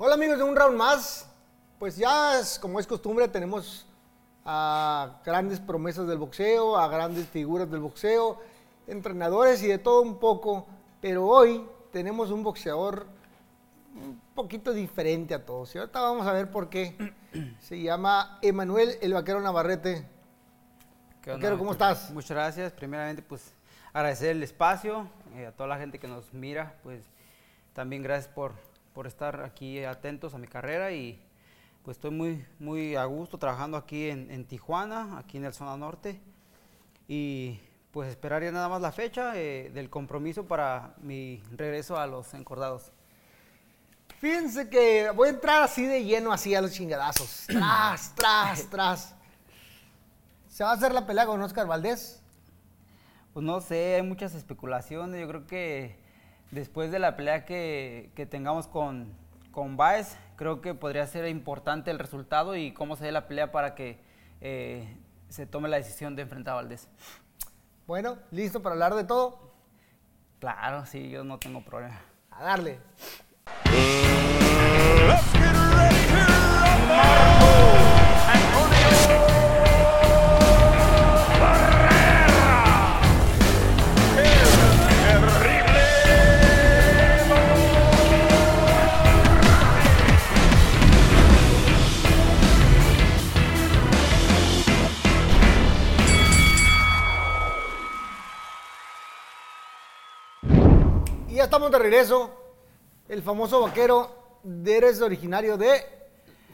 Hola amigos de un round más. Pues ya es, como es costumbre tenemos a grandes promesas del boxeo, a grandes figuras del boxeo, entrenadores y de todo un poco. Pero hoy tenemos un boxeador un poquito diferente a todos. Y ahorita vamos a ver por qué. Se llama Emanuel el Vaquero Navarrete. ¿Qué onda, Vaquero, ¿cómo estás? Muchas gracias. Primeramente, pues agradecer el espacio, eh, a toda la gente que nos mira, pues también gracias por, por estar aquí atentos a mi carrera y pues estoy muy, muy a gusto trabajando aquí en, en Tijuana, aquí en el zona norte y pues esperar ya nada más la fecha eh, del compromiso para mi regreso a los encordados. Fíjense que voy a entrar así de lleno, así a los chingadazos. Tras, tras, tras. ¿Se va a hacer la pelea con Oscar Valdés? Pues no sé, hay muchas especulaciones. Yo creo que después de la pelea que, que tengamos con, con Baez, creo que podría ser importante el resultado y cómo se dé la pelea para que eh, se tome la decisión de enfrentar a Valdés. Bueno, listo para hablar de todo. Claro, sí, yo no tengo problema. A darle. Estamos de regreso. El famoso vaquero, eres originario de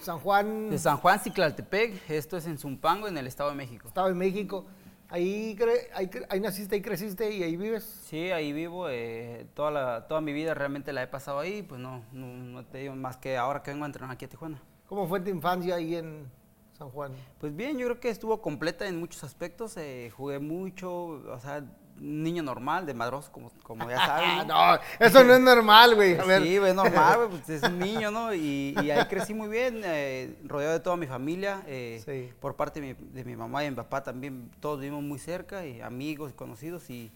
San Juan, De San Juan, Ciclaltepec, esto es en Zumpango, en el Estado de México. Estado de México. Ahí, cre- ahí, cre- ahí naciste, ahí creciste y ahí vives. Sí, ahí vivo, eh, toda, la, toda mi vida realmente la he pasado ahí, pues no, no, no te digo más que ahora que vengo a entrenar aquí a Tijuana. ¿Cómo fue tu infancia ahí en San Juan? Pues bien, yo creo que estuvo completa en muchos aspectos. eh, jugué mucho, o sea, niño normal, de madroso, como, como ya saben. ¿no? Ah, no, eso no es normal, güey. Sí, güey, normal, güey, pues es un niño, ¿no? Y, y ahí crecí muy bien, eh, rodeado de toda mi familia. eh, Sí. Por parte de mi, de mi mamá y mi papá también, todos vivimos muy cerca, y amigos y conocidos. Y,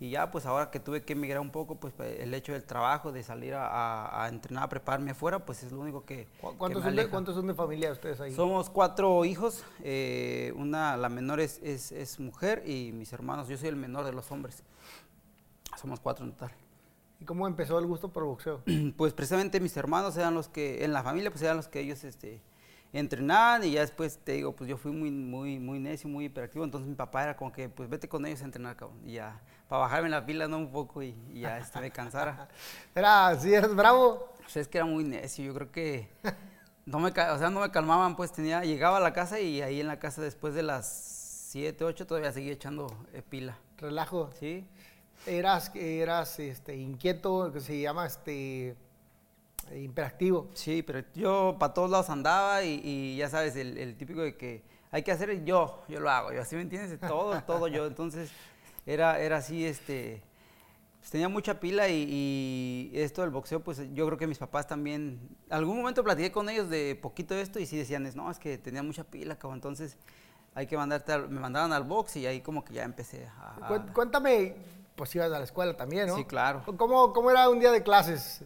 y ya, pues ahora que tuve que emigrar un poco, pues el hecho del trabajo, de salir a, a- a entrenar, a prepararme afuera, pues es lo único que. ¿Cu- que ¿Cuántos, me son de. ¿Cuántos son de familia ustedes ahí? Somos cuatro hijos, eh, una, la menor es, es, es mujer y mis hermanos, yo soy el menor de los hombres. Somos cuatro en total. ¿Y cómo empezó el gusto por el boxeo? Pues precisamente mis hermanos eran los que, en la familia, pues eran los que ellos este, entrenaban y ya después te digo, pues yo fui muy, muy, muy necio, muy hiperactivo, entonces mi papá era como que, pues vete con ellos a entrenar, cabrón, y ya, para bajarme la pila, ¿no? Un poco y, y ya este, me cansara. Era, si eres bravo. Pues es que era muy necio, yo creo que no me, o sea, no me calmaban, pues tenía, llegaba a la casa y ahí en la casa después de las 7, 8 todavía seguía echando eh, pila, Relajo. ¿sí? Eras, eras este, inquieto, que se llama este, hiperactivo. Sí, pero yo para todos lados andaba y, y ya sabes, el, el típico de que hay que hacer yo, yo lo hago, yo así me entiendes, todo, todo yo, entonces era, era así, este, pues, tenía mucha pila y, y esto del boxeo, pues yo creo que mis papás también, algún momento platiqué con ellos de poquito de esto y sí decían, es, no, es que tenía mucha pila, cabrón, entonces hay que mandarte, al- me mandaban al box y ahí como que ya empecé a... a- Cué- Cuéntame, pues ibas a la escuela también, ¿no? Sí, claro. ¿Cómo, cómo era un día de clases?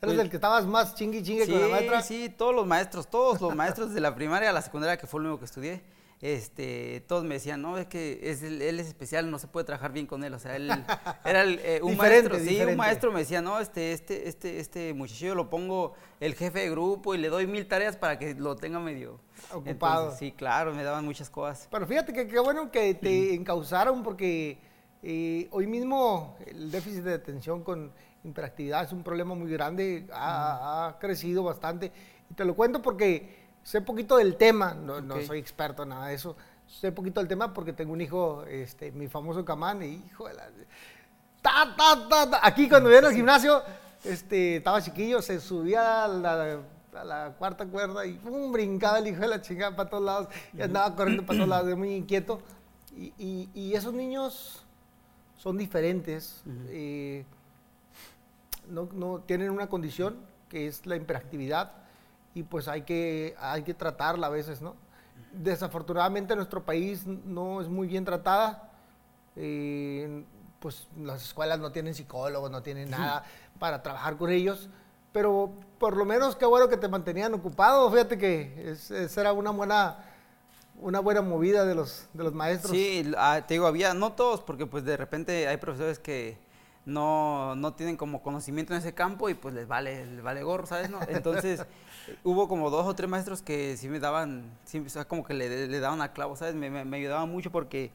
¿Eres Pues- el que estabas más chingui chingue con la maestra? Sí, todos los maestros, todos los maestros de la primaria a la secundaria, que fue lo único que estudié, este, todos me decían, no, es que es él es especial, no se puede trabajar bien con él, o sea, él era el, eh, un Diferente, maestro, sí, un maestro me decía, no, este, este, este, este muchachillo lo pongo el jefe de grupo y le doy mil tareas para que lo tenga medio Ocupado. Entonces, sí, claro, me daban muchas cosas. Pero fíjate que qué bueno que te encausaron porque eh, hoy mismo el déficit de atención con hiperactividad es un problema muy grande, ha, ha crecido bastante. Y te lo cuento porque sé poquito del tema, no, soy experto en nada de eso, sé poquito del tema porque tengo un hijo, este, mi famoso Camán, y hijo de la... Ta, ta, ta, ta. Aquí cuando viene al gimnasio, este, estaba chiquillo, se subía a la, a la cuarta cuerda y pum, brincaba el hijo de la chingada para todos lados y andaba corriendo para todos lados, muy inquieto. Y, y- y esos niños son diferentes, eh, no, no tienen una condición que es la hiperactividad y pues hay que, hay que tratarla a veces, ¿no? Desafortunadamente nuestro país no es muy bien tratada. eh, pues las escuelas no tienen psicólogos, no tienen nada para trabajar con ellos. pero por lo menos qué bueno que te mantenían ocupado. Fíjate que es- esa era una buena, una buena movida de los, de los maestros. Sí, ah, te digo, había, no todos, porque pues de repente hay profesores que no, no tienen como conocimiento en ese campo y pues les vale, les vale gorro, ¿sabes? no? Entonces hubo como dos o tres maestros que sí me daban, sí, o sea, como que le, le daban a clavo, ¿sabes? Me, me, me ayudaban mucho porque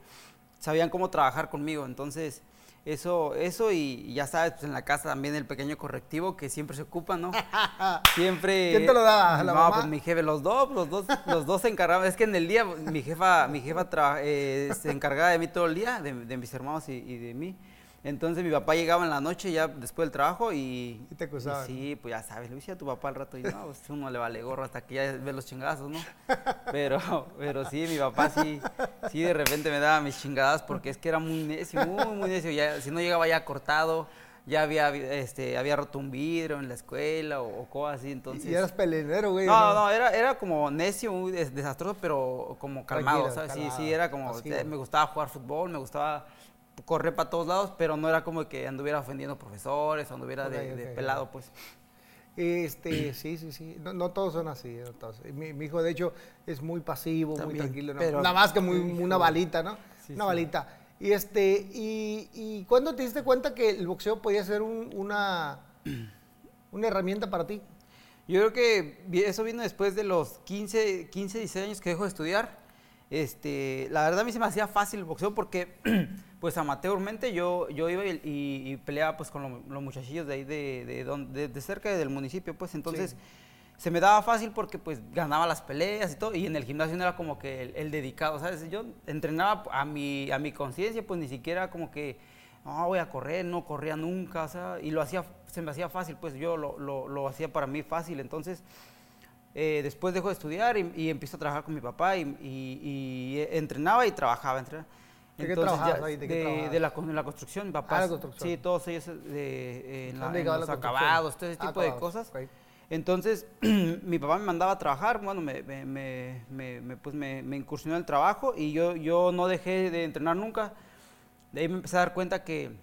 sabían cómo trabajar conmigo, entonces eso, eso y ya sabes, pues en la casa también el pequeño correctivo que siempre se ocupa, ¿no? Siempre. ¿Quién te lo daba? ¿La no, mamá? pues mi jefe, los dos, los dos, los dos se encargaban. Es que en el día mi jefa, mi jefa traba- eh, se encargaba de mí todo el día, de, de mis hermanos y, y de mí. Entonces mi papá llegaba en la noche ya después del trabajo y... Y te acusaban. sí, pues ya sabes, le decía a tu papá al rato y no, pues uno le vale gorro hasta que ya ve los chingazos, ¿no? Pero, pero sí, mi papá sí, sí de repente me daba mis chingadas porque es que era muy necio, muy, muy necio. Ya, si no llegaba ya cortado, ya había, este, había roto un vidrio en la escuela o, o cosas así, entonces... y eras pelenero, güey. No, no, era, era como necio, muy des- desastroso, pero como calmado, Tranquilo, ¿sabes? Sí, calmado, sí, era como, pasivo. eh, me gustaba jugar fútbol, me gustaba correr para todos lados, pero no era como que anduviera ofendiendo profesores, anduviera de, Ok, de pelado, pues. Este, sí, sí, sí. No, no todos son así. no todos. Mi, mi hijo, de hecho, es muy pasivo, muy También, tranquilo. ¿no? pero- Nada más que muy, una balita, ¿no? Sí, una sí. balita. Y este, y, y ¿cuándo te diste cuenta que el boxeo podía ser un- una, una herramienta para ti? Yo creo que eso vino después de los 15, 15 16 años que dejo de estudiar. Este, la verdad a mí se me hacía fácil el boxeo porque, pues amateurmente yo, yo iba y, y- y peleaba pues con lo- los muchachillos de ahí de, de, de- de cerca del municipio, pues entonces se me daba fácil porque pues ganaba las peleas y todo y en el gimnasio no era como que el, el dedicado, ¿sabes? Yo entrenaba a mi, a mi conciencia, pues ni siquiera como que, no, voy a correr, no corría nunca, o sea, y lo hacía, se me hacía fácil, pues yo lo, lo, lo hacía para mí fácil, entonces... Eh, después dejo de estudiar y, y empiezo a trabajar con mi papá y, y- y, eh, entrenaba y trabajaba. entrenaba. ¿De qué Entonces, trabajabas ya- ahí? ¿De qué de, trabajabas? de la, de la construcción, mi papá. Ah, la construcción. Sí, todos ellos eh, de, en, la- en los acabados, todo ese Ah, tipo de acabados, cosas. ok. Entonces, mi papá me mandaba a trabajar, bueno, me, me, me- me- pues me, me incursionó en el trabajo y yo, yo no dejé de entrenar nunca. De ahí me empecé a dar cuenta que,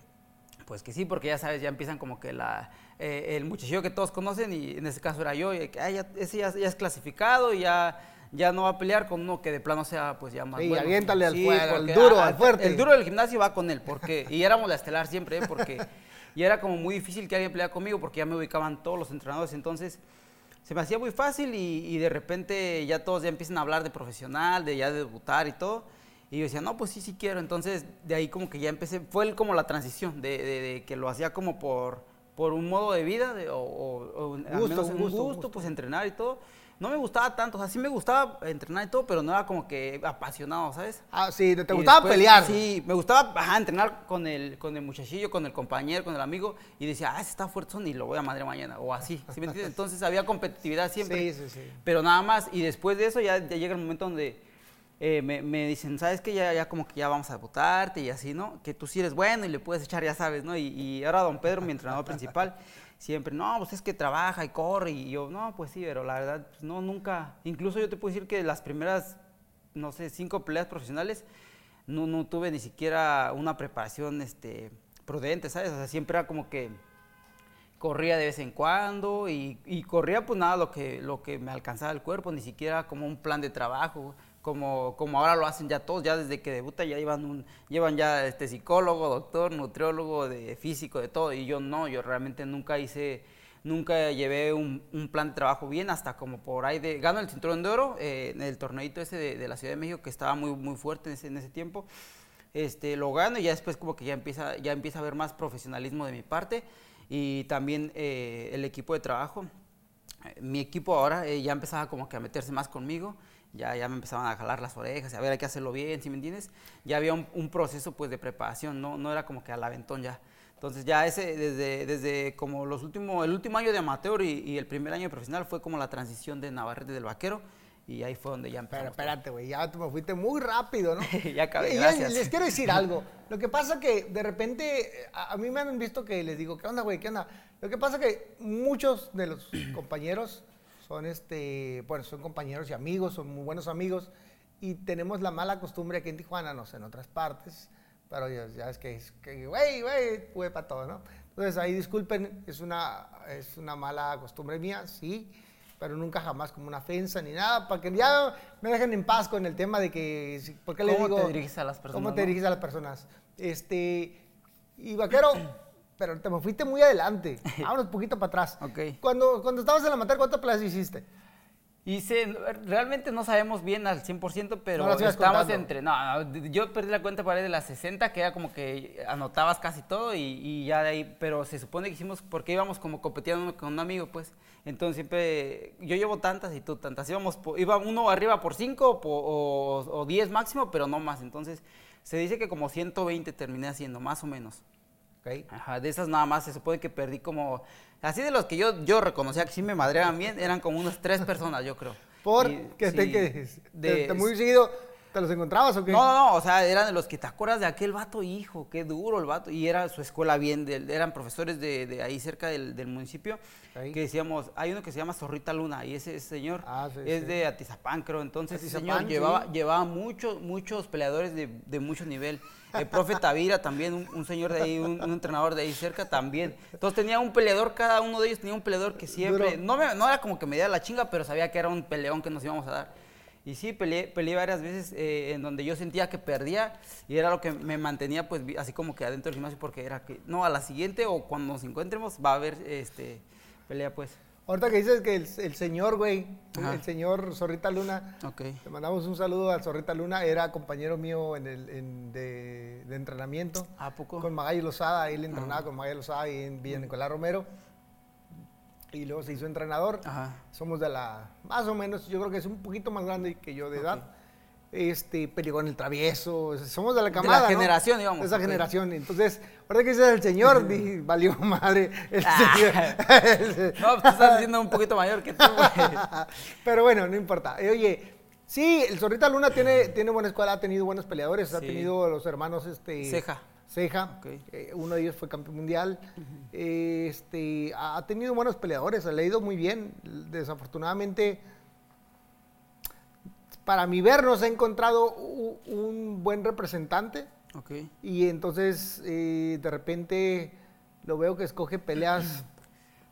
pues que sí, porque ya sabes, ya empiezan como que la, eh, el muchachillo que todos conocen y en ese caso era yo, y que, "Ah, ya, ese ya, ya es clasificado y ya, ya no va a pelear con uno que de plano sea pues ya más Sí, bueno. aviéntale al Sí, al porque, duro, ah, al fuerte. El duro del gimnasio va con él, porque, y éramos la estelar siempre, ¿eh? porque y era como muy difícil que alguien peleara conmigo porque ya me ubicaban todos los entrenadores, entonces se me hacía muy fácil y, y de repente ya todos ya empiezan a hablar de profesional, de ya debutar y todo. Y yo decía, no, pues sí, sí quiero. Entonces, de ahí como que ya empecé, fue el- como la transición, de, de- de que lo hacía como por, por un modo de vida, de- o, o- o al Gusto, menos un un gusto, gusto, un gusto. pues entrenar y todo. No me gustaba tanto, o sea, sí me gustaba entrenar y todo, pero no era como que apasionado, ¿sabes? Ah, sí, te gustaba después, pelear. Sí, me gustaba ajá, entrenar con el, con el muchachillo, con el compañero, con el amigo, y decía, ah, ese está fuerte y lo voy a madre mañana, o así, ¿sí me entiendes? Entonces había competitividad siempre. Sí, sí, sí. Pero nada más, y después de eso ya, ya llega el momento donde eh, me, me dicen, ¿sabes qué? Ya, ya como que ya vamos a votarte y así, ¿no? Que tú sí eres bueno y le puedes echar, ya sabes, ¿no? Y, y ahora don Pedro, mi entrenador principal, siempre, no, pues es que trabaja y corre, y yo, no, pues sí, pero la verdad, pues, no, nunca, incluso yo te puedo decir que las primeras, no sé, cinco peleas profesionales, no, no tuve ni siquiera una preparación, este, prudente, ¿sabes? O sea, siempre era como que corría de vez en cuando y, y corría pues nada lo que, lo que me alcanzaba el cuerpo, ni siquiera como un plan de trabajo, como, como ahora lo hacen ya todos, ya desde que debuta ya llevan, un, llevan ya este psicólogo, doctor, nutriólogo, de físico, de todo, y yo no, yo realmente nunca hice, nunca llevé un, un plan de trabajo bien hasta como por ahí de, gano el cinturón de oro eh, en el torneito ese de, de la Ciudad de México que estaba muy, muy fuerte en ese, en ese tiempo, este, lo gano y ya después como que ya empieza, ya empieza a haber más profesionalismo de mi parte y también eh, el equipo de trabajo. Mi equipo ahora eh, ya empezaba como que a meterse más conmigo, ya, ya me empezaban a jalar las orejas, y a ver, hay que hacerlo bien, ¿sí me entiendes? Ya había un, un proceso pues de preparación, no, no era como que al aventón ya. Entonces ya ese, desde, desde como los últimos, el último año de amateur y, y el primer año de profesional fue como la transición de Navarrete del Vaquero y ahí fue donde ya Pero empezamos. espérate, güey, ya te me fuiste muy rápido, ¿no? Ya acabé, y gracias. Les quiero decir algo. Lo que pasa que de repente, a, a mí me han visto que les digo, ¿qué onda, güey? ¿Qué onda? Lo que pasa que muchos de los compañeros son, este, bueno, son compañeros y amigos, son muy buenos amigos, y tenemos la mala costumbre aquí en Tijuana, no sé, en otras partes, pero ya, ya es que, es que, güey, güey, güey, para todo, ¿no? Entonces ahí disculpen, es una, es una mala costumbre mía, sí, pero nunca jamás como una ofensa ni nada, para que ya me dejen en paz con el tema de que, ¿por qué le ¿Cómo digo? te diriges a las personas, ¿Cómo te diriges a las personas? Este, y vaquero, pero te me fuiste muy adelante, vámonos un poquito para atrás. Ok. Cuando, cuando estabas en la mater, ¿cuántas playas hiciste? Hice, realmente no sabemos bien al 100%, pero No estamos contando. entre, no, yo perdí la cuenta para de las 60, que era como que anotabas casi todo y, y ya de ahí, pero se supone que hicimos, porque íbamos como competiendo con un amigo, pues, entonces siempre, yo llevo tantas y tú tantas, íbamos, iba uno arriba por 5 o, o 10 máximo, pero no más, entonces se dice que como 120 terminé haciendo, más o menos. Ok. Ajá, de esas nada más se supone que perdí como, así de los que yo, yo reconocía que sí me madreaban bien, eran como unas tres personas, yo creo. ¿Por? Y- ¿Qué te, sí, que de- te- te muy seguido te los encontrabas o qué? no, no, no, o sea, eran de los que te acuerdas de aquel vato, hijo, qué duro el vato. Y era su escuela bien, del- eran profesores de, de ahí cerca del, del municipio. Ahí. Que decíamos, hay uno que se llama Zorrita Luna, y ese señor Ah, sí, es sí. de Atizapán, creo. Entonces, ese Atizapán, señor llevaba, llevaba muchos, muchos peleadores de, de mucho nivel. El profe Tavira también, un, un señor de ahí, un, un entrenador de ahí cerca también. Entonces tenía un peleador, cada uno de ellos tenía un peleador que siempre, no, me- no era como que me diera la chinga, pero sabía que era un peleón que nos íbamos a dar. Y sí, peleé, peleé varias veces eh, en donde yo sentía que perdía y era lo que me mantenía pues así como que adentro del gimnasio porque era que, no, a la siguiente o cuando nos encontremos va a haber este pelea pues. Ahorita que dices que el, el señor, güey, el, Ajá. el señor Zorrita Luna, Ok. le mandamos un saludo al Zorrita Luna, era compañero mío en el, en- de, de entrenamiento. ¿A poco? Con Magallo Lozada, él entrenaba con Magallo Lozada ahí en Villa Nicolás Romero. Y luego se hizo entrenador. Ajá. Somos de la, más o menos, yo creo que es un poquito más grande que yo de edad. Este, peleó en el travieso, somos de la De la camada, ¿no? generación, digamos, De esa generación. Entonces, ahora que dices el señor, dije, valió madre. El Ah. señor. No, pues tú estás siendo un poquito mayor que tú. Pero bueno, no importa. Eh, Oye, sí, el Zorrita Luna tiene, tiene buena escuela, ha tenido buenos peleadores, ha tenido los hermanos este, Ceja. Ceja, eh, uno de ellos fue campeón mundial. Eh, este, ha ha tenido buenos peleadores, le ha ido muy bien. Desafortunadamente, para mi ver, no se ha encontrado un buen representante. Ok. Y entonces, eh, de repente, lo veo que escoge peleas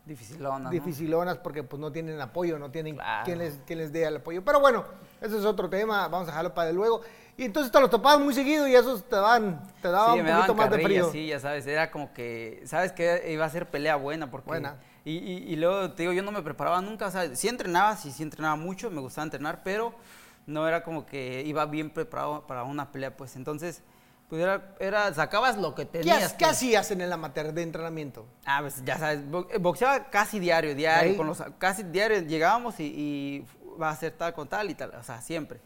Dificilona, ¿no? dificilonas porque pues no tienen apoyo, no tienen Claro. quien, les, quien les dé el apoyo. Pero bueno, ese es otro tema, vamos a dejarlo para de luego. Y entonces te los topabas muy seguido y esos te daban, te daban Sí, un poquito más de frío. Sí, ya sabes, era como que, ¿sabes que Iba a ser pelea buena porque... Buena. Y, y, y luego, te digo, yo no me preparaba nunca, o sea, sí entrenaba, sí, sí entrenaba mucho, me gustaba entrenar, pero no era como que iba bien preparado para una pelea, pues, entonces, pues era, era sacabas lo que ¿Qué, tenías. qué pues. hacías en el amateur de entrenamiento? Ah, pues ya sabes, eh, boxeaba casi diario, diario, Ahí. con los, casi diario llegábamos y, y va a ser tal con tal y tal, o sea, siempre.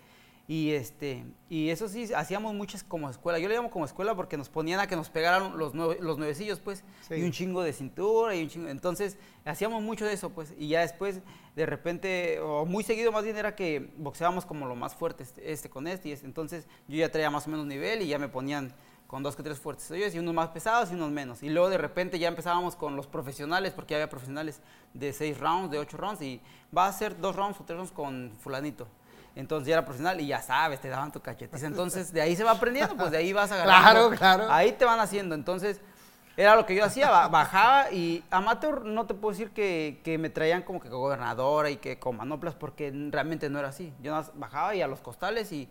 Y este, y eso sí, hacíamos muchas como escuela. Yo le llamo como escuela porque nos ponían a que nos pegaran los, nueve, los nuevecillos, pues, Sí. y un chingo de cintura y un chingo. Entonces, hacíamos mucho de eso, pues, y ya después, de repente, o muy seguido más bien, era que boxeábamos como lo más fuerte, este, este con este y este. Entonces, yo ya traía más o menos nivel y ya me ponían con dos que tres fuertes ellos y unos más pesados y unos menos. Y luego de repente ya empezábamos con los profesionales, porque ya había profesionales de seis rounds, de ocho rounds, y va a ser dos rounds o tres rounds con fulanito. Entonces ya era profesional y ya sabes, te daban tu cachetiza. Entonces de ahí se va aprendiendo, pues de ahí vas agarrando. Claro, claro. Ahí te van haciendo. Entonces era lo que yo hacía, ba- bajaba y amateur no te puedo decir que, que me traían como que gobernadora y que con manoplas, porque realmente no era así. Yo nada más bajaba y a los costales y,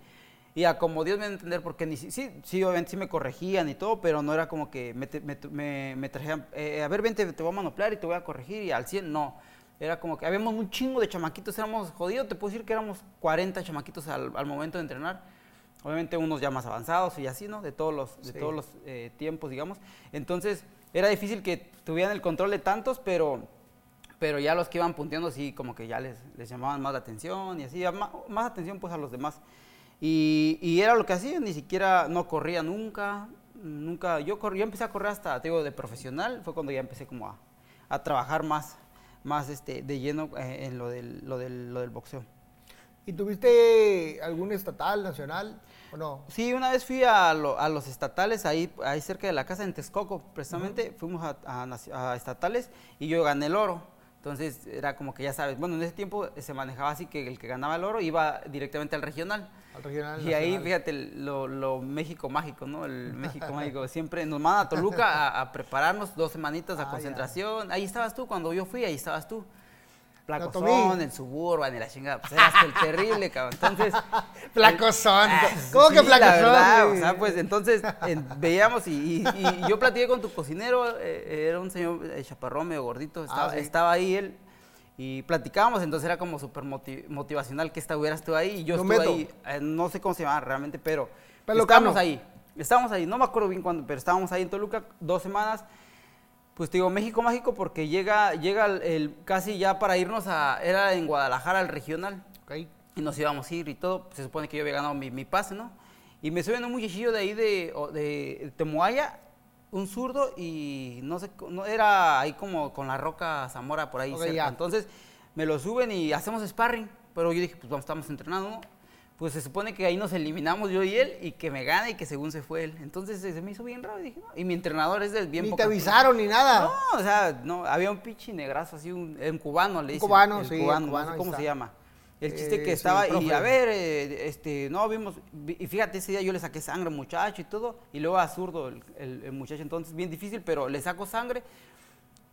y a como Dios me a entender, porque ni, sí, sí, obviamente sí me corregían y todo, pero no era como que me, me, me, me traían, eh, a ver, vente, te voy a manoplar y te voy a corregir y al 100, no. Era como que habíamos un chingo de chamaquitos, éramos jodidos, te puedo decir que éramos 40 chamaquitos al, al momento de entrenar. Obviamente unos ya más avanzados y así, ¿no? De todos los, de Sí. todos los eh, tiempos, digamos. Entonces, era difícil que tuvieran el control de tantos, pero, pero ya los que iban punteando sí, como que ya les, les llamaban más la atención y así, ma- más, atención pues a los demás. Y, y era lo que hacía, ni siquiera no corría nunca, nunca, yo, corrí, yo empecé a correr hasta, te digo, de profesional, fue cuando ya empecé como a, a trabajar más, más este, de lleno eh, en lo del, lo, del, lo del boxeo. ¿Y tuviste algún estatal, nacional o no? Sí, una vez fui a, lo- a los estatales, ahí, ahí cerca de la casa, en Texcoco, precisamente, fuimos a, a naci- a estatales y yo gané el oro. Entonces era como que ya sabes, bueno, en ese tiempo se manejaba así que el que ganaba el oro iba directamente al regional. Al regional, Y ahí, fíjate, lo, lo México mágico, ¿no? El México mágico. Siempre nos mandan a Toluca a, a prepararnos dos semanitas Ah, ya. concentración. Ahí estabas tú, cuando yo fui, ahí estabas tú. Placozón, el Suburban y la chingada. Pues eras el terrible, cabrón. Entonces... Flacozón. Ah, ¿Cómo que sí, verdad, güey? o sea, pues entonces en- veíamos y, y- y yo platiqué con tu cocinero, eh, era un señor eh, chaparrón, medio gordito, estaba, Ah, sí. estaba ahí él y platicábamos, entonces era como súper moti- motivacional que estuvieras tú ahí y yo estuve meto. ahí, eh, no sé cómo se llama realmente, pero Pelocano. estábamos ahí, estábamos ahí, no me acuerdo bien cuándo, pero estábamos ahí en Toluca dos semanas. Pues te digo, México mágico porque llega, llega el, el- casi ya para irnos a, era en Guadalajara el regional Ok. y nos íbamos a ir y todo. Se supone que yo había ganado mi, mi pase, ¿no? Y me suben un muchachillo de ahí de, de Temoaya, un zurdo y no sé, no, era ahí como con la roca Zamora por ahí cerca. ya. Entonces me lo suben y hacemos sparring, pero yo dije, pues vamos, estamos entrenando, ¿no? Pues se supone que ahí nos eliminamos yo y él y que me gana y que según se fue él. Entonces se me hizo bien raro y dije, no. Y mi entrenador es del bien Ni te avisaron ni nada. no, o sea, no, había un pinche negrazo así, un, un cubano le dicen. cubano, el sí, cubano, cubano, no sé ahí cómo está. se llama. El chiste Eh, que sí, estaba, y a ver, eh, este, no, vimos, vi- y fíjate, ese día yo le saqué sangre al muchacho y todo, y luego a zurdo el, el- el muchacho, entonces bien difícil, pero le saco sangre,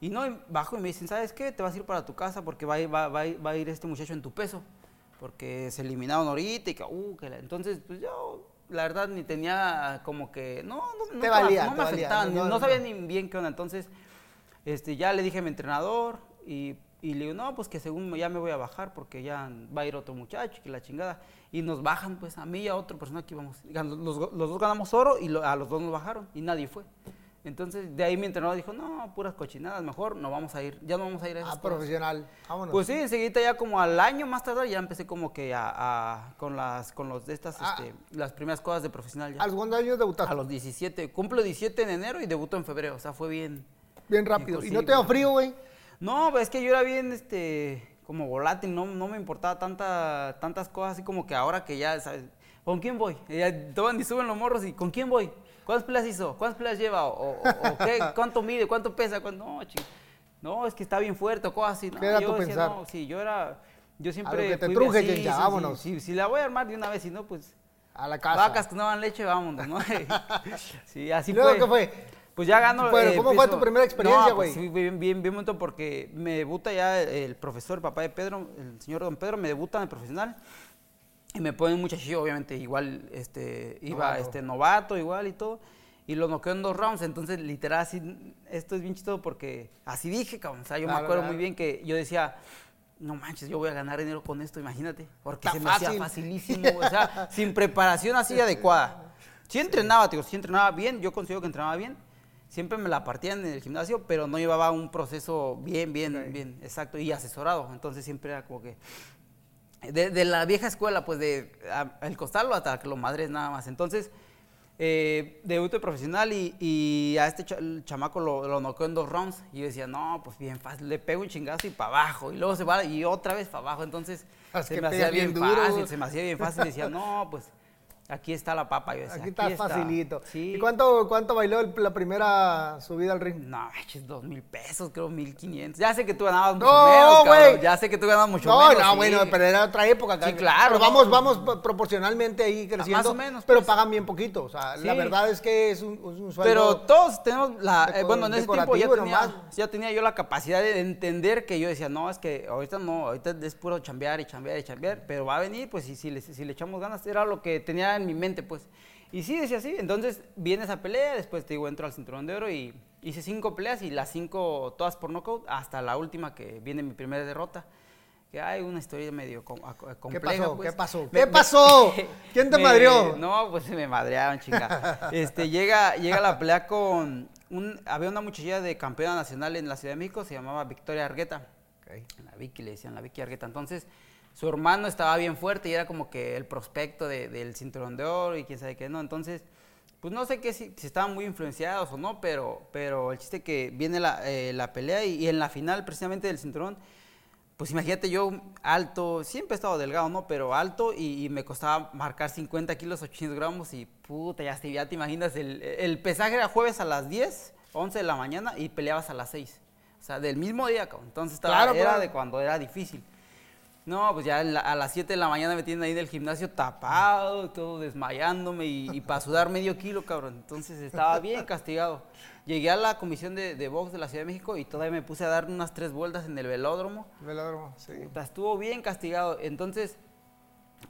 y no, bajo y me dicen, ¿sabes qué? Te vas a ir para tu casa porque va va, va va a ir este muchacho en tu peso, porque se eliminaron ahorita y que, uh, que la- entonces, pues yo, la verdad, ni tenía como que, no, no, no, Te valía, no te me valía, no, ni- no, no no. sabía ni bien qué onda, entonces, este, ya le dije a mi entrenador y, y le digo, no, pues que según ya me voy a bajar porque ya va a ir otro muchacho, que la chingada. Y nos bajan, pues a mí y a otra persona que íbamos. Gan- Los, los dos ganamos oro y lo- a los dos nos bajaron y nadie fue. Entonces, de ahí mi entrenador dijo, no, puras cochinadas, mejor no vamos a ir, ya no vamos a ir a esas Ah, cosas". profesional. Vámonos. Pues sí, enseguida ya como al año más tarde ya empecé como que a, a- con las con los de estas Ah. este, las primeras cosas de profesional ya. ¿A los cuántos años debutaste? A los 17, cumplo 17 en enero y debuto en febrero, o sea, fue bien. Bien rápido. ¿Y no te da frío, güey? No, es que yo era bien, este, como volátil, no, no me importaba tanta, tantas cosas, así como que ahora que ya, ¿sabes? ¿Con quién voy? Y ya toman y suben los morros y ¿con quién voy? ¿Cuántas peleas hizo? ¿Cuántas peleas lleva? ¿O, o- o qué? ¿Cuánto mide? ¿Cuánto pesa? ¿Cuánto? No, ching- no, es que está bien fuerte o cosas así. No, ¿Qué era yo tu decía, pensar? no, sí, yo era, yo siempre que te truje, así, chencha, sí, sí, vámonos. sí, si la voy a armar de una vez, si no, pues, A la casa. vacas que no dan leche, vámonos, ¿no? sí, así ¿Y luego fue. qué fue? Pues ya gano. Bueno, eh, ¿cómo fue empiezo- tu primera experiencia, No, pues güey? sí, bien, bien, bien bonito porque me debuta ya el profesor, el papá de Pedro, el señor Don Pedro, me debuta en el profesional. Y me pone un muchachillo, obviamente, igual, este, iba, Novato. este, novato, igual y todo. Y lo noqueó en dos rounds, entonces, literal, así, esto es bien chistoso porque así dije, cabrón. O sea, yo me acuerdo claro. muy bien que yo decía, no manches, yo voy a ganar dinero con esto, imagínate. Porque Está se me hacía facilísimo, o sea, sin preparación así adecuada. Sí entrenaba, digo, sí entrenaba bien, yo considero que entrenaba bien. Siempre me la partían en el gimnasio, pero no llevaba un proceso bien, bien, bien, exacto, y asesorado. Entonces siempre era como que de, de la vieja escuela, pues de a- el costarlo hasta que lo madres nada más. Entonces, eh, debuté profesional y, y a este el chamaco lo, lo noqueó en dos rounds. Y yo decía, no, pues bien fácil, le pego un chingazo y para abajo. Y luego se va y otra vez para abajo. Entonces, Es se me hacía bien, bien fácil, se me hacía bien fácil. Y decía, no, pues aquí está la papa. Yo decía, Aquí está facilito. Sí. ¿Y cuánto, cuánto bailó el- la primera subida al ring? No, dos mil pesos, creo, mil quinientos. Ya sé que tú ganabas mucho No, menos, cabrón. güey. Ya sé que tú ganabas mucho No, menos. no, sí. bueno, pero era otra época. Sí, claro, Pero no. vamos, vamos proporcionalmente ahí creciendo. o menos, Pero pues. pagan bien poquito. O sea, la verdad es que es un, un sueldo. Pero todos tenemos la... eh, bueno, en ese tiempo tenía, ya tenía yo la capacidad de entender que yo decía, no, es que ahorita no, ahorita es puro chambear y chambear y chambear, pero va a venir, pues, y si le, si le echamos ganas, era lo que tenía en mi mente, pues. Y sí, decía así. Entonces, viene esa pelea, después te digo, entro al cinturón de oro y hice cinco peleas y las cinco todas por knockout, hasta la última que viene mi primera derrota. Que hay una historia medio com- compleja. pasó? pues. ¿Qué pasó? Me- ¿Qué pasó? ¿Quién te me- madrió? No, pues se me madrearon, chinga. Este, llega, llega la pelea con un, había una muchachilla de campeona nacional en la Ciudad de México, se llamaba Victoria Argueta. La Vicky le decían la Vicky Argueta. Entonces, su hermano estaba bien fuerte y era como que el prospecto de- del cinturón de oro y quién sabe qué, ¿no? Entonces, pues no sé qué si, si estaban muy influenciados o no, pero, pero el chiste que viene la, eh, la pelea y, y en la final precisamente del cinturón, pues imagínate yo alto, siempre he estado delgado, ¿no? Pero alto y, y me costaba marcar 50 kilos, 800 gramos y puta, ya te, ya te imaginas, el, el pesaje era jueves a las 10, 11 de la mañana y peleabas a las 6. O sea, del mismo día, cabrón. Entonces estaba, Claro, era de cuando era difícil. No, pues ya a las 7 de la mañana me tienen ahí del gimnasio tapado, todo desmayándome y, y para sudar medio kilo, cabrón. Entonces estaba bien castigado. Llegué a la comisión de, de box de la Ciudad de México y todavía me puse a dar unas tres vueltas en el velódromo. Velódromo, sí. Estuvo bien castigado. Entonces,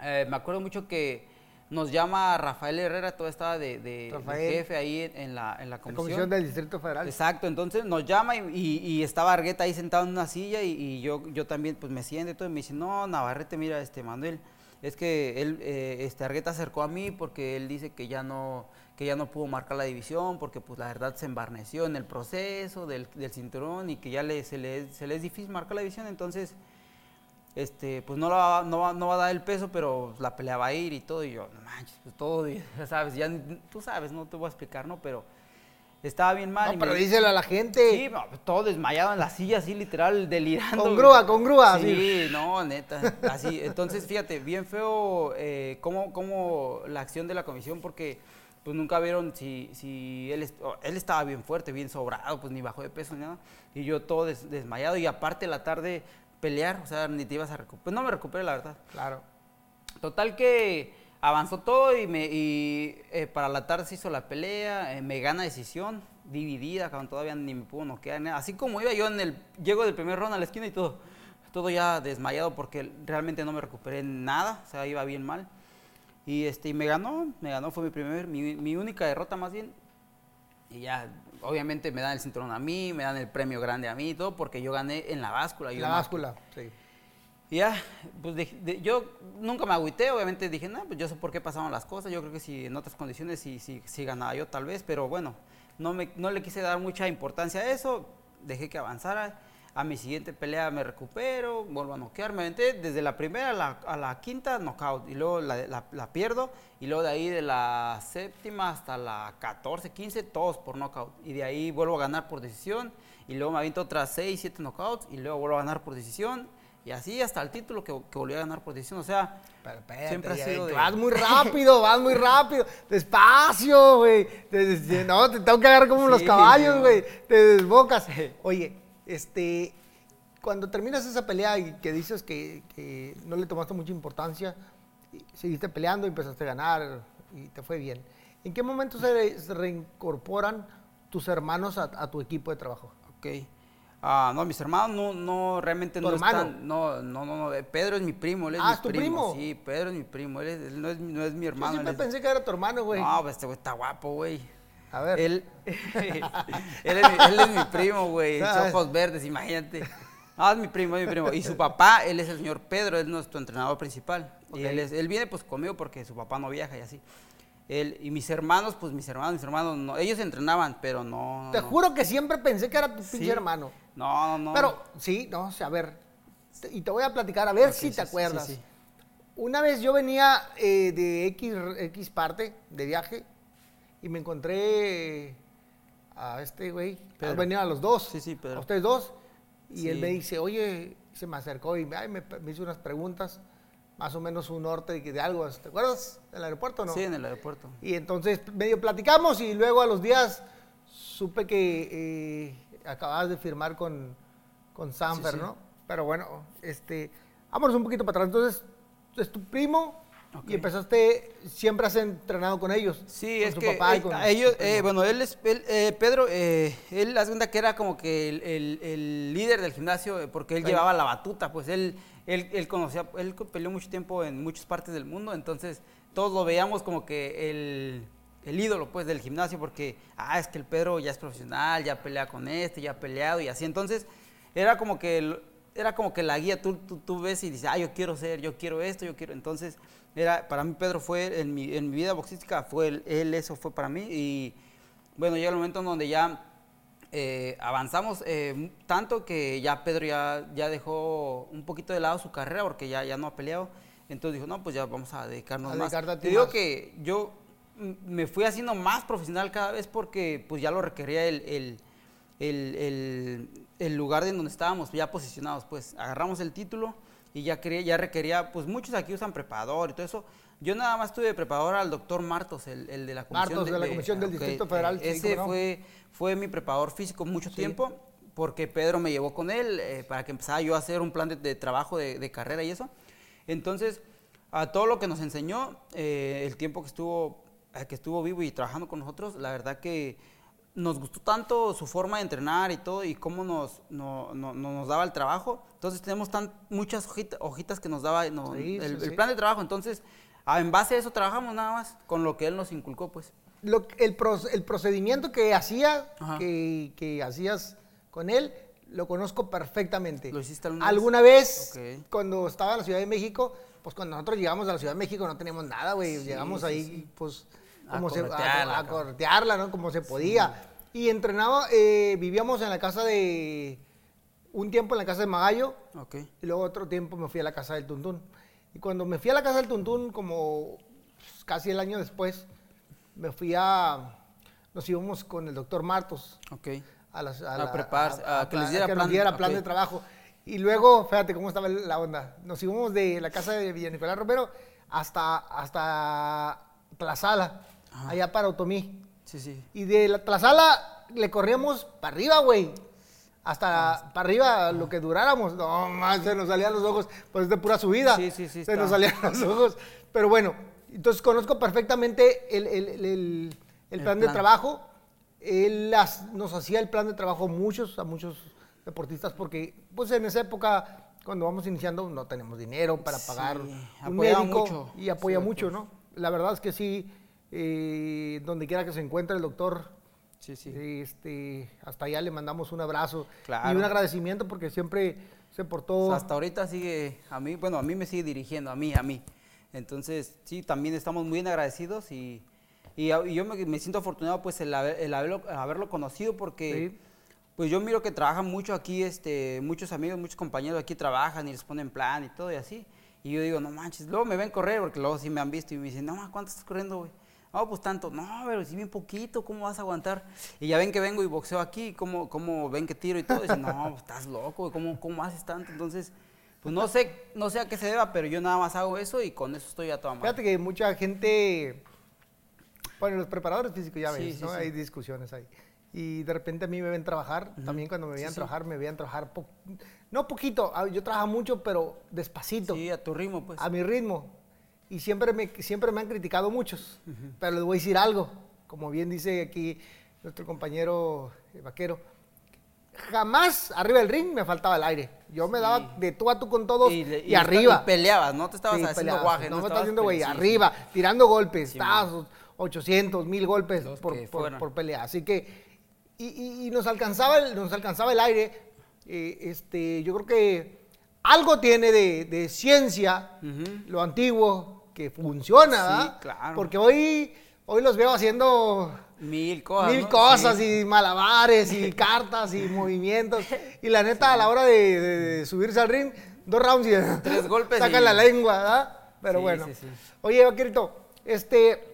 eh, me acuerdo mucho que nos llama Rafael Herrera, todo estaba de, de- jefe ahí en, la, en la La comisión. Comisión del Distrito Federal. Exacto, entonces nos llama y, y- y estaba Argueta ahí sentado en una silla y, y yo, yo también pues me siento y todo y me dice, no, Navarrete, mira, este Manuel, es que él, eh, este Argueta acercó a mí porque él dice que ya no que ya no pudo marcar la división porque pues la verdad se embarneció en el proceso del, del cinturón y que ya le, se, le, se le es difícil marcar la división, entonces este, pues no, la va, no, va, no va a dar el peso, pero la pelea va a ir y todo. Y yo, no manches, pues todo, ya sabes, ya tú sabes, no te voy a explicar, ¿no? Pero estaba bien mal. No, y pero me- díselo a la gente. Sí, no, todo desmayado en la silla, así literal, delirando. Con grúa, con grúa, Sí, no, neta, así. Entonces, fíjate, bien feo eh, cómo, cómo la acción de la comisión, porque pues nunca vieron si, si él, él estaba bien fuerte, bien sobrado, pues ni bajó de peso ni nada. Y yo todo des- desmayado, y aparte la tarde pelear, o sea, ni te ibas a recuperar. Pues no me recuperé, la verdad. Claro. Total que avanzó todo y, me, y eh, para la tarde se hizo la pelea, eh, me gana decisión, dividida, cabrón, todavía ni me pudo noquear. Así como iba yo en el, llego del primer round a la esquina y todo, todo ya desmayado porque realmente no me recuperé nada, o sea, iba bien mal. Y este, y me ganó, me ganó, fue mi primer, mi, mi única derrota más bien. Y ya, obviamente me dan el cinturón a mí, me dan el premio grande a mí y todo, porque yo gané en la báscula. yo La báscula, sí. Y ya, pues de- de- yo nunca me agüité, obviamente dije, no, pues yo sé por qué pasaron las cosas, yo creo que si en otras condiciones sí, sí, sí ganaba yo tal vez, pero bueno, no, me, no le quise dar mucha importancia a eso, dejé que avanzara, a mi siguiente pelea me recupero, vuelvo a noquear, me aventé desde la primera a la, a la quinta knockout, y luego la, la- la pierdo, y luego de ahí de la séptima hasta la 14, 15, todos por knockout, y de ahí vuelvo a ganar por decisión, y luego me aviento otras 6, 7 knockouts, y luego vuelvo a ganar por decisión, y así hasta el título que, que volví a ganar por decisión. O sea, Pero espérate, Siempre ha sido de- Vas muy rápido, vas muy rápido. Despacio, güey. No, te tengo que agarrar como los caballos, güey. Te desbocas. Oye, este. Cuando terminas esa pelea y que dices que, que no le tomaste mucha importancia, seguiste peleando y empezaste a ganar y te fue bien. ¿En qué momento se, re- se reincorporan tus hermanos a, a tu equipo de trabajo? ok. Ah, no, mis hermanos no, no realmente ¿Tu no hermano? están. No, no, no, no. Pedro es mi primo, él es Ah, mi ¿es tu primo? Sí, Pedro es mi primo, él, es- él no, es, no es mi Yo hermano. siempre él es- pensé que era tu hermano, güey. No, pues este güey está guapo, güey. A ver. Él, él, es mi, él es mi primo, güey. ¿Sabes? Ojos verdes, imagínate. No, es mi primo, es mi primo. Y su papá, él es el señor Pedro, es nuestro entrenador principal. Y él, es- él viene pues conmigo porque su papá no viaja y así. Él, y mis hermanos, pues mis hermanos, mis hermanos, no, ellos entrenaban, pero no. Te no. juro que siempre pensé que era tu Sí. pinche hermano. No, no, no. Pero sí, no, o sea, a ver. Y te voy a platicar, a ver si sí, te acuerdas. sí, sí. Una vez yo venía eh, de X, X parte de viaje y me encontré a este güey. Pedro. Venían a los dos. Sí, sí, Pedro. A ustedes dos. Y él Sí. me dice, oye, se me acercó y me, ay, me, me hizo unas preguntas, más o menos un norte de, de algo. ¿Te acuerdas del aeropuerto o no? Sí, en el aeropuerto. Y entonces medio platicamos y luego a los días supe que eh, acababas de firmar con, con Sanfer, Sí, sí. ¿no? Pero bueno, este, vámonos un poquito para atrás. Entonces, es tu primo Y empezaste, siempre has entrenado con ellos. Sí, con es su que papá y con ellos, eh, bueno, él es, él, eh, Pedro, eh, él hace cuenta que era como que el, el- el líder del gimnasio, eh, porque él llevaba la batuta, pues él, él, él conocía, él peleó mucho tiempo en muchas partes del mundo, entonces todos lo veíamos como que el, el ídolo, pues, del gimnasio, porque, ah, es que el Pedro ya es profesional, ya pelea con este, ya ha peleado y así, entonces era como que el- era como que la guía, tú, tú, tú ves y dices, ah, yo quiero ser, yo quiero esto, yo quiero. Entonces, era, para mí Pedro fue, en mi, en mi vida boxística, fue él, él, eso fue para mí. Y bueno, llega el momento en donde ya eh, avanzamos eh, tanto que ya Pedro ya, ya dejó un poquito de lado su carrera porque ya, ya no ha peleado. Entonces dijo, no, pues ya vamos a dedicarnos A más. a Te digo más. que yo me fui haciendo más profesional cada vez porque pues ya lo requería el, el, el, el- el lugar en donde estábamos ya posicionados. Pues agarramos el título y ya, quería, ya requería, pues muchos aquí usan preparador y todo eso. Yo nada más tuve de preparador al doctor Martos, el, el de la comisión. Martos, de la Comisión del ok, Distrito Federal, ese no. fue, fue mi preparador físico mucho Sí. tiempo. porque Pedro me llevó con él eh, para que empezara yo a hacer un plan de, de trabajo, de, de carrera y eso. Entonces, a todo lo que nos enseñó, eh, el tiempo que estuvo, eh, que estuvo vivo y trabajando con nosotros, la verdad que nos gustó tanto su forma de entrenar y todo y cómo nos, no- no- no- nos daba el trabajo. Entonces tenemos tan, muchas hojita- hojitas que nos daba no, Sí, el, sí, el plan de trabajo. Entonces, ah, en base a eso trabajamos nada más, con lo que él nos inculcó, pues. Lo, el, el procedimiento que hacía, que, que hacías con él, lo conozco perfectamente. ¿Lo hiciste alguna alguna vez? Ok. cuando estaba en la Ciudad de México, pues cuando nosotros llegamos a la Ciudad de México no teníamos nada, güey. Sí, llegamos ahí, sí. Pues, A como se, a, corretearla, a cabrón. corretearla, ¿no? Como se podía. Y entrenaba, eh, vivíamos en la casa de, un tiempo en la casa de Magallo, Ok. y luego otro tiempo me fui a la casa del Tuntún. Y cuando me fui a la casa del Tuntún, como pues, casi el año después, me fui a... Nos íbamos con el doctor Martos Ok. a, las, A la- prepararse, a que les diera nos plan, diera plan ok. de trabajo. Y luego, fíjate cómo estaba la onda. Nos íbamos de la casa de Villa Nicolás Romero hasta, hasta Allá para Otomí. Sí, sí. Y de la Tlazala le corríamos para arriba, güey. Hasta para arriba, lo que duráramos. No, más se nos salían los ojos. Pues es de pura subida. Sí, sí, sí, Se está. nos salían los ojos. Pero bueno, entonces conozco perfectamente el, el- el- plan de trabajo. Él las- nos hacía el plan de trabajo muchos, a muchos deportistas, porque pues en esa época, cuando vamos iniciando, no tenemos dinero para Sí, pagar un apoyaba médico mucho. y apoya Sí, mucho. ¿no? La verdad es que sí, eh, donde quiera que se encuentre el doctor, Sí, sí. este, hasta allá le mandamos un abrazo y Claro. un agradecimiento porque siempre se O portó. sea, hasta ahorita sigue a mí, bueno, a mí me sigue dirigiendo, a mí, a mí. Entonces, sí, también estamos muy bien agradecidos y, y, y yo me, me siento afortunado pues el, haber- el haberlo, el haberlo conocido porque Sí. pues yo miro que trabajan mucho aquí, este, muchos amigos, muchos compañeros aquí trabajan y les ponen plan y todo y así. Y yo digo, no manches, luego me ven correr porque luego sí me han visto y me dicen, no, ¿cuánto estás corriendo, güey? No, pues tanto, no, pero si bien poquito, ¿cómo vas a aguantar? Y ya ven que vengo y boxeo aquí, ¿cómo, cómo ven que tiro y todo? Y dicen, no, pues, estás loco, ¿cómo, ¿cómo haces tanto? Entonces, pues no sé, no sé a qué se deba, pero yo nada más hago eso y con eso estoy a toda madre. Fíjate que mucha gente, bueno, los preparadores físicos ya Sí, ves, sí, ¿no? sí. Hay discusiones ahí. Y de repente a mí me ven trabajar, también cuando me Sí, veían sí. trabajar, me veían trabajar, po- no poquito, ah, yo trabajo mucho, pero despacito. Sí, a tu ritmo, pues. a mi ritmo. Y siempre me, siempre me han criticado muchos. Pero les voy a decir algo. Como bien dice aquí nuestro compañero eh, vaquero. Jamás arriba del ring me faltaba el aire. Yo me Sí. daba de tú a tú con todos y, arriba. Y peleabas, no te estabas Sí, haciendo guaje, No, no, me estabas haciendo güey, sí, arriba, tirando golpes. Estabas 800, 1000 golpes por, por- por pelea. Así que, y, y- y nos, alcanzaba el, nos alcanzaba el aire. Eh, este, yo creo que algo tiene de, de ciencia lo antiguo que funciona, Sí, ¿verdad? claro. Porque hoy, hoy los veo haciendo Mil cosas. mil ¿no? cosas Sí. y malabares y cartas y movimientos. Y la neta, a la hora de, de- de subirse al ring, dos rounds y Tres golpes sacan y- la lengua, ¿verdad? Pero Sí, bueno. sí, sí. Oye, Vaquerito, este.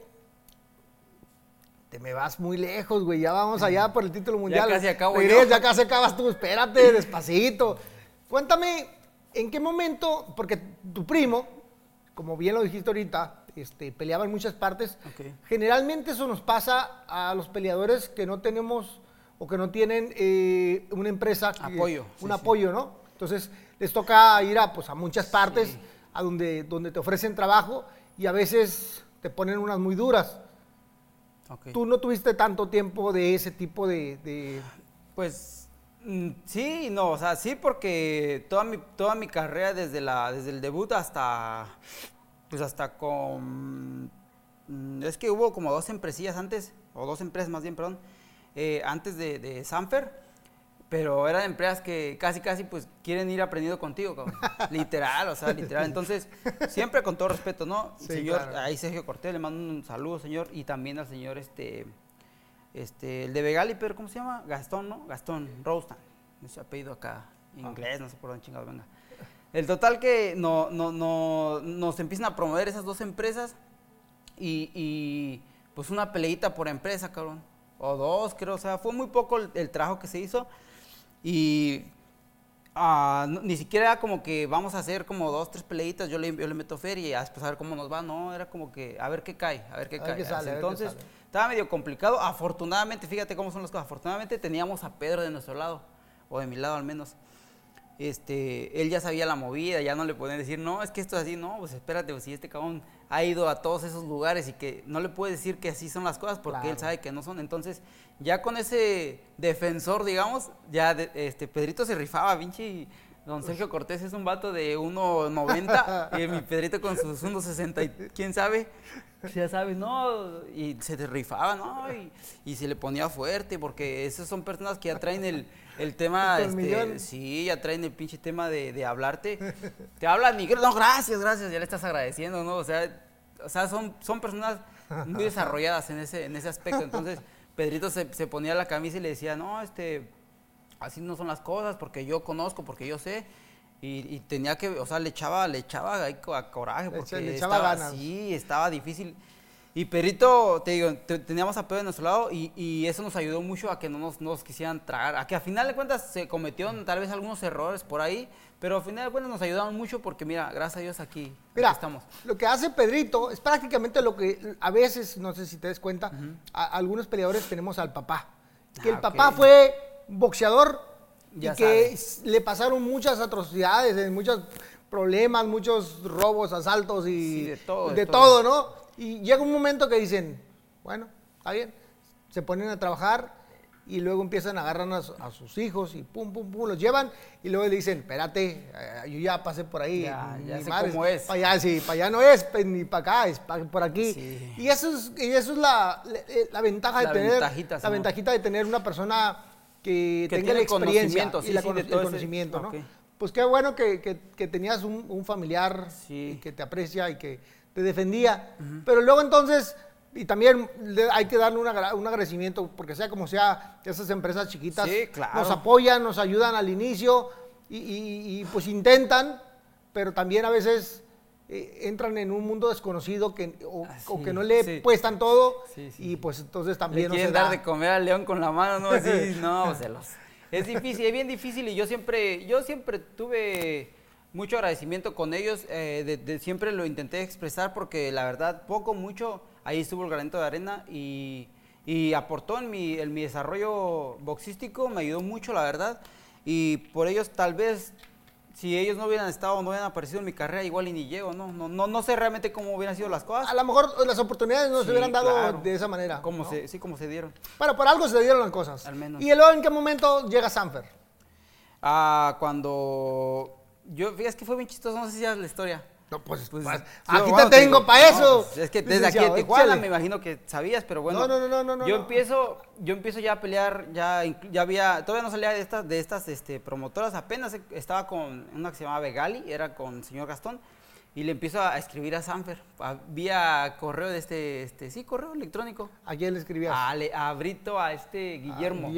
Te me vas muy lejos, güey. Ya vamos allá por el título mundial. casi acabo Regres, yo. Ya casi acabas tú. Espérate, despacito. Cuéntame, ¿en qué momento? Porque tu primo, como bien lo dijiste ahorita, este, peleaba en muchas partes. Generalmente eso nos pasa a los peleadores que no tenemos o que no tienen eh, una empresa. que- Apoyo, un sí. apoyo, ¿no? Entonces les toca ir a, pues, a muchas partes a donde, donde te ofrecen trabajo y a veces te ponen unas muy duras. Ok. Tú no tuviste tanto tiempo de ese tipo de... de- Pues sí, y no, o sea, sí porque toda mi, toda mi carrera desde, la, desde el debut hasta, pues hasta con, mm, es que hubo como dos empresillas antes, o dos empresas más bien, perdón, eh, antes de, de Sanfer, pero eran empresas que casi, casi pues quieren ir aprendiendo contigo, cabrón. literal, o sea, literal. Entonces, siempre con todo respeto, ¿no? Sí, señor, claro. ahí Sergio Cortés, le mando un saludo, señor, y también al señor, este, este, el de Vegali, pero ¿cómo se llama? Gastón, ¿no? Gastón Rostan. Ese apellido acá, inglés, no sé por dónde chingado venga. El total que no, no, no, nos empiezan a promover esas dos empresas y, y, pues una peleita por empresa, cabrón. O dos, creo. O sea, fue muy poco el, el trabajo que se hizo y ah, no- ni siquiera era como que vamos a hacer como dos, tres peleitas, yo le, yo le meto feria y a después a ver cómo nos va. No, era como que a ver qué cae, a ver qué A ver cae. qué sale, a ver qué Entonces, sale. Estaba medio complicado. Afortunadamente, fíjate cómo son las cosas. Afortunadamente teníamos a Pedro de nuestro lado. o de mi lado al menos. Este, él ya sabía la movida, ya no le podían decir, no, es que esto es así, no, pues espérate, pues si este cabrón ha ido a todos esos lugares y que no le puede decir que así son las cosas porque él Claro. sabe que no son. Entonces, ya con ese defensor, digamos, ya de- este Pedrito se rifaba, pinche. Don Sergio Cortés es un vato de 1.90 y mi Pedrito con sus 1.60 y quién sabe, ya sabes, ¿no? Y se te rifaba, ¿no? Y, y se le ponía fuerte porque esas son personas que ya traen el, el tema, este, sí, ya traen el pinche tema de, de hablarte. Te hablan Miguel, no, gracias, gracias, ya le estás agradeciendo, ¿no? O sea, o sea son, son personas muy desarrolladas en ese, en ese aspecto. Entonces, Pedrito se, se ponía la camisa y le decía, no, este, así no son las cosas, porque yo conozco, porque yo sé. Y, y tenía que, o sea, le echaba, le echaba a coraje, porque le echaba estaba, ganas. sí, estaba difícil. Y Perito, te digo, te- teníamos a Pedro de nuestro lado y, y eso nos ayudó mucho a que no nos, no nos quisieran tragar, a que a final de cuentas se cometieron tal vez algunos errores por ahí, pero a final de cuentas nos ayudaron mucho porque mira, gracias a Dios aquí, Mira, aquí estamos. lo que hace Pedrito es prácticamente lo que a veces, no sé si te des cuenta, a- algunos peleadores tenemos al papá. Que Ah, el papá ok. fue boxeador Ya y que sabe. le pasaron muchas atrocidades, eh, muchos problemas, muchos robos, asaltos y Sí, de todo, de de todo. todo, ¿no? Y llega un momento que dicen, bueno, está bien, se ponen a trabajar y luego empiezan a agarrar a, su- a sus hijos y pum, pum, pum, los llevan y luego le dicen, espérate, eh, yo ya pasé por ahí. Ya, ya sé madre, cómo es". Para allá, sí, para allá no es, pues, ni para acá, es pa- por aquí. Sí. Y eso es, y eso es la, la- la ventaja La de tener, ventajita, la ventajita de tener una persona que, Que tenga la experiencia y sí, la sí, cono- de el ese- conocimiento, ¿no? Pues qué bueno que, que- que tenías un, un familiar Sí. y que te aprecia y que te defendía. Pero luego entonces, y también hay que darle un, agra- un agradecimiento, porque sea como sea, esas empresas chiquitas claro. nos apoyan, nos ayudan al inicio y, y- y, pues intentan, pero también a veces eh, entran en un mundo desconocido que, o, Ah, o sí, que no le sí. puestan todo Sí, y pues entonces Le también no se quieren da. dar de comer al león con la mano, ¿no? Así, no, pues, se los... Es difícil, es bien difícil y yo siempre, yo siempre tuve mucho agradecimiento con ellos, eh, de, de- siempre lo intenté expresar porque la verdad, poco, mucho, ahí estuvo el granito de arena y, y aportó en mi, en mi desarrollo boxístico, me ayudó mucho, la verdad, y por ellos tal vez... Si ellos no hubieran estado, no hubieran aparecido en mi carrera, igual y ni llego, ¿no? No, no, no sé realmente cómo hubieran sido las cosas. A lo mejor las oportunidades no Sí, se hubieran dado claro. de esa manera. Como ¿no? se, sí, como se dieron. Bueno, por algo se dieron las cosas. Al menos. ¿Y luego en qué momento llega Sanfer? Ah, cuando. Yo, fíjate que fue bien chistoso, no sé si ya la historia. No, pues, Pues, pues, sí, aquí bueno, te tengo para eso. pues, es que desde aquí de Tijuana me imagino que sabías, pero bueno. No, no, no, no, Yo empiezo, yo empiezo ya a pelear, ya, ya había, todavía no salía de estas, de estas este, promotoras, apenas e- estaba con una que se llamaba Vegali, era con el señor Gastón, y le empiezo a escribir a Sanfer, a- vía correo de este, este, sí, correo electrónico. ¿A quién le escribías? A, a Brito, a este A Guillermo.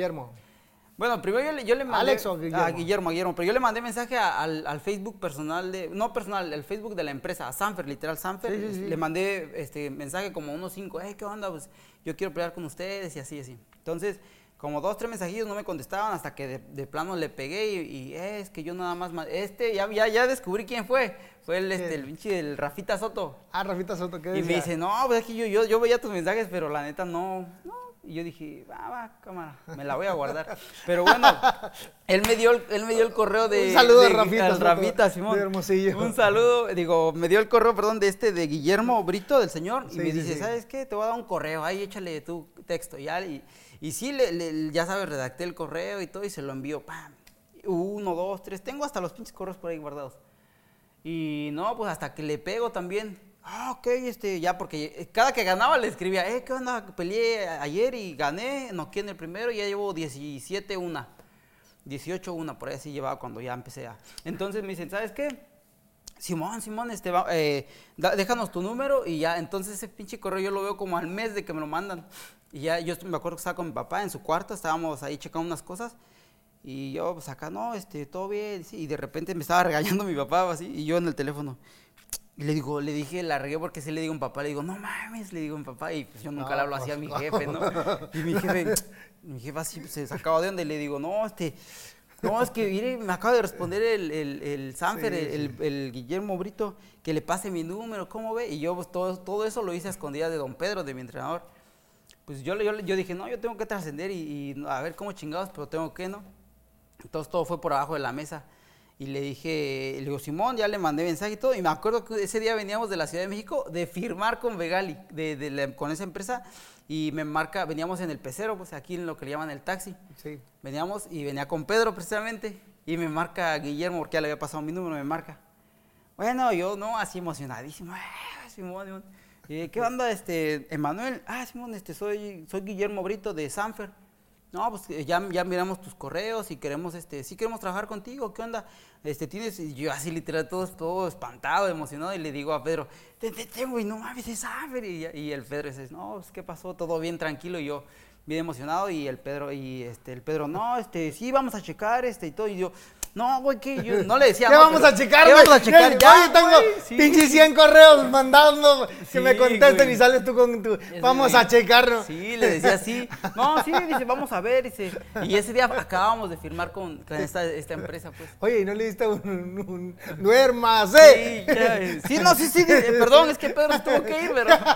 Bueno, primero yo le, yo le mandé... ¿Alex o Guillermo? A Guillermo, Guillermo. Pero yo le mandé mensaje a- al, al Facebook personal de... No personal, el Facebook de la empresa, a Sanfer, literal Sanfer. Sí, sí, sí. Le mandé este mensaje como unos cinco. Hey, ¿qué onda? Pues yo quiero pelear con ustedes y así, así. Entonces, como dos, tres mensajillos no me contestaban hasta que de, de plano le pegué y, y, "Eh, es que yo nada más... Este, ya, ya, ya descubrí quién fue. Fue el, este, el pinche, el Rafita Soto. Ah, Rafita Soto, ¿qué Y decía? me dice, no, pues es que yo, yo, yo veía tus mensajes, pero la neta no, no. Y yo dije, va, va, cámara, me la voy a guardar. Pero bueno, él me dio el, él me dio el correo de... Un saludo de- a Rafita al Soto, Rafita, Simón. de Hermosillo. Un saludo, digo, me dio el correo, perdón, de este, de Guillermo Brito, del señor. Y me sí, dice, sí. ¿sabes qué? Te voy a dar un correo, ahí échale tu texto. Ya, y, y sí, le, le- ya sabes, redacté el correo y todo y se lo envío, pam. Uno, dos, tres, tengo hasta los pinches correos por ahí guardados. Y no, pues hasta que le pego también. Ah, ok, este, ya, porque cada que ganaba le escribía, eh, ¿qué onda? Peleé ayer y gané, noqué en el primero y ya llevo 17 una. 18 una, por ahí así llevaba cuando ya empecé a... Entonces me dicen, ¿sabes qué? Simón, Simón, este, va- eh, déjanos tu número y ya, entonces ese pinche correo yo lo veo como al mes de que me lo mandan. Y ya, yo me acuerdo que estaba con mi papá en su cuarto, estábamos ahí checando unas cosas y yo, pues acá, no, este, todo bien, y de repente me estaba regañando mi papá, así, y yo en el teléfono. Y le digo, le dije, la regué porque sí le digo a mi papá, le digo, no mames, le digo a mi papá, y pues yo nunca No, le hablo así a mi jefe, ¿no? Y mi jefe, mi jefe así se sacaba de y le digo, no, este, no, es que mire, me acaba de responder el, el, el Sanfer, Sí, el, Guillermo Brito, que le pase mi número, ¿cómo ve? Y yo, pues todo, todo eso lo hice a escondidas de don Pedro, de mi entrenador. Pues yo, yo, yo dije, no, yo tengo que trascender y, y a ver cómo chingados, pero tengo que, ¿no? Entonces todo fue por abajo de la mesa. Y le dije, le digo, Simón, ya le mandé mensaje y todo. Y me acuerdo que ese día veníamos de la Ciudad de México de firmar con Vegali, de, de la- con esa empresa. Y me marca, veníamos en el pecero, pues aquí en lo que le llaman el taxi. Sí. Veníamos y venía con Pedro precisamente. Y me marca Guillermo, porque ya le había pasado mi número, me marca. Bueno, yo no, así emocionadísimo. "Ah, Simón, Simón". ¿Qué onda, este, Emanuel? Ah, Simón, este, soy, soy Guillermo Brito de Sanfer. No, pues eh, ya, ya miramos tus correos y queremos, este, sí queremos trabajar contigo, ¿qué onda? Este, tienes, y yo así literal todo, todo espantado, emocionado, y le digo a Pedro, te, te, te, güey, no mames, es Sanfer. Y, y el Pedro dice, no, pues, ¿qué pasó? Todo bien tranquilo, y yo bien emocionado, y el Pedro, y este, el Pedro, no, este, sí, vamos a checar, este, y todo, y yo, no, güey, que yo no le decía. ¿Qué no, vamos a checar, ¿Qué güey? vamos a checar? Ya, Oye, tengo sí. pinches 100 correos mandando que Sí, me contesten y sales tú con tu... Vamos a checarlo. Sí, le decía así. No, sí, dice, vamos a ver. Dice. Y ese día acabábamos de firmar con, con esta, esta empresa, pues. Oye, ¿y no le diste un... un- duermas, eh? Sí, ya, eh, sí, no, sí, sí, eh, perdón, es que Pedro tuvo que ir, pero.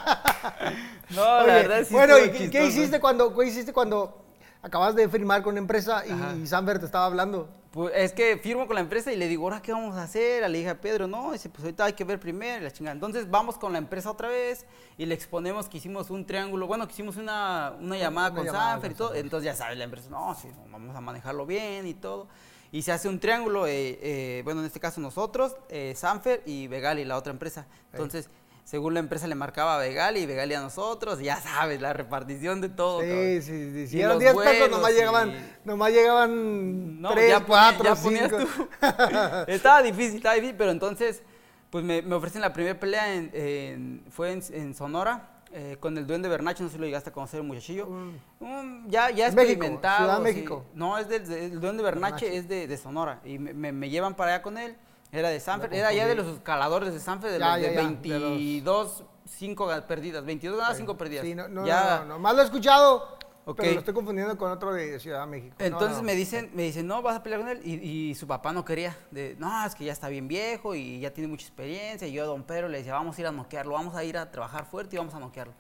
No, Oye, la verdad sí. bueno, ¿y qué, hiciste cuando, qué hiciste cuando acabas de firmar con una empresa y, y Samber te estaba hablando? Pues es que firmo con la empresa y le digo, ¿ahora qué vamos a hacer? Le dije a Pedro, no, dice, pues ahorita hay que ver primero la chingada. Entonces vamos con la empresa otra vez y le exponemos que hicimos un triángulo, bueno, que hicimos una, una llamada Una con llamada Sanfer y todo. Entonces ya sabes, la empresa, no, sí, vamos a manejarlo bien y todo. Y se hace un triángulo, eh, eh, bueno, en este caso nosotros, eh, Sanfer y Vegali, la otra empresa. Entonces, según la empresa le marcaba a Vegali y Vegali a nosotros, ya sabes, la repartición de todo. Sí, cabrón. sí, sí. Si Y eran los 10 pesos, nomás y- llegaban, nomás llegaban No, 3, ya ponía- 4, ya ponías 5. tú. estaba difícil, estaba difícil, pero entonces, pues me, me ofrecen la primera pelea, en, en- fue en, en Sonora, eh, con el Duende Bernache, no sé si lo llegaste a conocer, el muchachillo. Un- ya ya Es México, experimentado. Ciudad sí. México. No, es del, del Duende Bernache, Bernache. es de, de Sonora, y me, me- me llevan para allá con él. Era de Sanfer, era ya de los escaladores de Sanfer, de Ya, los ya, de ya, de 22, 5 perdidas, 22 ganadas, 5 perdidas. Sí, no, no, ya, no, no, nomás lo he escuchado, Ok. pero lo estoy confundiendo con otro de Ciudad de México. Entonces no. me dicen, me dicen, no, vas a pelear con él. Y, y su papá no quería. De, no, es que ya está bien viejo y ya tiene mucha experiencia. Y yo a don Pedro le decía, vamos a ir a noquearlo, vamos a ir a trabajar fuerte y vamos a noquearlo.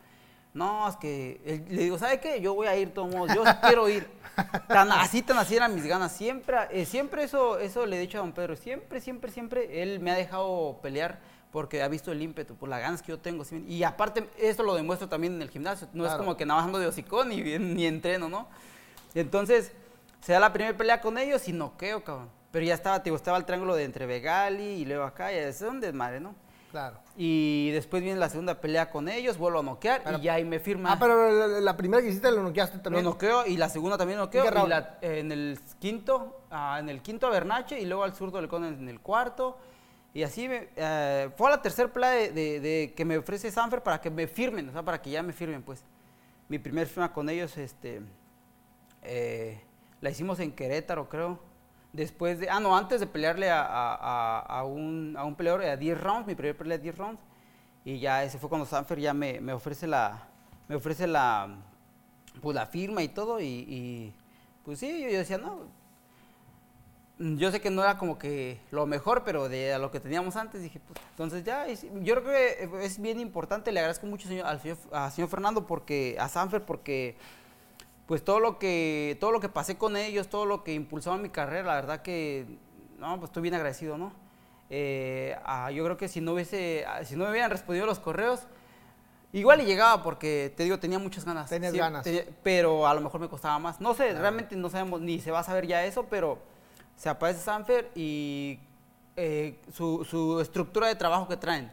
No, es que él- le digo, ¿sabe qué? Yo voy a ir todos modos, yo quiero ir. Tan así, tan así eran mis ganas. Siempre, eh, siempre eso, eso le he dicho a don Pedro. Siempre, siempre, siempre él me ha dejado pelear porque ha visto el ímpetu, por las ganas que yo tengo. Y aparte, esto lo demuestro también en el gimnasio. No es como que nada más ando de hocicón ni, ni entreno, ¿no? Entonces, se da la primera pelea con ellos y noqueo, cabrón. Pero ya estaba, te digo, estaba el triángulo de entre Vegali y luego acá, y es un desmadre, ¿no? Claro. Y después viene la segunda pelea con ellos, vuelvo a noquear Pero- y ya ahí me firma. Ah, pero la, la primera que hiciste lo noqueaste Lo también. noqueo y la segunda también noqueo. ¿En qué Y la- eh, en el quinto, ah, en el quinto a Bernache y luego al zurdo le conen en el cuarto. Y así me- eh, fue a la tercera pelea de, de- de que me ofrece Sanfer para que me firmen, o sea, para que ya me firmen, pues. Mi primer firma con ellos, este, eh, la hicimos en Querétaro, creo. Después de, ah, no, antes de pelearle a, a- a- a un, a un peleador a 10 rounds, mi primer pelea de 10 rounds. Y ya ese fue cuando Sanfer ya me, me ofrece la, me ofrece la, pues la firma y todo. Y, pues sí, yo, yo decía, no, yo sé que no era como que lo mejor, pero de a lo que teníamos antes, dije, pues, entonces ya, yo creo que es bien importante, le agradezco mucho señor- al señor, al señor Fernando, porque, a Sanfer, porque pues todo lo que todo lo que pasé con ellos, todo lo que impulsaba mi carrera, la verdad que no, pues estoy bien agradecido, ¿no? Eh, ah, yo creo que si no hubiese, ah, si no me hubieran respondido los correos, igual y llegaba porque te digo tenía muchas ganas. Tenías Sí, ganas. pero a lo mejor me costaba más. No sé, realmente no sabemos ni se va a saber ya eso, pero se aparece Sanfer y eh, su, su estructura de trabajo que traen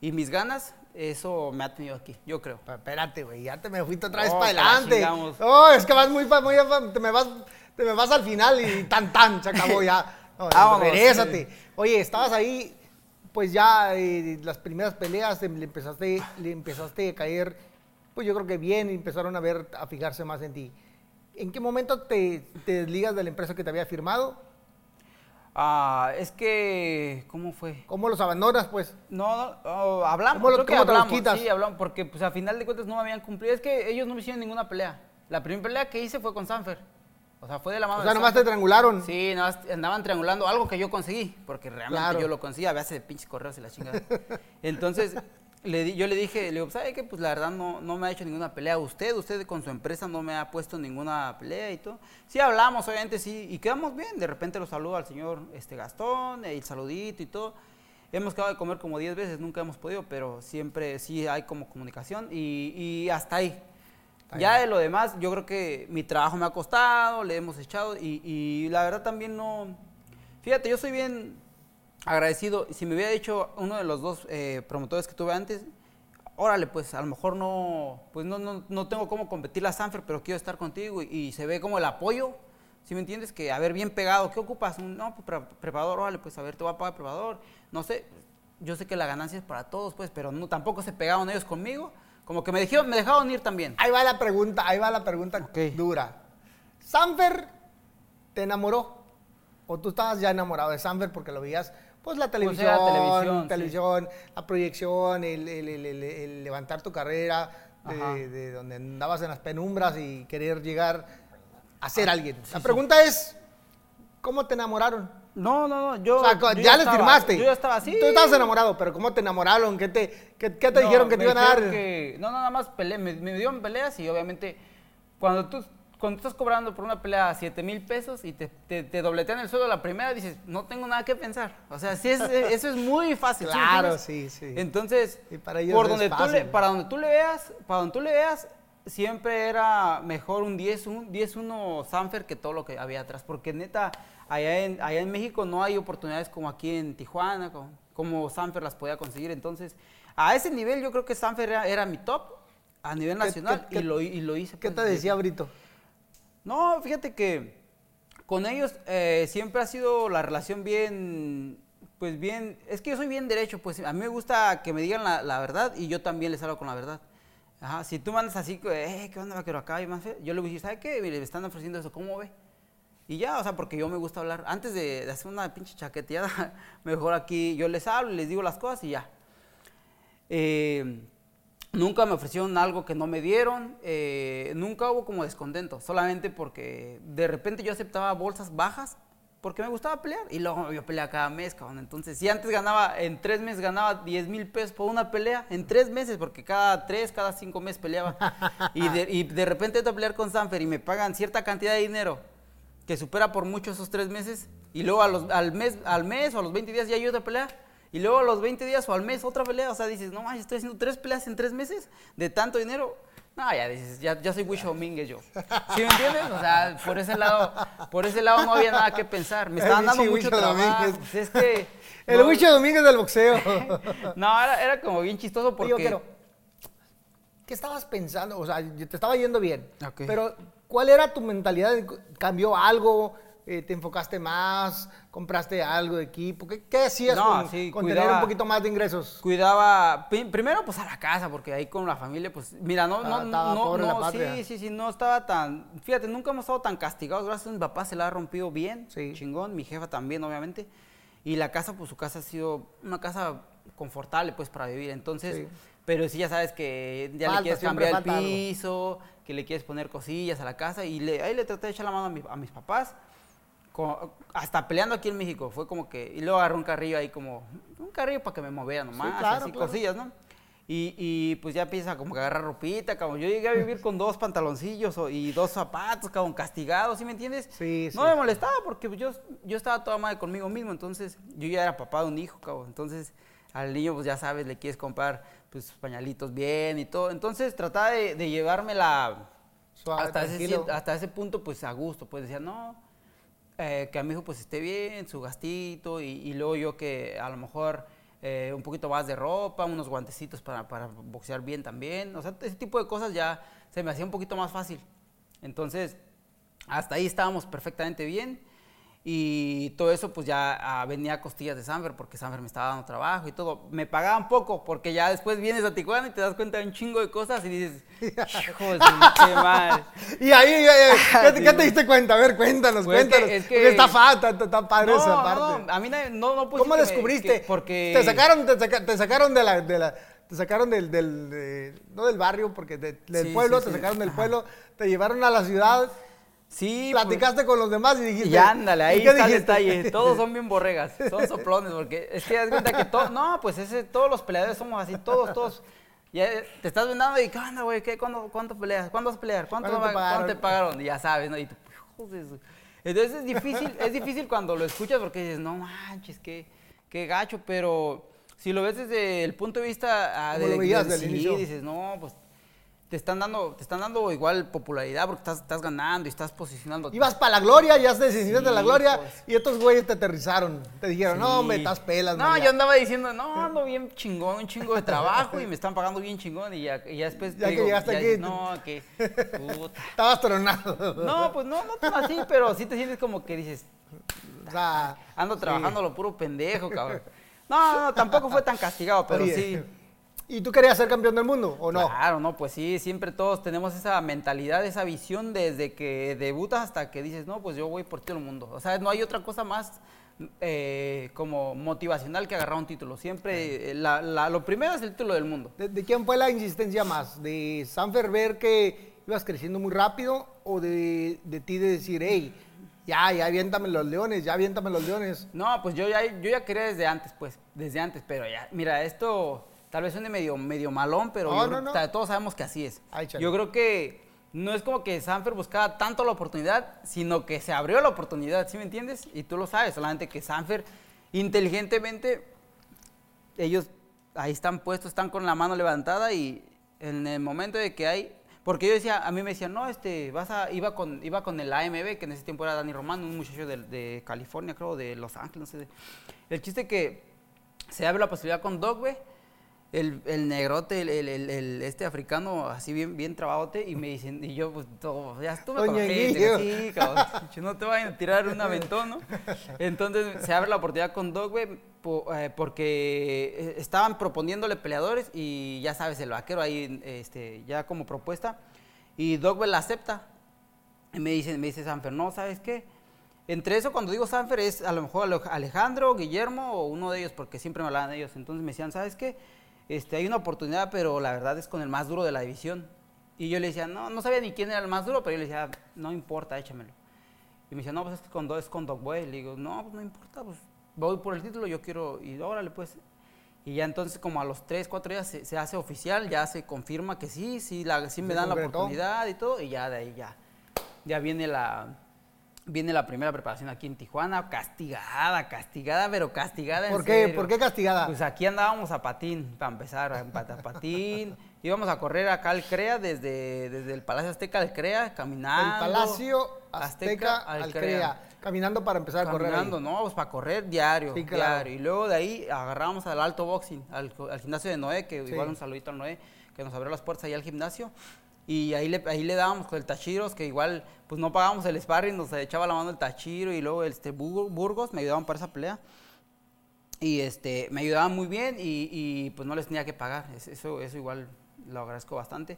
y mis ganas, eso me ha tenido aquí, yo creo. Pa- Espérate, güey, ya te me fuiste otra vez Oh, para adelante. No, es que vas muy, muy te me vas, te me vas al final y tan tan, se acabó ya. No, Vámonos, regrésate. sí. Oye, estabas ahí, pues ya eh, las primeras peleas em, le empezaste, le empezaste a caer, pues yo creo que bien, empezaron a ver, a fijarse más en ti. ¿En qué momento te, te desligas de la empresa que te había firmado? Ah, es que, ¿cómo fue? ¿Cómo los abandonas, pues? No, no, oh, hablamos, ¿Cómo lo- creo que cómo te los hablamos, quitas? sí, hablamos, porque pues a final de cuentas no me habían cumplido. Es que ellos no me hicieron ninguna pelea. La primera pelea que hice fue con Sanfer. O sea, fue de la mano O sea, de nomás te triangularon. Sí, nada más andaban triangulando algo que yo conseguí, porque realmente Claro. yo lo conseguí a base de pinches correos y la chingada. Entonces, le di- yo le dije, le digo, ¿sabe qué? Pues la verdad no, no me ha hecho ninguna pelea usted, usted con su empresa no me ha puesto ninguna pelea y todo. Sí hablamos, obviamente sí, y quedamos bien. De repente lo saludo al señor este, Gastón, el saludito y todo. Hemos quedado de comer como 10 veces, nunca hemos podido, pero siempre sí hay como comunicación y, y hasta ahí. Ya de lo demás, yo creo que mi trabajo me ha costado, le hemos echado y, y la verdad también no... Fíjate, yo soy bien agradecido. Si me hubiera dicho uno de los dos eh, promotores que tuve antes, órale, pues a lo mejor no, pues no, no, no tengo cómo competir la Sanfer, pero quiero estar contigo y, y se ve como el apoyo. ¿Sí me entiendes? Que, a ver, bien pegado, ¿qué ocupas? No, pues pre- preparador, órale, pues a ver, te voy a pagar preparador. No sé, yo sé que la ganancia es para todos, pues, pero no, tampoco se pegaron ellos conmigo. Como que me dejaron, me dejaron ir también. Ahí va la pregunta, ahí va la pregunta dura. ¿Sanfer te enamoró? ¿O tú estabas ya enamorado de Sanfer porque lo veías? Pues la televisión, era televisión, televisión, sí. la proyección, el, el- el- levantar tu carrera de, de donde andabas en las penumbras y querer llegar a ser alguien. La sí. pregunta es, ¿cómo te enamoraron? No, no, no, yo. o sea, yo ya les estaba- firmaste. Yo ya estaba así. Tú estabas enamorado, pero ¿cómo te enamoraron? ¿Qué te, qué, qué te No, dijeron que te iban a dar? que- no, nada más pele- me, me dieron peleas y obviamente cuando tú, cuando estás cobrando por una pelea 7 mil pesos y te, te, te dobletean el sueldo la primera, dices, no tengo nada que pensar. O sea, sí es, eso es muy fácil. ¿sí me Claro, sí, sí. Entonces, Y para por donde tú le, para donde tú le veas, para donde tú le veas, siempre era mejor un 10, un 10-1 Sanfer que todo lo que había atrás. Porque neta, allá en, allá en México no hay oportunidades como aquí en Tijuana, como, como Sanfer las podía conseguir. Entonces, a ese nivel yo creo que Sanfer era, era mi top a nivel ¿Qué- nacional qué- y, lo, y lo hice. ¿Qué pues, te de- decía Brito? No, fíjate que con ellos eh, siempre ha sido la relación bien, pues bien, es que yo soy bien derecho, pues a mí me gusta que me digan la, verdad y yo también les hablo con la verdad. Ajá, si tú mandas así, eh, ¿qué onda, vaquero acá? Y más yo le voy a decir, ¿sabe qué? Mire, me están ofreciendo eso, ¿cómo ve? Y ya, o sea, porque yo me gusta hablar. Antes de, de hacer una pinche chaqueteada, mejor aquí yo les hablo les digo las cosas y ya. Eh, nunca me ofrecieron algo que no me dieron, eh, nunca hubo como descontento, solamente porque de repente yo aceptaba bolsas bajas porque me gustaba pelear y luego yo peleaba cada mes, cabrón. Entonces, si antes ganaba, en tres meses ganaba 10 mil pesos por una pelea, en tres meses, porque cada tres, cada cinco meses peleaba. Y de, y de repente entro a pelear con Sanfer y me pagan cierta cantidad de dinero que supera por mucho esos tres meses y luego al, mes, al mes o a los 20 días ya hay otra pelea y luego a los 20 días o al mes otra pelea. O sea, dices, no manches, estoy haciendo tres peleas en tres meses de tanto dinero. No, ya dices, ya, ya soy Wisho Domínguez yo. ¿Sí me entiendes? O sea, por ese lado, por ese lado no había nada que pensar. Me estaban dando mucho trabajo. Pues es que... El no, Wicho Domínguez del boxeo. No, era, era como bien chistoso porque... ¿qué estabas pensando? O sea, te estaba yendo bien. Ok. Pero, ¿cuál era tu mentalidad? ¿Cambió algo? Eh, ¿Te enfocaste más? ¿Compraste algo de equipo? ¿Qué, qué hacías No, con, sí, con tener cuidaba- un poquito más de ingresos? cuidaba pri- primero pues a la casa porque ahí con la familia pues mira no Estaba- no estaba no, pobre la no patria. sí sí sí no estaba tan fíjate nunca hemos estado tan castigados gracias a mi papá se la ha rompido bien Sí. chingón mi jefa también obviamente y la casa pues su casa ha sido una casa confortable pues para vivir entonces Sí. pero sí ya sabes que ya Falta, le quieres cambiar el falta algo. piso que le quieres poner cosillas a la casa y le, ahí le traté de echar la mano a, mi- a mis papás hasta peleando aquí en México, fue como que, y luego agarré un carrillo ahí como, un carrillo para que me moviera nomás, y claro, así claro. cosillas, ¿no? Y, y, pues ya empieza como que a agarrar ropita, cabrón. Yo llegué a vivir con dos pantaloncillos y dos zapatos, cabrón, castigados, ¿sí me entiendes? Sí, No sí. me molestaba porque yo, yo estaba toda madre conmigo mismo, entonces yo ya era papá de un hijo, cabrón. Entonces al niño, pues ya sabes, le quieres comprar pues pañalitos bien y todo. Entonces trataba de, de llevármela Suave, hasta, ese, tranquilo. hasta ese punto, pues a gusto, pues decía, no, eh, que a mi hijo pues esté bien, su gastito, y, y luego yo que a lo mejor eh, un poquito más de ropa, unos guantecitos para, para boxear bien también, o sea, ese tipo de cosas ya se me hacía un poquito más fácil. Entonces, hasta ahí estábamos perfectamente bien. Y todo eso, pues ya ah, venía a costillas de Sanfer, porque Sanfer me estaba dando trabajo y todo. Me pagaban poco, porque ya después vienes a Tijuana y te das cuenta de un chingo de cosas y dices, hijo de su pinche madre. Y ahí, ¿qué, te- qué diste cuenta? A ver, cuéntanos, Pues es que- cuéntanos. es que- está fa, está, está- padre No, esa parte. no, a mí no, no puse ¿Cómo me- descubriste? que- porque... Te sacaron, te, saca- te sacaron de la, de la- te sacaron del, del de- no del barrio, porque de- del Sí, pueblo, sí, te sí. sacaron del Ajá. pueblo, te llevaron a la ciudad Sí, pues, Platicaste con los demás y dijiste. Y ándale, ahí ¿y qué está el detalle. Todos son bien borregas, son soplones, porque es que das cuenta que todo, no, pues ese, todos los peleadores somos así, todos, todos. Ya eh, te estás vendando y, ¿qué onda, güey? ¿Qué, cuándo, ¿Cuánto peleas? ¿Cuándo vas a pelear? ¿Cuánto, ¿Cuánto te va- cuánto te pagaron? pagaron? Y ya sabes, ¿no? Y tú, "Hijos de su-". Entonces es difícil, es difícil cuando lo escuchas porque dices, no manches, qué, qué gacho, pero si lo ves desde el punto de vista ah, de, lo veías de- del sí, inicio. dices, no, pues te están dando, te están dando igual popularidad porque estás, estás ganando y estás posicionando. Ibas para la gloria, ya te decidiste de la Sí, gloria pues. y estos güeyes te aterrizaron. Te dijeron, no, Sí. me estás pelas, No, María". yo andaba diciendo, no, ando bien chingón, un chingo de trabajo y me están pagando bien chingón y ya, y ya después Ya te que llegaste ya aquí, no, que puta. Estabas tronado. No, pues no, no tan así, pero sí te sientes como que dices, O sea, ando trabajando lo puro pendejo, cabrón. No, no, tampoco fue tan castigado, pero oye, sí. ¿Y tú querías ser campeón del mundo o no? Claro, no, pues sí, siempre todos tenemos esa mentalidad, esa visión desde que debutas hasta que dices, no, pues yo voy por todo el mundo. O sea, no hay otra cosa más eh, como motivacional que agarrar un título. Siempre, eh, la- la- lo primero es el título del mundo. ¿De, de quién fue la insistencia más? ¿De Sanfer ver que ibas creciendo muy rápido o de, de ti de decir, hey, ya, ya aviéntame los leones, ya aviéntame los leones? No, pues yo ya, yo ya quería desde antes, pues, desde antes, pero ya, mira, esto tal vez suene medio, medio malón, pero No, yo todos sabemos que así es. Ay, yo creo que no es como que Sanfer buscaba tanto la oportunidad, sino que se abrió la oportunidad, ¿sí me entiendes? Y tú lo sabes, solamente que Sanfer inteligentemente, ellos ahí están puestos, están con la mano levantada y en el momento de que hay... Porque yo decía, a mí me decían, no, este, vas a, iba con, iba con el AMB, que en ese tiempo era Dani Román, un muchacho de, de California, creo, de Los Ángeles, no sé. El chiste que se abre la posibilidad con Doc, güey, el, el negrote, el, el- el- este africano, así bien, bien trabadote, y me dicen, y yo, pues, todo, ya estuve con gente, sí, cabrón, no te vayan a tirar un aventón, ¿no? Entonces, se abre la oportunidad con Doc, güey, po- eh, porque eh, estaban proponiéndole peleadores, y ya sabes, el vaquero ahí, este, ya como propuesta, y güey, la acepta, y me dice, me dice Sanfer, no, ¿sabes qué? Entre eso, cuando digo Sanfer, es a lo mejor Ale- Alejandro, Guillermo o uno de ellos, porque siempre me hablaban de ellos. Entonces me decían, ¿sabes qué? Este, hay una oportunidad, pero la verdad es con el más duro de la división. Y yo le decía, no, no sabía ni quién era el más duro, pero yo le decía, no importa, échamelo. Y me decía, no, pues es que con, es con Doc Boy. Le digo, no, pues no importa, pues voy por el título, yo quiero, y órale, pues. Y ya entonces, como a los 3, 4 días se, se hace oficial, ya se confirma que sí, sí, la, sí me dan la oportunidad y todo, y ya de ahí ya, ya viene la, viene la primera preparación aquí en Tijuana, castigada, castigada, pero castigada en ¿Por qué? serio. ¿Por qué castigada? Pues aquí andábamos a patín, para empezar, a pat- a patín. Íbamos a correr acá al CREA, desde, desde el Palacio Azteca al CREA, caminando. El Palacio Azteca, al al CREA. CREA. Caminando para empezar a correr. Caminando, no, pues para correr diario, Sí, claro. diario. Y luego de ahí agarramos al alto boxing, al, al gimnasio de Noé, que Sí. igual un saludito a Noé, que nos abrió las puertas ahí al gimnasio. Y ahí le, ahí le dábamos con el Tachiros, que igual pues no pagábamos el sparring, nos echaba la mano el Tachiro y luego este Bur- Burgos me ayudaban para esa pelea. Y este, me ayudaban muy bien y, y, pues no les tenía que pagar. Es- Eso, eso igual lo agradezco bastante.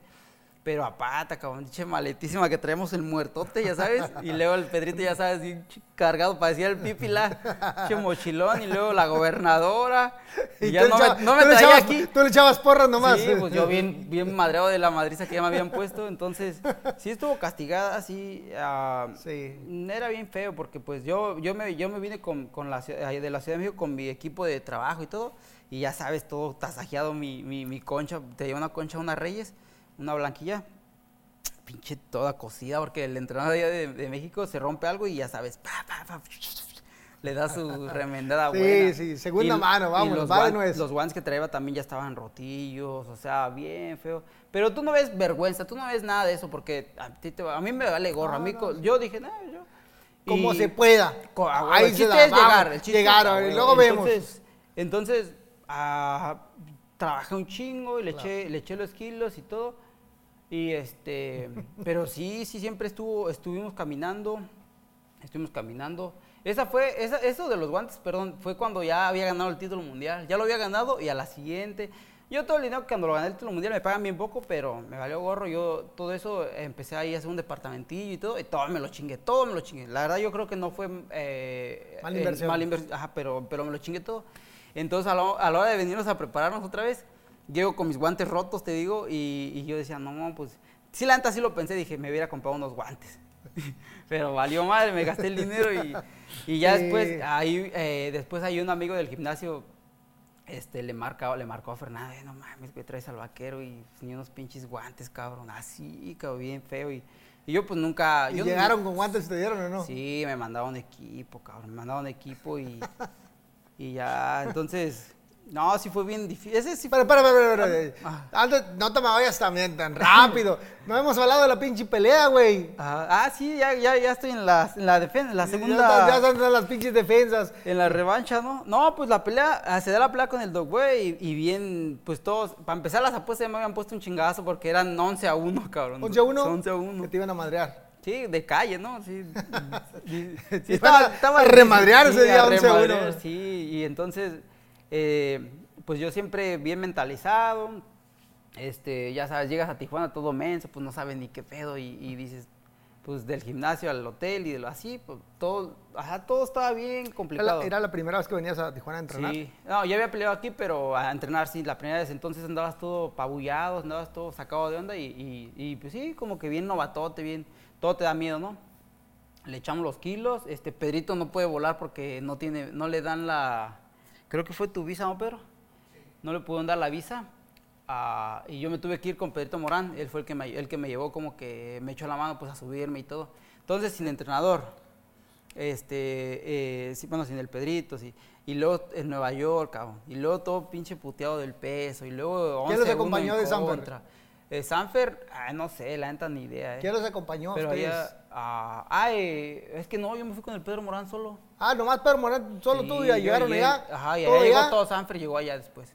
Pero a pata, cabrón, diche maletísima que traemos el muertote, ya sabes. Y luego el Pedrito, ya sabes, cargado, parecía el pipila, che mochilón. Y luego la gobernadora. Y, ya tú le no me, echabas- no me traía echabas- aquí. Tú le echabas porras nomás. Sí, pues yo bien, bien madreado de la madriza que ya me habían puesto. Entonces, sí estuvo castigada, sí. ah, Sí. Era bien feo porque pues yo, yo, me, yo me vine con, con la, de la Ciudad de México con mi equipo de trabajo y todo. Y ya sabes, todo tasajeado mi, mi, mi concha. Te lleva una concha, una Reyes, una blanquilla. Pinche toda cocida porque el entrenador de, de México se rompe algo y ya sabes, pa, pa, pa, le da su remendada Sí, buena. sí, segunda Y- mano, y vámonos, los va de guan- nuez. Los guantes que traía también ya estaban rotillos, o sea, bien feo. Pero tú no ves vergüenza, tú no ves nada de eso porque a, ti te va- a mí me vale gorro. a mí, yo dije, no, yo. Como y- se pueda. Co- a huevo, Ahí el chiste es vamos, llegar. El chiste llegar, es- y luego vemos. Entonces, entonces ah, trabajé un chingo y le, eché, le eché los kilos y todo. Y este, pero sí, sí, siempre estuvo, estuvimos caminando, estuvimos caminando. Esa fue, esa, eso de los guantes, perdón, fue cuando ya había ganado el título mundial. Ya lo había ganado y a la siguiente. Yo todo el dinero que cuando lo gané el título mundial me pagan bien poco, pero me valió gorro. Yo todo eso empecé ahí a hacer un departamentillo y todo, y todo me lo chingué, todo me lo chingué. La verdad yo creo que no fue eh, Mala eh, inversión. mala inversión, ajá, pero, pero me lo chingué todo. Entonces a a la hora de venirnos a prepararnos otra vez, llego con mis guantes rotos, te digo, y, y yo decía, no, pues, sí la neta sí lo pensé, dije, me hubiera comprado unos guantes. Pero valió madre, me gasté el dinero y, y ya Sí. después, ahí, eh, después hay un amigo del gimnasio, este, le marca, le marcó a Fernando, "Eh, no mames, güey, traes al vaquero y ni unos pinches guantes, cabrón, así, cabrón, bien feo. Y, y yo pues nunca... ¿Y yo llegaron con guantes y te dieron o no? Sí, me mandaban equipo, cabrón, me mandaban equipo y, y ya, entonces, no, sí fue bien difícil. Ese sí Espera, espera, espera, espera. Ah. Antes, no te me vayas también tan rápido. No hemos hablado de la pinche pelea, güey. Ah, ah, sí, ya, ya, ya estoy en la, en la defensa, en la segunda... ya están las pinches defensas. En la revancha, ¿no? No, pues la pelea, ah, se da la pelea con el Dog Güey y, y bien, pues todos, para empezar las apuestas ya me habían puesto un chingazo porque eran 11 a 1, cabrón. 11 a 1. 11 a Que 1. te iban a madrear. Sí, de calle, ¿no? Sí. sí, Te sí, iban a- a remadrear ese día 11 a 1. remadrear, Sí, y entonces, eh, pues yo siempre bien mentalizado, este, ya sabes, llegas a Tijuana todo menso, pues no sabes ni qué pedo y, y dices, pues del gimnasio al hotel y de lo así, pues todo, ajá, todo estaba bien Era complicado. la, era la primera vez que venías a Tijuana a entrenar. Sí, no, ya había peleado aquí, pero a entrenar sí, la primera vez. Entonces andabas todo pabullado, andabas todo sacado de onda y, y, y, pues sí, como que bien novatote, bien, todo te da miedo, ¿no? Le echamos los kilos, este Pedrito no puede volar porque no tiene, no le dan la, creo que fue tu visa, ¿no, Pedro? No le pudieron dar la visa. ah, y yo me tuve que ir con Pedrito Morán, él fue el que me, el que me llevó como que me echó la mano pues a subirme y todo. Entonces sin entrenador, este, eh, sí, bueno, sin el Pedrito, sí. Y luego en Nueva York, cabrón. Y luego todo pinche puteado del peso. Y luego 11 ¿Quién los acompañó de Sanfer? contra. Eh, Sanfer, ah, no sé, la neta ni idea, eh. ¿Quién los acompañó a Pero ustedes? allá, ah, eh, es que no, yo me fui con el Pedro Morán solo. Ah, nomás Pedro Morán, solo Sí, tú yo llegaron llegué- allá. Ajá, y allá llegó allá. todo Sanfer, llegó allá después.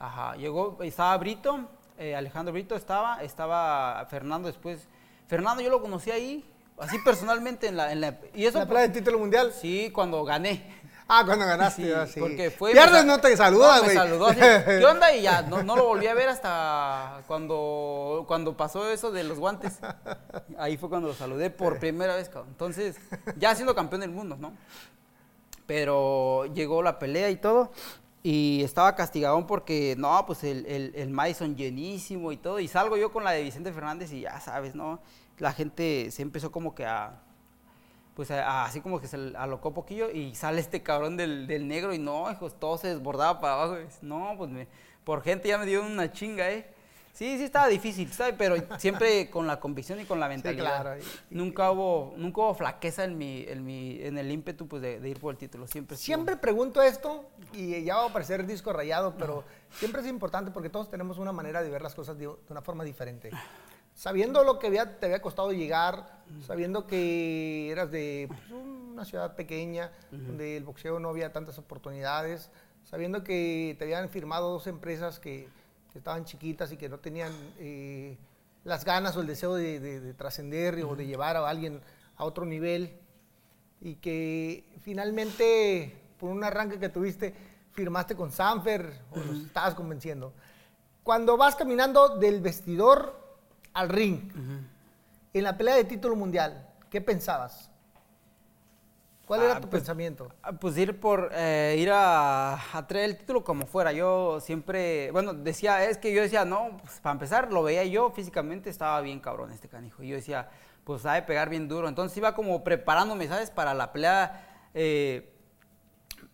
Ajá, llegó, estaba Brito, eh, Alejandro Brito estaba, estaba Fernando después. Fernando yo lo conocí ahí, así personalmente en la, en la y eso la pelea del título mundial. sí, cuando gané. Ah, cuando ganaste, Sí, ah, sí. porque fue Pierdes, no te saluda, No, güey. me saludó así, ¿Qué onda? Y ya, no, no lo volví a ver hasta cuando, cuando pasó eso de los guantes. Ahí fue cuando lo saludé por primera vez, cabrón. Entonces, ya siendo campeón del mundo, ¿no? Pero llegó la pelea y todo. Y estaba castigadón porque, no, pues el, el, el Madison llenísimo y todo. Y salgo yo con la de Vicente Fernández y ya sabes, ¿no? La gente se empezó como que a, pues a- así como que se alocó poquillo y sale este cabrón del, del negro y no, hijos, todo se desbordaba para abajo. No, pues me- por gente ya me dio una chinga, ¿eh? Sí, sí estaba difícil, ¿sabes? Pero siempre con la convicción y con la mentalidad. claro, y- Nunca hubo, nunca hubo flaqueza en mi, en mi, en el ímpetu pues de, de ir por el título. Siempre estuvo- Siempre pregunto esto y ya va a parecer disco rayado, pero siempre es importante porque todos tenemos una manera de ver las cosas de, de una forma diferente. Sabiendo lo que había- te había costado llegar, sabiendo que eras de pues, una ciudad pequeña, donde el boxeo no había tantas oportunidades, sabiendo que te habían firmado dos empresas que, que estaban chiquitas y que no tenían eh, las ganas o el deseo de, de- de trascender o de llevar a alguien a otro nivel. Y que finalmente, por un arranque que tuviste, firmaste con Sanfer o los estabas convenciendo. Cuando vas caminando del vestidor al ring, en la pelea de título mundial, ¿qué pensabas? ¿Cuál era Ah, tu pues, pensamiento? Ah, Pues ir por eh, ir a, a traer el título como fuera. Yo siempre, bueno, decía, es que yo decía, no, pues para empezar, lo veía yo físicamente, estaba bien cabrón este canijo. Y yo decía, pues sabe pegar bien duro. Entonces iba como preparándome, ¿sabes? Para la pelea, eh,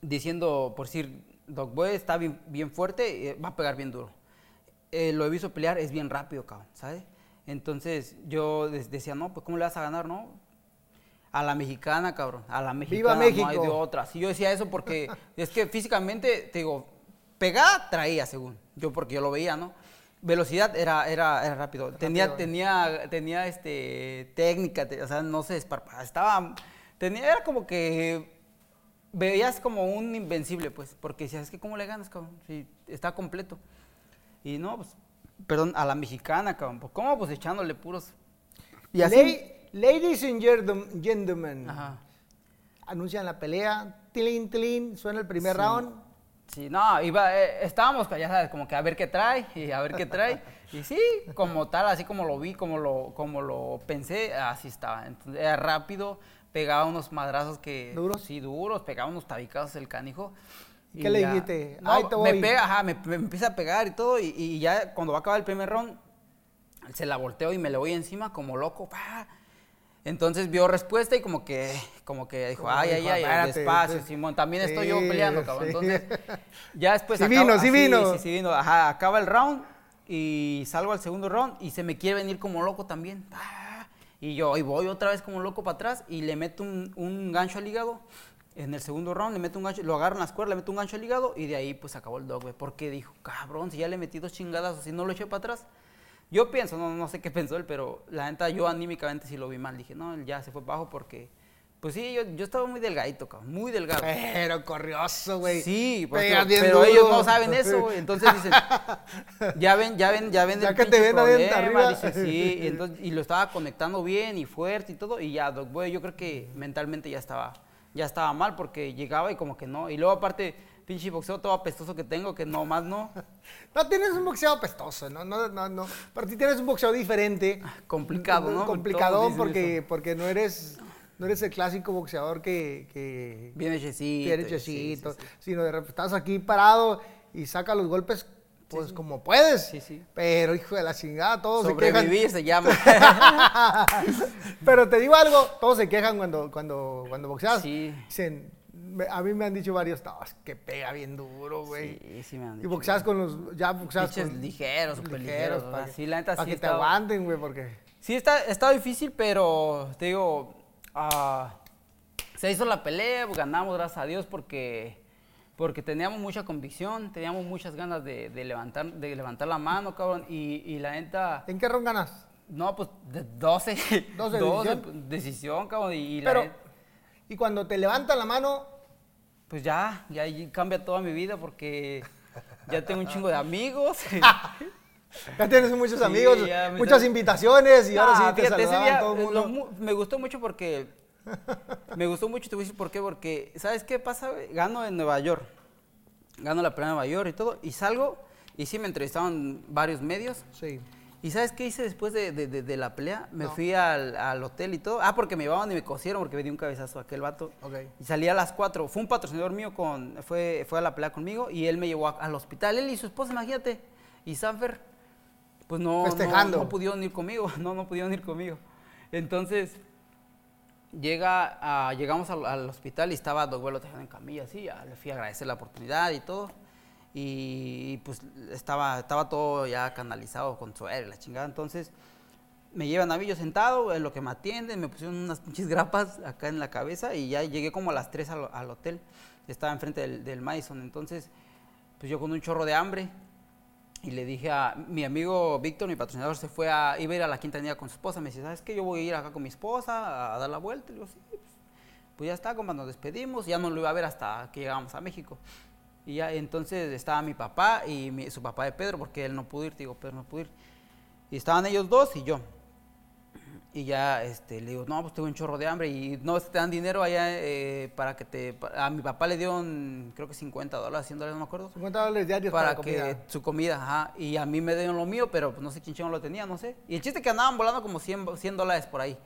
diciendo, por decir, Doc Boy está bien, bien fuerte, eh, va a pegar bien duro. Lo he visto pelear, es bien rápido, cabrón, ¿sabes? Entonces yo decía, no, pues ¿cómo le vas a ganar, no? A la mexicana, cabrón. A la mexicana. No hay de otra. Sí, yo decía eso porque es que físicamente, te digo, pegada traía, según. Yo, porque yo lo veía, ¿no? Velocidad era, era, era rápido. Tenía, Rápido. tenía, tenía este, técnica, te- o sea, no se desparpajaba. Estaba, tenía, era como que veías como un invencible, pues, porque decías, es que ¿cómo le ganas, cabrón? Si está completo. Y no, pues, perdón, a la mexicana, cabrón. Pues, ¿Cómo? Pues echándole puros. Y así. La- Ladies and gentlemen- gentlemen, Ajá. anuncian la pelea, tilín, tilín, suena el primer Sí. round. Sí, no, iba, eh, estábamos, ya sabes, como que a ver qué trae, y a ver qué trae. Y sí, como tal, así como lo vi, como lo, como lo pensé, así estaba. Entonces, era rápido, pegaba unos madrazos que... ¿Duros? Sí, duros, pegaba unos tabicazos el canijo. ¿Y qué le dijiste? No, Ahí te voy. me pega, ajá, me, me empieza a pegar y todo, y, y ya cuando va a acabar el primer round, se la volteo y me le voy encima como loco, pa. Entonces vio respuesta y como que, como que dijo, ay, ay, ay, "Espérate, despacio, Simón, también estoy Sí, yo peleando, cabrón. sí. Entonces, ya después Sí vino, sí ah, vino. Sí, sí vino, ajá, acaba el round y salgo al segundo round y se me quiere venir como loco también. Y yo, y voy otra vez como loco para atrás y le meto un, un gancho al hígado. En el segundo round le meto un gancho, lo agarro en las cuerdas, le meto un gancho al hígado y de ahí pues acabó el dog, güey. Porque dijo, cabrón, si ya le metí dos chingadas, si no lo eché para atrás. Yo pienso, no, no sé qué pensó él, pero la neta yo anímicamente sí lo vi mal. Dije, no, él ya se fue bajo porque, pues sí, yo, yo estaba muy delgadito, cabrón, muy delgado. Pero corrioso, güey. Sí, Pegas pero, duro. ellos no saben eso, güey. Entonces dicen, ya ven, ya ven, ya ven Ya el que te ven problema", arriba. dice, sí, y, entonces- y lo estaba conectando bien y fuerte y todo, y ya, Doc Boy, yo creo que mentalmente ya estaba, ya estaba mal porque llegaba y como que no. Y luego aparte, pinche boxeo todo apestoso que tengo, que no más no, No tienes un boxeo apestoso, ¿no? No, no, no. Pero ti tienes un boxeo diferente. complicado, ¿no? Dicen porque, eso. porque no eres no eres el clásico boxeador que, que sí, sí, hechecito, sí. sino de repente estás aquí parado y saca los golpes pues como puedes. Sí, sí. Pero hijo de la chingada, todos se quejan. Sobrevivir se llama. Pero te digo algo, todos se quejan cuando, cuando, cuando boxeas. Sí. Dicen, a mí me han dicho varios, no, es que pega bien duro, güey. Sí, sí me han y dicho. boxeas con los, ya boxeas con... ligeros, súper ligeros, para que, así, la neta, pa' sí que te aguanten, güey, porque... Sí, está, está difícil, pero te digo, ah, se hizo la pelea, pues, ganamos, gracias a Dios, porque, porque teníamos mucha convicción, teníamos muchas ganas de, de levantar, de levantar la mano, cabrón, y, y la neta, ¿En qué ron ganas? no, pues de 12, 12 decisión, decisión. decisión cabrón, y, y la Pero, net- y cuando te levantan la mano, pues ya, ya cambia toda mi vida, porque ya tengo un chingo de amigos. ya tienes muchos amigos, muchas invitaciones y ahora Ah, sí te fíjate, saludaban día, todo el mundo. lo me gustó mucho porque. Me gustó mucho, te voy a decir por qué. Porque, ¿sabes qué pasa? Gano en Nueva York. Gano la pelea en Nueva York y todo. Y salgo, y sí me entrevistaban varios medios. Sí. ¿Y sabes qué hice después de, de- de- de la pelea? Me No. fui al, al hotel y todo. Ah, porque me llevaban y me cosieron porque me di un cabezazo a aquel vato. Ok. Y salí a las 4. Fue un patrocinador mío, con, fue, fue a la pelea conmigo y él me llevó a- al hospital. Él y su esposa, imagínate. Y Sanfer, pues no, no, no pudieron ir conmigo. No, no pudieron ir conmigo. Entonces, llega a- llegamos al, al hospital y estaba Doc Vuelo en camilla, así. Le fui a agradecer la oportunidad y todo. Y, pues estaba, estaba todo ya canalizado con suero y la chingada. Entonces, me llevan a mí yo sentado, en lo que me atienden, me pusieron unas pinches grapas acá en la cabeza y ya llegué como a las 3 al, al hotel. Estaba enfrente del, del Madison. Entonces, pues yo con un chorro de hambre y le dije a mi amigo Víctor, mi patrocinador, se fue a, iba a ir a la quintanilla con su esposa. Me dice, ¿sabes qué? Yo voy a ir acá con mi esposa a, dar la vuelta. Y le digo, sí, pues, pues ya está, como nos despedimos. Ya no lo iba a ver hasta que llegamos a México. Y ya entonces estaba mi papá y su papá de Pedro, porque él no pudo ir, te digo, Pedro no pudo ir. Y estaban ellos dos y yo. Y ya este, le digo, no, pues tengo un chorro de hambre y no te dan dinero allá eh, para que te... pa- A mi papá le dieron, creo que 50 dólares, 100 dólares, no me acuerdo. 50 dólares diarios Para, para, que comida. su comida, ajá. Y a mí me dieron lo mío, pero pues, no sé quién chingón lo tenía, no sé. Y el chiste que andaban volando como 100, bo- 100 dólares por ahí.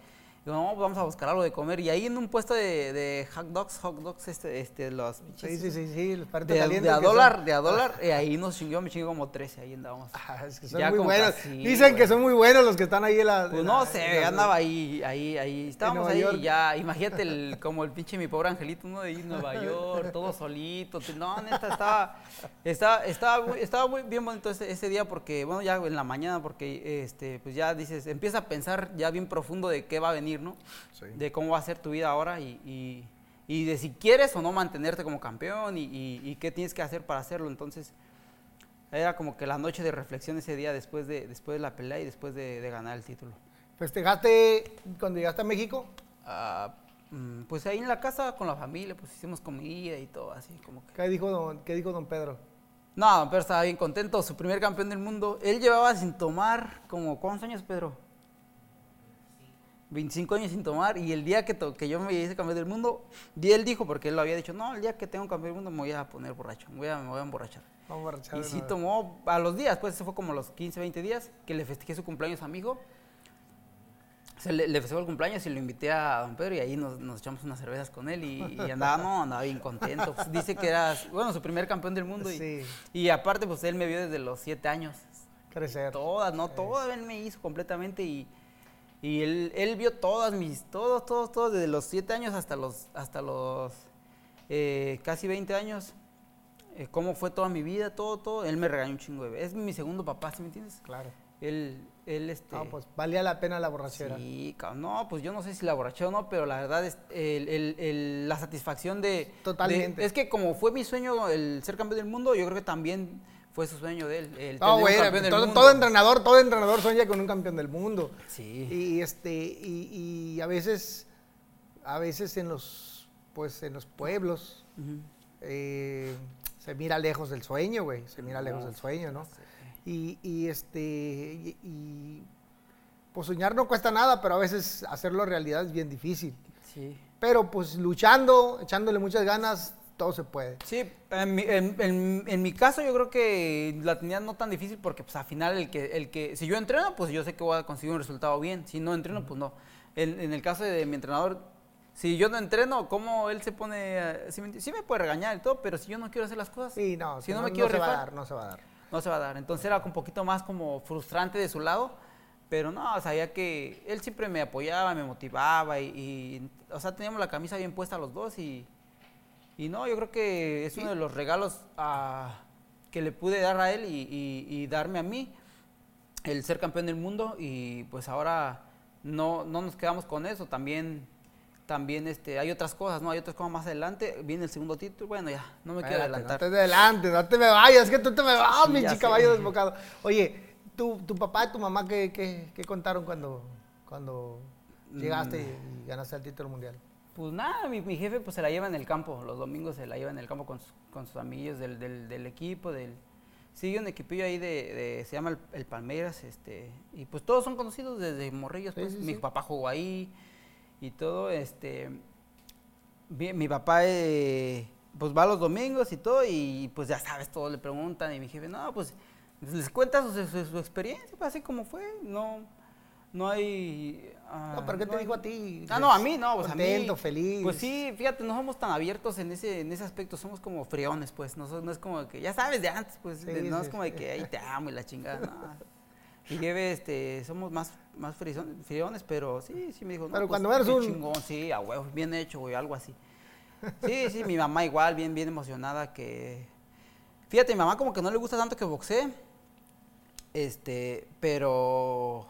Digo, no, pues vamos a buscar algo de comer. Y ahí en un puesto de, de hot dogs, hot dogs, este, este, los Sí, sí, sí, sí, los de, de a son- dólar, de a dólar, y ahí nos chingó, me chingó como 13, ahí andábamos. Ah, es que son Ya muy buenos. casi, Dicen que son muy buenos los que están ahí en la. Pues en no la- sé, la- andaba ahí, ahí, ahí, estábamos ahí York. y ya, imagínate el, como el pinche mi pobre angelito, uno de ahí en Nueva York, todo solito, no, neta, estaba, estaba, estaba, muy, estaba muy bien bonito ese, ese día porque, bueno, ya en la mañana, porque, este, pues ya dices, empieza a pensar ya bien profundo de qué va a venir, ¿no? Sí. De cómo va a ser tu vida ahora y, y, y de si quieres o no mantenerte como campeón y, y- y qué tienes que hacer para hacerlo, entonces... Era como que la noche de reflexión ese día después de, después de la pelea y después de, de ganar el título. ¿Festejaste cuando llegaste a México? Mm, pues ahí en la casa con la familia, pues hicimos comida y todo así, como que... ¿Qué dijo don, qué dijo don Pedro? No, don Pedro estaba bien contento, su primer campeón del mundo. Él llevaba sin tomar como, ¿cuántos años, Pedro? 25 años sin tomar y el día que, que yo me hice campeón del mundo, y él dijo, porque él lo había dicho, no, el día que tengo campeón del mundo me voy a poner borracho, me voy a, me voy a emborrachar. A Y sí tomó a los días, pues se fue como los 15, 20 días, que le festejé su cumpleaños a mi hijo. Se le, le festejó el cumpleaños y lo invité a don Pedro y ahí nos, nos echamos unas cervezas con él y, y andaba, no, andaba bien contento. Pues dice que era, bueno, su primer campeón del mundo y, Sí. y aparte pues él me vio desde los 7 años. Crecer. Todas, no, todas él me hizo completamente y, Y él, él vio todas mis, todos, todos, todos, desde los 7 años hasta los, hasta los eh, casi 20 años. eh, cómo fue toda mi vida, todo, todo. Él me regañó un chingo de veces. Es mi segundo papá, ¿sí me entiendes? Claro. Él, él, este... No, pues valía la pena la borrachera. Sí, no, pues yo no sé si la borrachera o no, pero la verdad es el- el- el- la satisfacción de... Totalmente. de- es que como fue mi sueño el ser campeón del mundo, yo creo que también fue su sueño de él. El No, güey, todo, todo entrenador, todo entrenador sueña con un campeón del mundo. Sí. Y este, y, y a veces, a veces en los, pues en los pueblos, Ujú. eh, se mira lejos del sueño, güey. Se mira lejos No, del sueño, ¿no? sí. Y, y, este, y, y, pues soñar no cuesta nada, pero a veces hacerlo realidad es bien difícil. Sí. Pero pues luchando, echándole muchas ganas, todo se puede. Sí, en mi, en- en- en mi caso yo creo que la tenía no tan difícil porque pues al final el que, el que, si yo entreno, pues yo sé que voy a conseguir un resultado bien. Si no entreno, pues no. En, en el caso de mi entrenador, si yo no entreno, ¿cómo él se pone? Sí me, sí me puede regañar y todo, pero si yo no quiero hacer las cosas, Sí, no, si no, me quiero se va a dar, no se va a dar. no se va a dar. Entonces era un poquito más como frustrante de su lado, pero no, sabía que él siempre me apoyaba, me motivaba y, y, o sea, teníamos la camisa bien puesta los dos y, y no, yo creo que es uno de los regalos ah, que le pude dar a él y, y- y darme a mí, el ser campeón del mundo y pues ahora no, no nos quedamos con eso, también... También este, hay otras cosas, ¿no? Hay otras cosas más adelante. Viene el segundo título. Bueno, ya, no me quiero adelantar. No te adelante, no te me vayas, que tú te me vas, Sí, mi chica caballo desbocado. Oye, ¿tu, tu papá y tu mamá qué, qué- qué contaron cuando, cuando llegaste Mm. y ganaste el título mundial? Pues nada, mi, mi jefe pues se la lleva en el campo, los domingos se la lleva en el campo con, sus- con sus amigos del, del- del equipo, del... Sigue un equipillo ahí de, de- se llama el, el Palmeiras, este, y pues todos son conocidos desde morrillos, Sí, pues, sí, mi sí. papá jugó ahí y todo, este, mi, mi papá eh, pues va los domingos y todo, y pues ya sabes, todos le preguntan, y mi jefe, no, pues les cuenta su, su- su experiencia, pues, así como fue, no, no hay... ah, No, pero ¿qué te hay- dijo a ti? Ah, no, a mí no, pues a mí. Contento, feliz. Pues sí, fíjate, no somos tan abiertos en ese, en ese aspecto, somos como friones, pues. No, no es como que, ya sabes de antes, pues. Sí, de- no sí, es como de que ahí te amo y la chingada, no. Y Gebe, este, somos más, más friones, pero sí, sí me dijo, no, Pero pues, cuando eres un- chingón, sí, a huevo, bien hecho, güey, algo así. Sí, sí, mi mamá igual, bien, bien emocionada que... Fíjate, mi mamá como que no le gusta tanto que boxee, este, pero...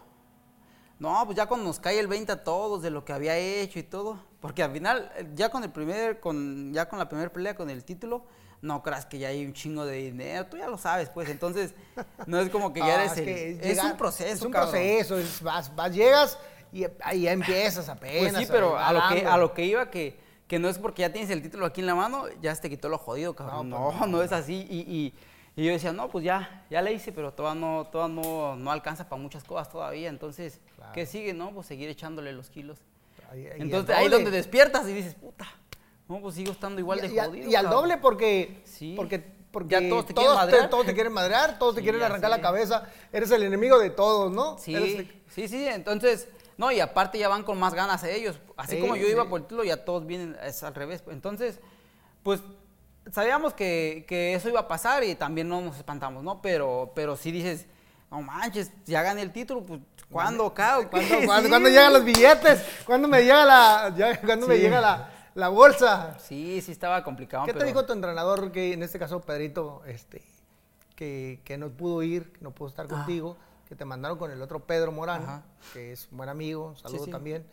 No, pues ya cuando nos cae el 20 a todos de lo que había hecho y todo, porque al final, eh, ya con el primer, con, ya con la primera pelea, con el título, no creas que ya hay un chingo de dinero, tú ya lo sabes, pues, entonces, no es como que ya Ah, eres el, es llegar- un proceso, Es un cabrón. proceso, es- vas, vas, llegas y ahí ya empiezas apenas. Pues sí, pero a lo que, a lo que iba, que, que no es porque ya tienes el título aquí en la mano, ya se te quitó lo jodido, cabrón. No, No, pues no, no. es así. Y, y- y yo decía, no, pues ya, ya le hice, pero todavía no, todavía no, no alcanza para muchas cosas todavía. Entonces, Claro. ¿qué sigue, no? Pues seguir echándole los kilos. Ahí- ahí Entonces, ahí donde despiertas y dices, puta, no, pues sigo estando igual y, de y al- jodido. y al cabrón". doble porque, Sí. porque, porque Ya todos te quieren madrear. todos te quieren madrear, todos te quieren arrancar la cabeza. Eres el enemigo de todos, ¿no? Sí, Eres sí, sí, entonces, no, y aparte ya van con más ganas ellos. Así Sí, como yo iba por el título, ya todos vienen, es al revés. Entonces, pues, sabíamos que, que eso iba a pasar y también no nos espantamos, ¿no? Pero, pero sí dices, no manches, ya gané el título, pues, ¿cuándo acá? o qué?" ¿Cuándo, cuándo- Sí. cuándo llegan los billetes? ¿Cuándo me llega la, ya- cuándo me Sí. llega la, la bolsa? Sí, sí estaba complicado. ¿Qué te pero- dijo tu entrenador, que en este caso Pedrito, este, que, que no pudo ir, que no pudo estar Ah. contigo, que te mandaron con el otro Pedro Morán, Ajá. que es un buen amigo, un saludo sí. también,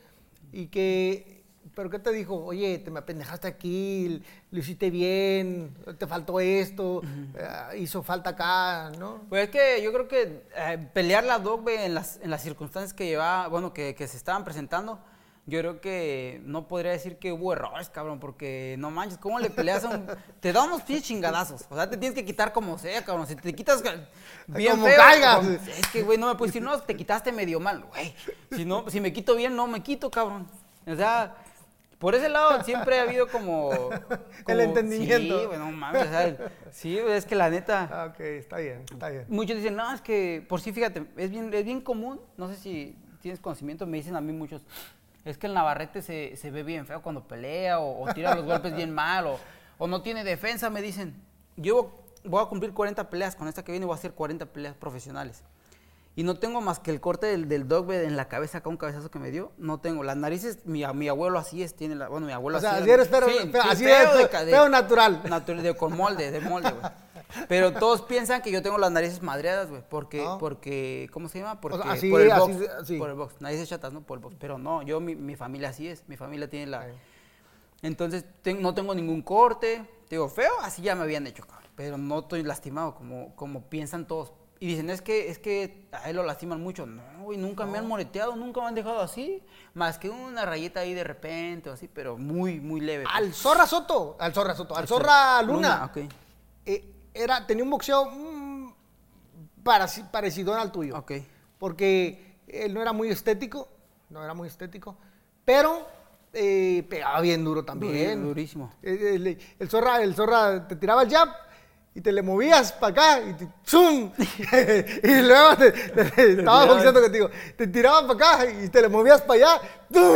y que, pero qué te dijo, oye, te me apendejaste aquí, lo hiciste bien, te faltó esto, eh, hizo falta acá, ¿no? Pues es que yo creo que eh, pelear la dogbe en las, en las circunstancias que llevaba, bueno, que, que se estaban presentando, yo creo que no podría decir que hubo errores, cabrón, porque no manches, ¿cómo le peleas a un... Te da unos pinches chingadazos, o sea, te tienes que quitar como sea, cabrón, si te quitas bien Como feo, caiga. como- es que, güey, no me puedes decir, no, te quitaste medio mal, güey, si, no, si me quito bien, no me quito, cabrón, o sea... Por ese lado siempre ha habido como... como- entendimiento. Sí, güey, no mames, o sea, sí, es que la neta... Ah, ok, está bien, está bien. Muchos dicen, no, es que, por sí, fíjate, es bien, es bien común, no sé si tienes conocimiento, me dicen a mí muchos, es que el Navarrete se, se ve bien feo cuando pelea o, o tira los golpes bien mal o, o no tiene defensa, me dicen. Yo voy a cumplir 40 peleas, con esta que viene voy a hacer 40 peleas profesionales. Y no tengo más que el corte del, del dog bed en la cabeza, acá un cabezazo que me dio. No tengo. Las narices, mi, mi abuelo así es, tiene la, bueno, mi abuelo O sea, así. así eres, Sí, sí, así de natural. natural, de, con molde, de molde, güey. Pero todos piensan que yo tengo las narices madreadas, güey, porque, No. porque, ¿cómo se llama? Porque, sea, así- por el así box, se- así. por el box, narices chatas, ¿no? Por el box, pero no, yo, mi, mi familia así es, mi familia tiene la... Entonces, ten- no tengo ningún corte, digo, feo, así ya me habían hecho, cabrón, pero no estoy lastimado como, como piensan todos. Y dicen, es que, es que a él lo lastiman mucho. No, güey, nunca me han moreteado, nunca me han dejado así, más que una rayita ahí de repente o así, pero muy, muy leve. pues. Al Zorra Soto, al Zorra Soto, al Zorra Luna. Luna, eh, era, tenía un boxeo mm, pareci- parecido al tuyo. Ok. Porque él no era muy estético, no era muy estético, pero eh, pegaba bien duro también. Duri- durísimo. El, el- el zorra, el zorra te tiraba el jab y te le movías para acá y te, ¡zum! y luego te, te- te- estaba boxeando contigo. Te tiraban para acá y te le movías para allá. ¡zum!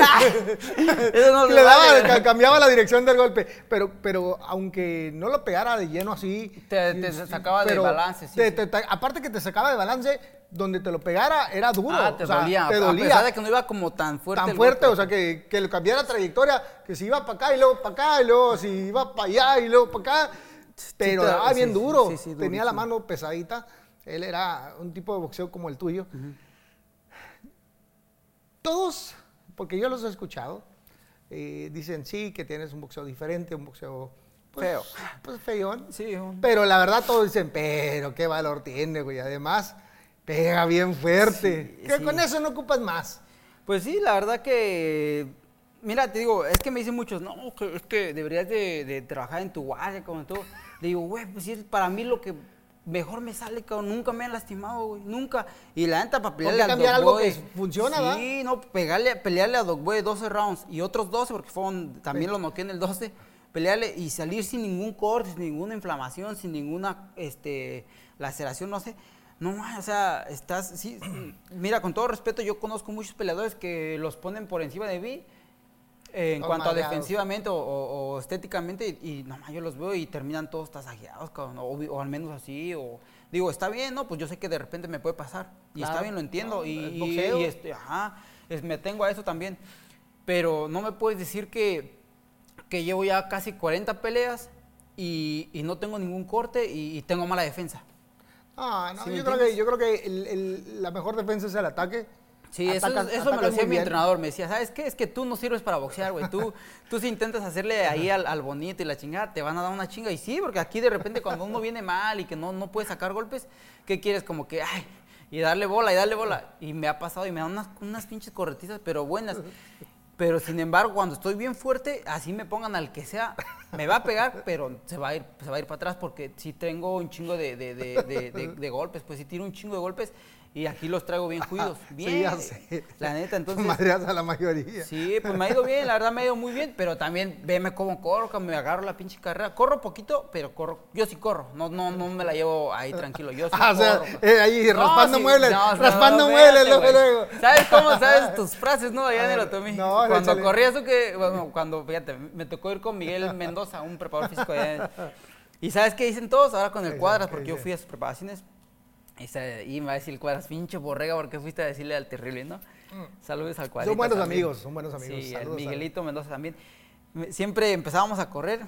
Eso no Y le daba, vale. ca- cambiaba la dirección del golpe. Pero, pero aunque no lo pegara de lleno así. Te- sí, sacaba de balance, sí, sí. te- te- aparte que te sacaba de balance, donde te lo pegara era duro. Ah, te o sea, dolía. Te dolía. A pesar de que no iba como tan fuerte. tan fuerte, o sea, que, que le cambiara trayectoria, que si iba para acá y luego para acá, y luego si iba para allá y luego para acá. Pero daba sí, bien duro. sí, sí, Tenía la mano pesadita. Él era un tipo de boxeo como el tuyo. Todos, porque yo los he escuchado, eh, dicen sí, que tienes un boxeo diferente, un boxeo pues, Feo. Pues feón. Un- Pero la verdad todos dicen, pero qué valor tiene, güey. Además, pega bien fuerte. Que con eso no ocupas más. Pues sí, la verdad que. Mira, te digo, es que me dicen muchos, no, que es que deberías de, de trabajar en tu guardia, como tú. Le digo, güey, pues sí, para mí lo que mejor me sale, cabrón. Nunca me han lastimado, güey, nunca. Y la neta, para pelearle al cambiar algo que funciona, ¿va? Sí, no, pegarle, pelearle a Dogboy 12 rounds y otros 12, porque fueron, también lo noqué en el 12. Pelearle y salir sin ningún corte, sin ninguna inflamación, sin ninguna este, laceración, no sé. No, o sea, estás, sí, mira, con todo respeto, yo conozco muchos peleadores que los ponen por encima de mí eh, en cuanto a defensivamente o, o- o estéticamente y, y no, ma, yo los veo y terminan todos tasajeados, cabrón, o, o al menos así, o digo, está bien, ¿no? Pues yo sé que de repente me puede pasar y Claro, está bien, lo entiendo no, y, boxeo. y este, ajá, es- me tengo a eso también, pero no me puedes decir que, que llevo ya casi 40 peleas y, no tengo ningún corte y, tengo mala defensa. Ah, no, ¿Sí me yo, creo que, yo creo que el- el- la mejor defensa es el ataque. Sí, eso, Atacas- eso me lo decía mi bien. entrenador. Me decía, ¿sabes qué? Es que tú no sirves para boxear, güey. Tú, tú si intentas hacerle ahí al, al bonito y la chingada, te van a dar una chinga. Y sí, porque aquí de repente cuando uno viene mal y que no, no puede sacar golpes, ¿qué quieres? Como que, ay, y darle bola y darle bola. Y me ha pasado y me dan unas, unas pinches corretizas, pero buenas. Pero sin embargo, cuando estoy bien fuerte, así me pongan al que sea, me va a pegar, pero se va a ir, se va a ir para atrás porque sí tengo un chingo de, de- de- de- golpes, pues sí tiro un chingo de golpes y aquí los traigo bien cuidos. Bien. Sí, ya sé. La neta, entonces. Madreas a la mayoría. Sí, pues me ha ido bien, la verdad me ha ido muy bien, pero también veme cómo corro, que me agarro la pinche carrera. Corro poquito, pero corro, yo sí corro, no, no, no me la llevo ahí tranquilo, yo sí Ah, o sea, eh, ahí raspando sí, muebles, no, no, raspando no, muebles, luego, luego. ¿Sabes cómo sabes tus frases, no? Allá en el Otomí. No, cuando échale. corrías tú que, bueno, cuando, fíjate, me tocó ir con Miguel Mendoza, un preparador físico allá. en- Y ¿sabes qué dicen todos? Ahora con el ¿Qué Cuadras, porque ¿Qué yo fui a sus preparaciones. Y, se- y me va a decir el Cuadras, pinche borrega, porque fuiste a decirle al terrible, ¿no? Saludos al Cuadras. Mm. Son buenos amigos, son buenos amigos. Sí, el Saludos a- Miguelito Mendoza también. Siempre empezábamos a correr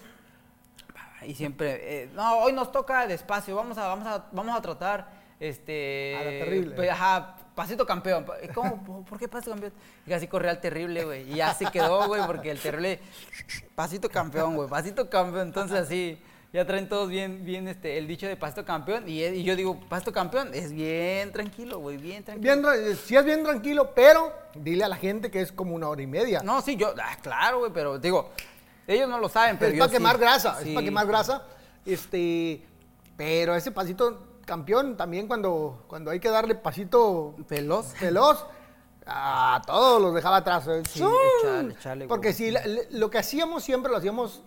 y siempre, eh, no, hoy nos toca despacio, vamos a, vamos a, vamos a tratar, este... A la terrible. pues, ajá, pasito campeón. ¿Cómo? ¿Por- ¿Por qué pasito campeón? Y así corría el terrible, güey. Y ya se quedó, güey, porque el terrible, pasito campeón, güey, pasito campeón. Entonces así, ya traen todos bien, bien, este, el dicho de pasito campeón. Y, y yo digo, pasito campeón, es bien tranquilo, güey, bien tranquilo. Bien, tra- sí es bien tranquilo, pero dile a la gente que es como una hora y media. No, sí, yo, ah, claro, güey, pero digo, ellos no lo saben, pero es yo para sí. quemar grasa, es para quemar grasa. Este, pero ese pasito campeón también cuando, cuando hay que darle pasito Veloz. veloz, a todos los dejaba atrás. ¿eh? Sí, Porque si lo que hacíamos siempre lo hacíamos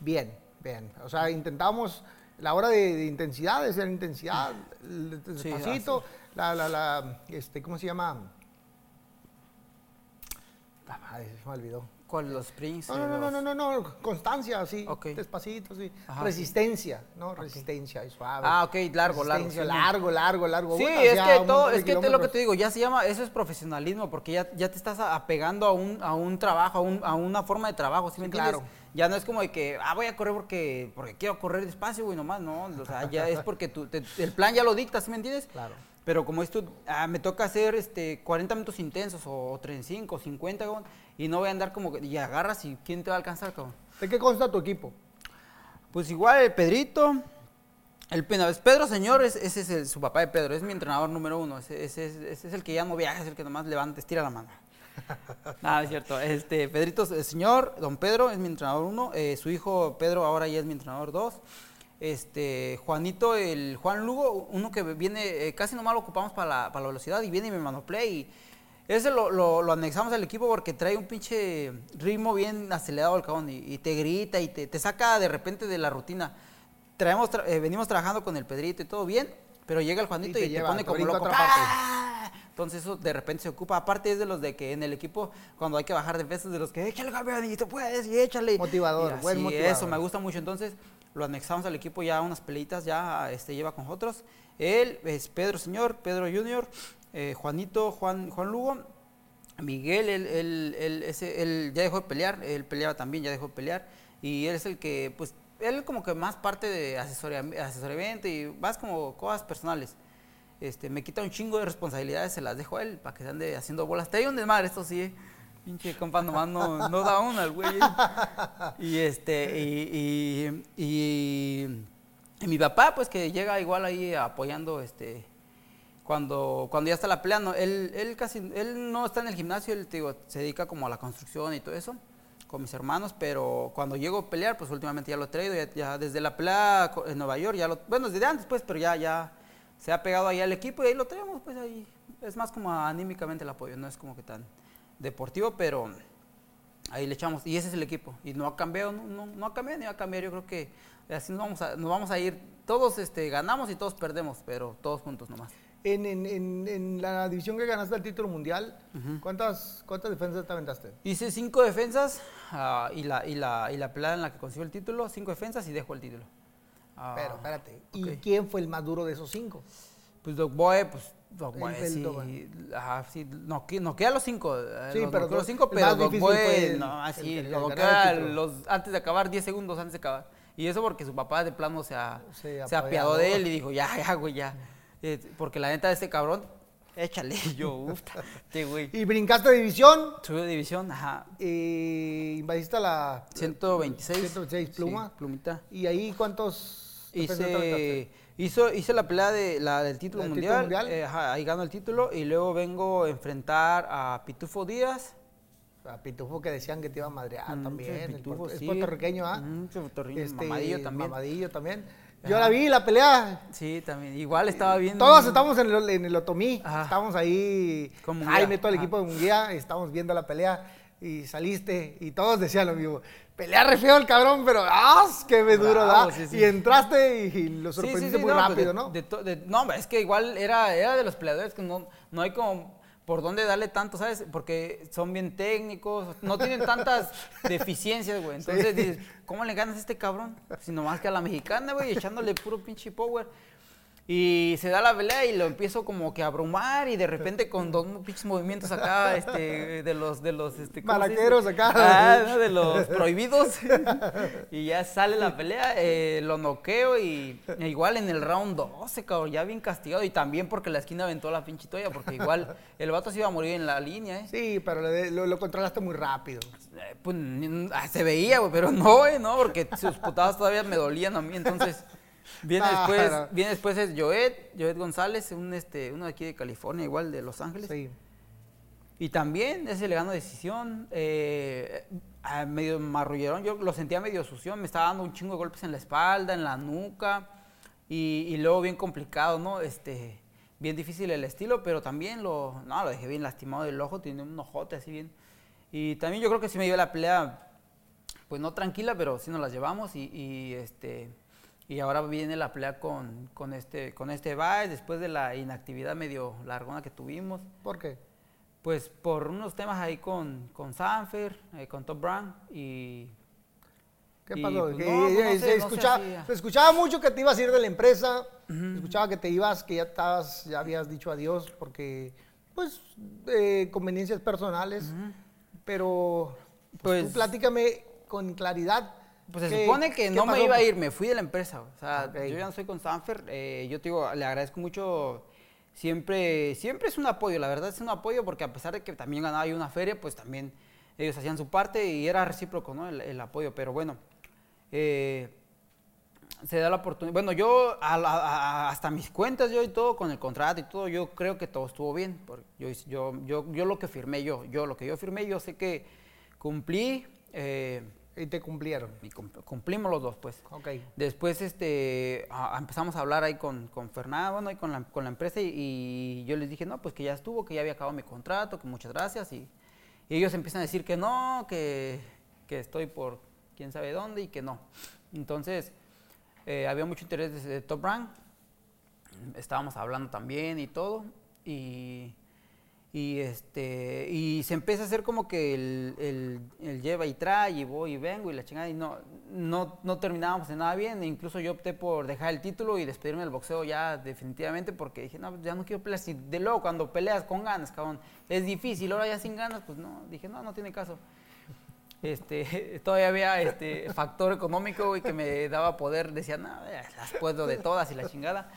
bien, bien. O sea, intentábamos la hora de, de intensidad, de ser intensidad, el Sí, despacito, la, la, la, este, ¿cómo se llama? Ah, madre, se me olvidó. ¿Cuál? Los Springs. No, no, no, no, no, no, no, constancia, así, Ok. despacito, sí. Ajá, Resistencia, ¿no? Resistencia, y suave. Ah, ok, largo, largo, sí. largo, largo, largo. Sí, es que todo, es que te- lo que te digo, ya se llama, eso es profesionalismo, porque ya, ya te estás apegando a un, a un trabajo, a, un- a una forma de trabajo, ¿sí me Sí, entiendes? claro. Ya no es como de que, ah, voy a correr porque, porque quiero correr despacio, güey, nomás, no, o sea, ya es porque tú, te- el plan ya lo dicta, ¿sí me entiendes? Claro. Pero como esto, ah, me toca hacer este 40 minutos intensos o 35, 50, cabrón, y no voy a andar como que, y agarras y quién te va a alcanzar, cabrón. ¿De qué consta tu equipo? Pues igual el Pedrito, el Pedro Señor, es- ese es el- su papá de Pedro, es mi entrenador número uno, ese, ese es- ese es el que ya no viaja, es el que nomás levanta, estira la mano. Nada, es cierto. Este, Pedrito el Señor, don Pedro es mi entrenador uno, eh, su hijo Pedro ahora ya es mi entrenador dos. Este, Juanito, el Juan Lugo, uno que viene, eh, casi nomás lo ocupamos para la, para la velocidad y viene y me manoplay y ese lo, lo, lo anexamos al equipo porque trae un pinche ritmo bien acelerado el cabrón y, y te grita y te, te saca de repente de la rutina. Traemos, tra- eh, venimos trabajando con el Pedrito y todo bien, pero llega el Juanito Y y te pone como loco. otra parte. ¡Ah! Entonces eso de repente se ocupa. Aparte es de los de que en el equipo, cuando hay que bajar de pesos, de los que échale campeón y tú puedes y échale. Motivador, Y buen motivador. Eso me gusta mucho. Entonces lo anexamos al equipo ya unas peleitas, ya este, lleva con nosotros. Él es Pedro Señor, Pedro Junior, eh, Juanito, Juan, Juan Lugo. Miguel, él, él, él, ese, él ya dejó de pelear, él peleaba también, ya dejó de pelear. Y él es el que, pues, él como que más parte de asesoramiento y más como cosas personales. Este, me quita un chingo de responsabilidades, se las dejo a él para que se ande haciendo bolas. Te un desmadre, esto sí, eh. Pinche compa nomás no, da una al güey. eh. Y este, y, y, mi papá, pues que llega igual ahí apoyando, este, cuando, cuando ya está la pelea, no, él, él casi, él no está en el gimnasio, él se dedica como a la construcción y todo eso, con mis hermanos, pero cuando llego a pelear, pues últimamente ya lo he traído, ya, desde la pelea en Nueva York, ya bueno, desde antes pues, pero ya, ya se ha pegado ahí al equipo y ahí lo traemos, pues ahí, es más como anímicamente el apoyo, no es como que tan deportivo, pero ahí le echamos, y ese es el equipo, y no ha cambiado, no, no, no ha cambiado ni va a cambiar, yo creo que así nos vamos a, nos vamos a ir, todos este, ganamos y todos perdemos, pero todos juntos nomás. En, en, en, en la división que ganaste el título mundial, ¿cuántas, ¿cuántas defensas te aventaste? Hice cinco defensas ah, y, la, y, la, y la pelea en la que consiguió el título, cinco defensas y dejo el título. Ah, Pero, espérate. ¿Y quién fue el más duro de esos cinco? Pues Doc Boy, pues Doc Boy, el sí, Doc ajá, sí, no, no queda los cinco, eh, Sí, los, pero los cinco, pero Doc Boy, el- no, así, el título. los, antes de acabar, 10 segundos antes de acabar. Y eso porque su papá de plano se, a- Se se apiadó de él y dijo, ya, ya, güey, ya. Eh, porque la neta de este cabrón, échale, Y yo, uff, güey. Y brincaste de división, Subió de división, ajá, eh, invadiste la... 126. 126 sí, pluma. plumita. ¿Y ahí cuántos? Hice, hizo, hice la pelea de, la, del título ¿La del mundial, título mundial? eh, ajá, ahí gano el título y luego vengo a enfrentar a Pitufo Díaz. A Pitufo que decían que te iba a madrear Mm, también. sí, el Pitufo, puerto- sí. Es puertorriqueño, ¿ah? Mm, Este, mamadillo también. Mamadillo también. Yo Ajá. la vi, la pelea. Sí, también. Igual estaba bien. Todos estamos en el, en el Otomí. Ajá. Estamos ahí. Jaime, todo el ajá. equipo de Munguía. Estamos viendo la pelea. Y saliste. Y todos decían lo mismo. Pelea re feo el cabrón, pero ¡ah! ¡Qué me duro Bravo, da! sí, sí. Y entraste y, y lo sorprendiste muy no, pues, rápido, de- ¿no? de to- de- no, es que igual era, era de los peleadores que no, no hay como por dónde darle tanto, ¿sabes? Porque son bien técnicos, no tienen tantas deficiencias, güey. Entonces dices, ¿cómo le ganas a este cabrón? Sino más que a la mexicana, güey, echándole puro pinche power. Y se da la pelea y lo empiezo como que a abrumar y de repente con dos pinches movimientos acá, este, de los, de los, este. Maraqueros acá. Ah, ¿no? de los prohibidos. y ya sale la pelea, eh, lo noqueo y e igual en el round 12, cabrón, ya bien castigado. Y también porque la esquina aventó la pinche toalla, porque igual el vato se iba a morir en la línea, ¿eh? Sí, pero lo, lo controlaste muy rápido. Eh, Pues, ah, se veía, güey, pero no, güey, no, porque sus putadas todavía me dolían a mí, entonces... Viene después, Claro. viene después es Joet, Joet González, un este, uno de aquí de California, igual de Los Ángeles. Sí. Y también ese le ganó decisión, eh, medio marrullerón, yo lo sentía medio sucio, me estaba dando un chingo de golpes en la espalda, en la nuca, y, y luego bien complicado, ¿no? Este, bien difícil el estilo, pero también lo, no, lo dejé bien lastimado del ojo, tiene un ojote así bien. Y también yo creo que sí me dio la pelea, pues no tranquila, pero sí nos las llevamos y, y, este... Y ahora viene la pelea con, con este con este Baez, después de la inactividad medio largona que tuvimos. ¿Por qué? Pues por unos temas ahí con, con Sanfer, eh, con Top Brand y... ¿Qué pasó? pues, Que, no, no sé, se, escuchaba, se mucho que te ibas a ir de la empresa, se escuchaba que te ibas, que ya estabas, ya habías dicho adiós porque, pues, eh, conveniencias personales, pero, pues, tú Pues- platícame con claridad. Pues se ¿qué- supone que no me iba a ir, me fui de la empresa. O sea, yo ya no soy con Sanfer. eh, yo te digo, le agradezco mucho. Siempre, siempre es un apoyo, la verdad es un apoyo porque a pesar de que también ganaba yo una feria, pues también ellos hacían su parte y era recíproco, ¿no? El, el apoyo. Pero bueno, eh, se da la oportunidad. Bueno, yo a a- a- hasta mis cuentas yo y todo con el contrato y todo, yo creo que todo estuvo bien. porque yo, yo, yo lo que firmé yo, yo lo que yo firmé, yo sé que cumplí. eh, Y te cumplieron. y cum- cumplimos los dos, pues. Ok. Después este, a- empezamos a hablar ahí con, con Fernando, bueno, y con la, con la empresa y, y yo les dije, no, pues que ya estuvo, que ya había acabado mi contrato, que muchas gracias. Y, y ellos empiezan a decir que no, que, que estoy por quién sabe dónde y que no. Entonces, eh, había mucho interés de, de Top Rank, estábamos hablando también y todo, y, y, este, y se empieza a hacer como que el, el- lleva y trae, y voy y vengo y la chingada, y no, no, no terminábamos de nada bien, e incluso yo opté por dejar el título y despedirme del boxeo ya definitivamente, porque dije, no, ya no quiero pelear, si de luego cuando peleas con ganas, cabrón, es difícil, ahora ya sin ganas, pues no, dije, no, no tiene caso. Este, todavía había este factor económico, güey, que me daba poder. Decía, no, ya las puedo de todas y la chingada.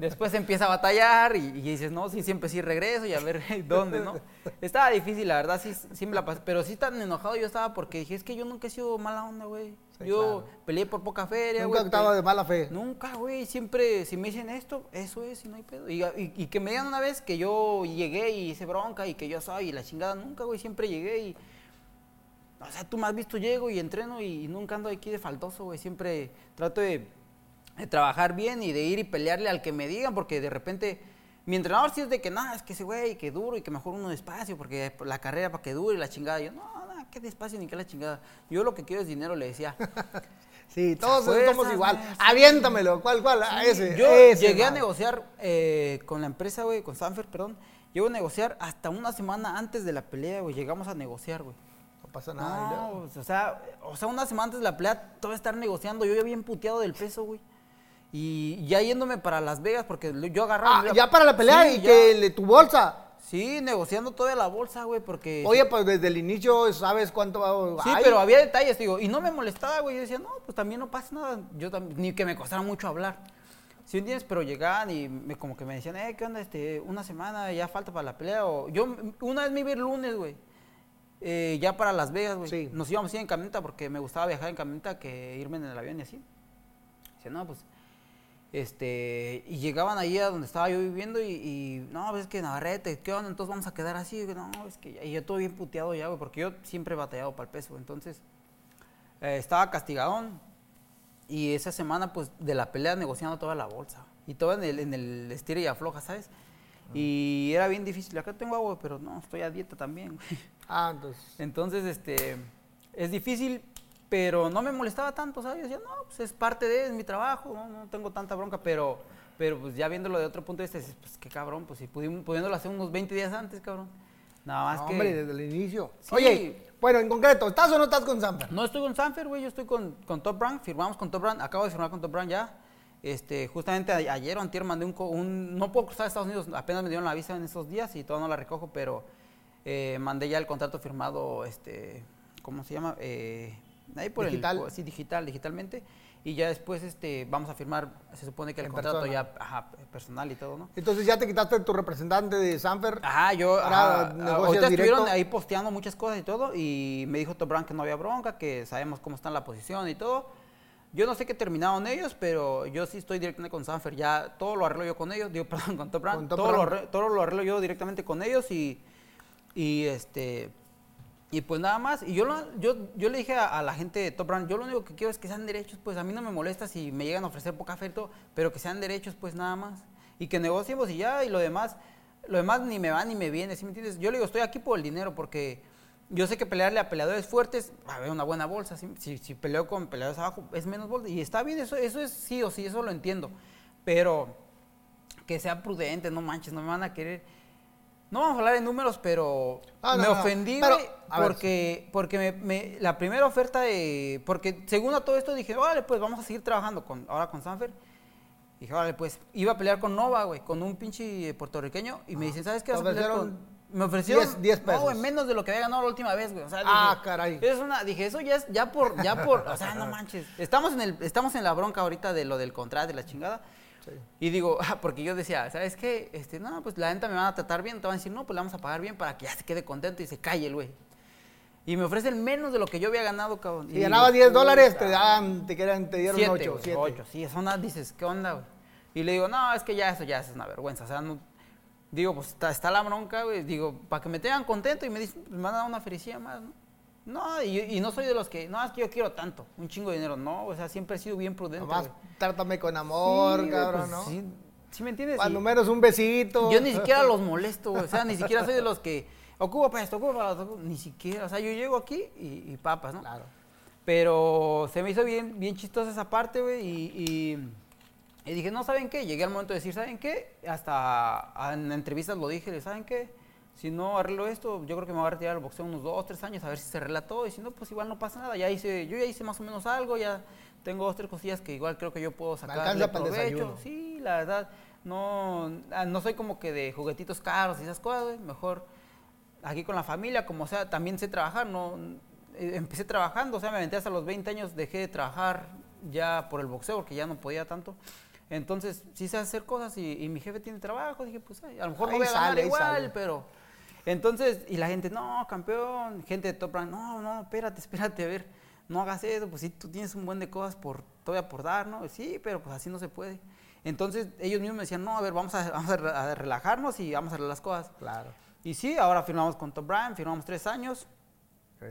Después empieza a batallar y, y dices, no, sí, siempre sí regreso y a ver dónde, ¿no? Estaba difícil, la verdad, sí, sí me la pasé. Pero sí tan enojado yo estaba porque dije, es que yo nunca he sido mala onda, güey. Sí, yo claro. peleé por poca feria, Nunca estaba de mala fe. Nunca, güey, siempre, si me dicen esto, eso es y no hay pedo. Y, y- y que me digan una vez que yo llegué y hice bronca y que yo soy y la chingada, nunca, güey, siempre llegué y... O sea, tú me has visto, llego y entreno y, nunca ando aquí de faltoso, güey. Siempre trato de, de trabajar bien y de ir y pelearle al que me digan, porque de repente mi entrenador sí es de que, nada, es que ese güey, que duro y que mejor uno despacio, porque la carrera para que dure y la chingada. Yo, no, no, que despacio ni que la chingada. Yo lo que quiero es dinero, le decía. Sí, todos somos igual. güey, sí. Aviéntamelo. ¿Cuál, cuál? Ah, ese. Yo ese, llegué a negociar eh, con la empresa, güey, con Sanfer, perdón. Llego a negociar hasta una semana antes de la pelea, güey. Llegamos a negociar, güey. No pasa nada. No, o sea, o sea, una semana antes de la pelea, todo estar negociando. Yo ya bien puteado del peso, güey. Y ya yéndome para Las Vegas, porque yo agarraba. Ah, ya para la pelea Sí, y ya. que le- tu bolsa. Sí, negociando toda la bolsa, güey, porque. Oye, pues desde el inicio sabes cuánto va Sí, hay. pero había detalles, digo, y no me molestaba, güey. Yo decía, no, pues también no pasa nada. Yo también, ni que me costara mucho hablar. ¿Sí entiendes? Pero llegaban y me, como que me decían, eh, ¿qué onda? Este, una semana ya falta para la pelea. O yo una vez me iba el lunes, güey. eh, ya para Las Vegas, güey. Sí. Nos íbamos a ir en camioneta porque me gustaba viajar en camioneta que irme en el avión y así. Dice, no, pues. Este, y llegaban ahí a donde estaba yo viviendo y, y, no, ves que Navarrete, ¿qué onda? Entonces vamos a quedar así. Y, no, es que y yo todo bien puteado ya, güey, porque yo siempre he batallado para el peso. Entonces, eh, estaba castigadón y esa semana, pues, de la pelea negociando toda la bolsa. Y todo en el, en el estira y afloja, ¿sabes? Y era bien difícil. Acá tengo agua, pero no, estoy a dieta también, güey. Ah, entonces. Entonces, este, es difícil, pero no me molestaba tanto, ¿sabes? Yo decía, no, pues es parte de, es mi trabajo, no, no tengo tanta bronca, pero, pero pues ya viéndolo de otro punto de vista, dices, pues qué cabrón, pues si pudimos, pudiéndolo hacer unos 20 días antes, cabrón. Nada más No, que... Hombre, desde el inicio. Sí. Oye, bueno, en concreto, ¿estás o no estás con Sanfer? No estoy con Sanfer, güey, yo estoy con, con Top Brand, firmamos con Top Brand, acabo de firmar con Top Brand ya. Este, justamente ayer o antier mandé un, no puedo cruzar a Estados Unidos, apenas me dieron la visa en estos días y todavía no la recojo, pero eh, mandé ya el contrato firmado, este, ¿cómo se llama? Eh, ahí por Digital. el, sí, digital, digitalmente, y ya después, este, vamos a firmar, se supone que el En contrato persona. ya, ajá, personal y todo, ¿no? Entonces ya te quitaste tu representante de Sanfer. Ajá, yo Ahora ajá, negocias ahorita estuvieron ahí posteando muchas cosas y todo y me dijo Top Brand que no había bronca, que sabemos cómo está la posición y todo. Yo no sé qué terminaron ellos, pero yo sí estoy directamente con Sanfer, ya todo lo arreglo yo con ellos, digo, perdón, con Top Brand, Con Top todo, Lo Brand. arreglo, todo lo arreglo yo directamente con ellos y, y este y pues nada más, y yo, lo- yo, yo le dije a, la gente de Top Brand, yo lo único que quiero es que sean derechos, pues a mí no me molesta si me llegan a ofrecer poca todo, pero que sean derechos, pues nada más. Y que negociemos y ya, y lo demás, lo demás ni me va ni me viene, ¿sí me entiendes? Yo le digo, estoy aquí por el dinero, porque yo sé que pelearle a peleadores fuertes, va a haber una buena bolsa, ¿sí? si, si peleo con peleadores abajo, es menos bolsa, y está bien, eso, eso es sí o sí, eso lo entiendo, pero que sea prudente, no manches, no me van a querer No vamos a hablar de números, pero Ah, no, me no, ofendí, pero, ver. porque, porque me, me- la primera oferta de... Porque según a todo esto dije, órale, pues vamos a seguir trabajando con, ahora con Sanfer. Dije, órale, pues iba a pelear con Nova, güey, con un pinche puertorriqueño. Y me dicen, ¿sabes qué? Te Vas a pelear ofrecieron con... Me ofrecieron 10 10 No, güey, pesos. menos de lo que había ganado la última vez, güey. O sea, Ah, dije, caray. Es una, dije, eso ya es, ya por, ya por, o sea, no manches. Estamos en el, estamos en la bronca ahorita de lo del contrato, de la chingada. Y digo, ah, porque yo decía, ¿sabes qué? Este, no, pues la neta me van a tratar bien, te van a decir, no, pues le vamos a pagar bien para que ya se quede contento y se calle el güey. Y me ofrecen menos de lo que yo había ganado, cabrón. Si Y ganabas 10 dólares, te daban, te, querían, te dieron Siete, 8. güey, ocho, sí, son unas, dices, ¿qué onda, güey? Y le digo, no, es que ya eso ya es una vergüenza, o sea, no, digo, pues está, está la bronca, güey, digo, para que me tengan contento y me dicen, pues, me van a dar una felicidad más, ¿no? No, y, y no soy de los que, no, es que yo quiero tanto, un chingo de dinero, no, o sea, siempre he sido bien prudente, Nomás trátame con amor, Sí, güey, cabrón, pues, ¿no? Sí, sí me entiendes? Cuando Y menos un besito. yo ni siquiera los molesto, güey, o sea, ni siquiera soy de los que, ocupo para esto, ocupo para lo otro, ni siquiera, o sea, yo llego aquí y, y papas, ¿no? Claro. Pero se me hizo bien, bien chistosa esa parte, güey, y, y, y dije, no, ¿saben qué? Llegué al momento de decir, ¿saben qué? Hasta en entrevistas lo dije, ¿saben qué? Si no arreglo esto, yo creo que me voy a retirar del boxeo unos dos, tres años, a ver si se arregla todo, y si no, pues igual no pasa nada, ya hice, yo ya hice más o menos algo, ya tengo dos, tres cosillas que igual creo que yo puedo sacar el desayuno. Sí, la verdad, no, ah, no soy como que de juguetitos caros y esas cosas, mejor aquí con la familia, como sea, también sé trabajar, no eh, empecé trabajando, o sea, me aventé hasta los 20 años, dejé de trabajar ya por el boxeo porque ya no podía tanto. Entonces, sí sé hacer cosas y, y mi jefe tiene trabajo, dije, pues ay, a lo mejor Ahí no voy a ganar sale, igual, pero entonces, y la gente, "No, campeón", gente de Top Rank, "No, no, espérate, espérate, a ver, no hagas eso, pues sí tú tienes un buen de cosas por todavía por dar, ¿no? Sí, pero pues así no se puede. Entonces, ellos mismos me decían, "No, a ver, vamos a, vamos a re- a relajarnos y vamos a hacer las cosas." Claro. Y sí, ahora firmamos con Top Brand, firmamos tres años.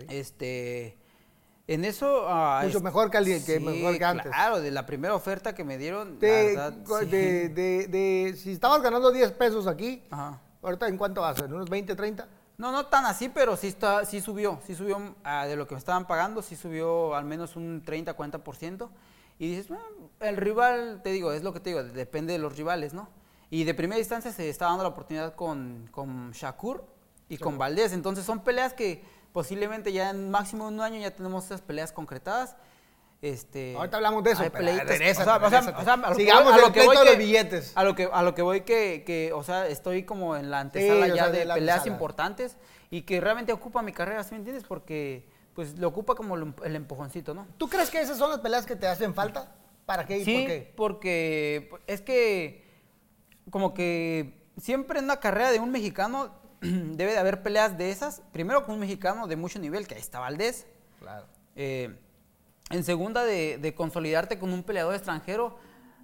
Este, en eso... ah, Mucho es- mejor que sí, mejor que antes. Claro, de la primera oferta que me dieron, la De, sí. de, de, de- si estabas ganando 10 pesos aquí, Ajá. Ahorita en cuánto vas, en unos 20, 30. No, no tan así, pero sí, está, sí subió, sí subió ah, de lo que me estaban pagando, sí subió al menos un 30, 40%. Y dices, "Bueno, el rival, te digo, es lo que te digo, depende de los rivales, ¿no? Y de primera instancia se está dando la oportunidad con, con Shakur y con Valdés. Entonces son peleas que posiblemente ya en máximo un año ya tenemos esas peleas concretadas. Este, Ahorita hablamos de eso, hay pero peleitas, regrésate, o sea, o sea, regrésate. o sea, a lo que Sigamos voy- a lo que voy de los que- billetes. A lo que, a lo que voy que, que, o sea, estoy como en la antesala Sí, ya de peleas antesala. importantes y que realmente ocupa mi carrera, ¿sí me entiendes? Porque pues lo ocupa como el, el empujoncito, ¿no? ¿Tú crees que esas son las peleas que te hacen falta? ¿Para qué y Sí, por qué? porque es que como que siempre en una carrera de un mexicano debe de haber peleas de esas. Primero con un mexicano de mucho nivel, que ahí está Valdés. Claro. Eh, en segunda, de, consolidarte con un peleador extranjero.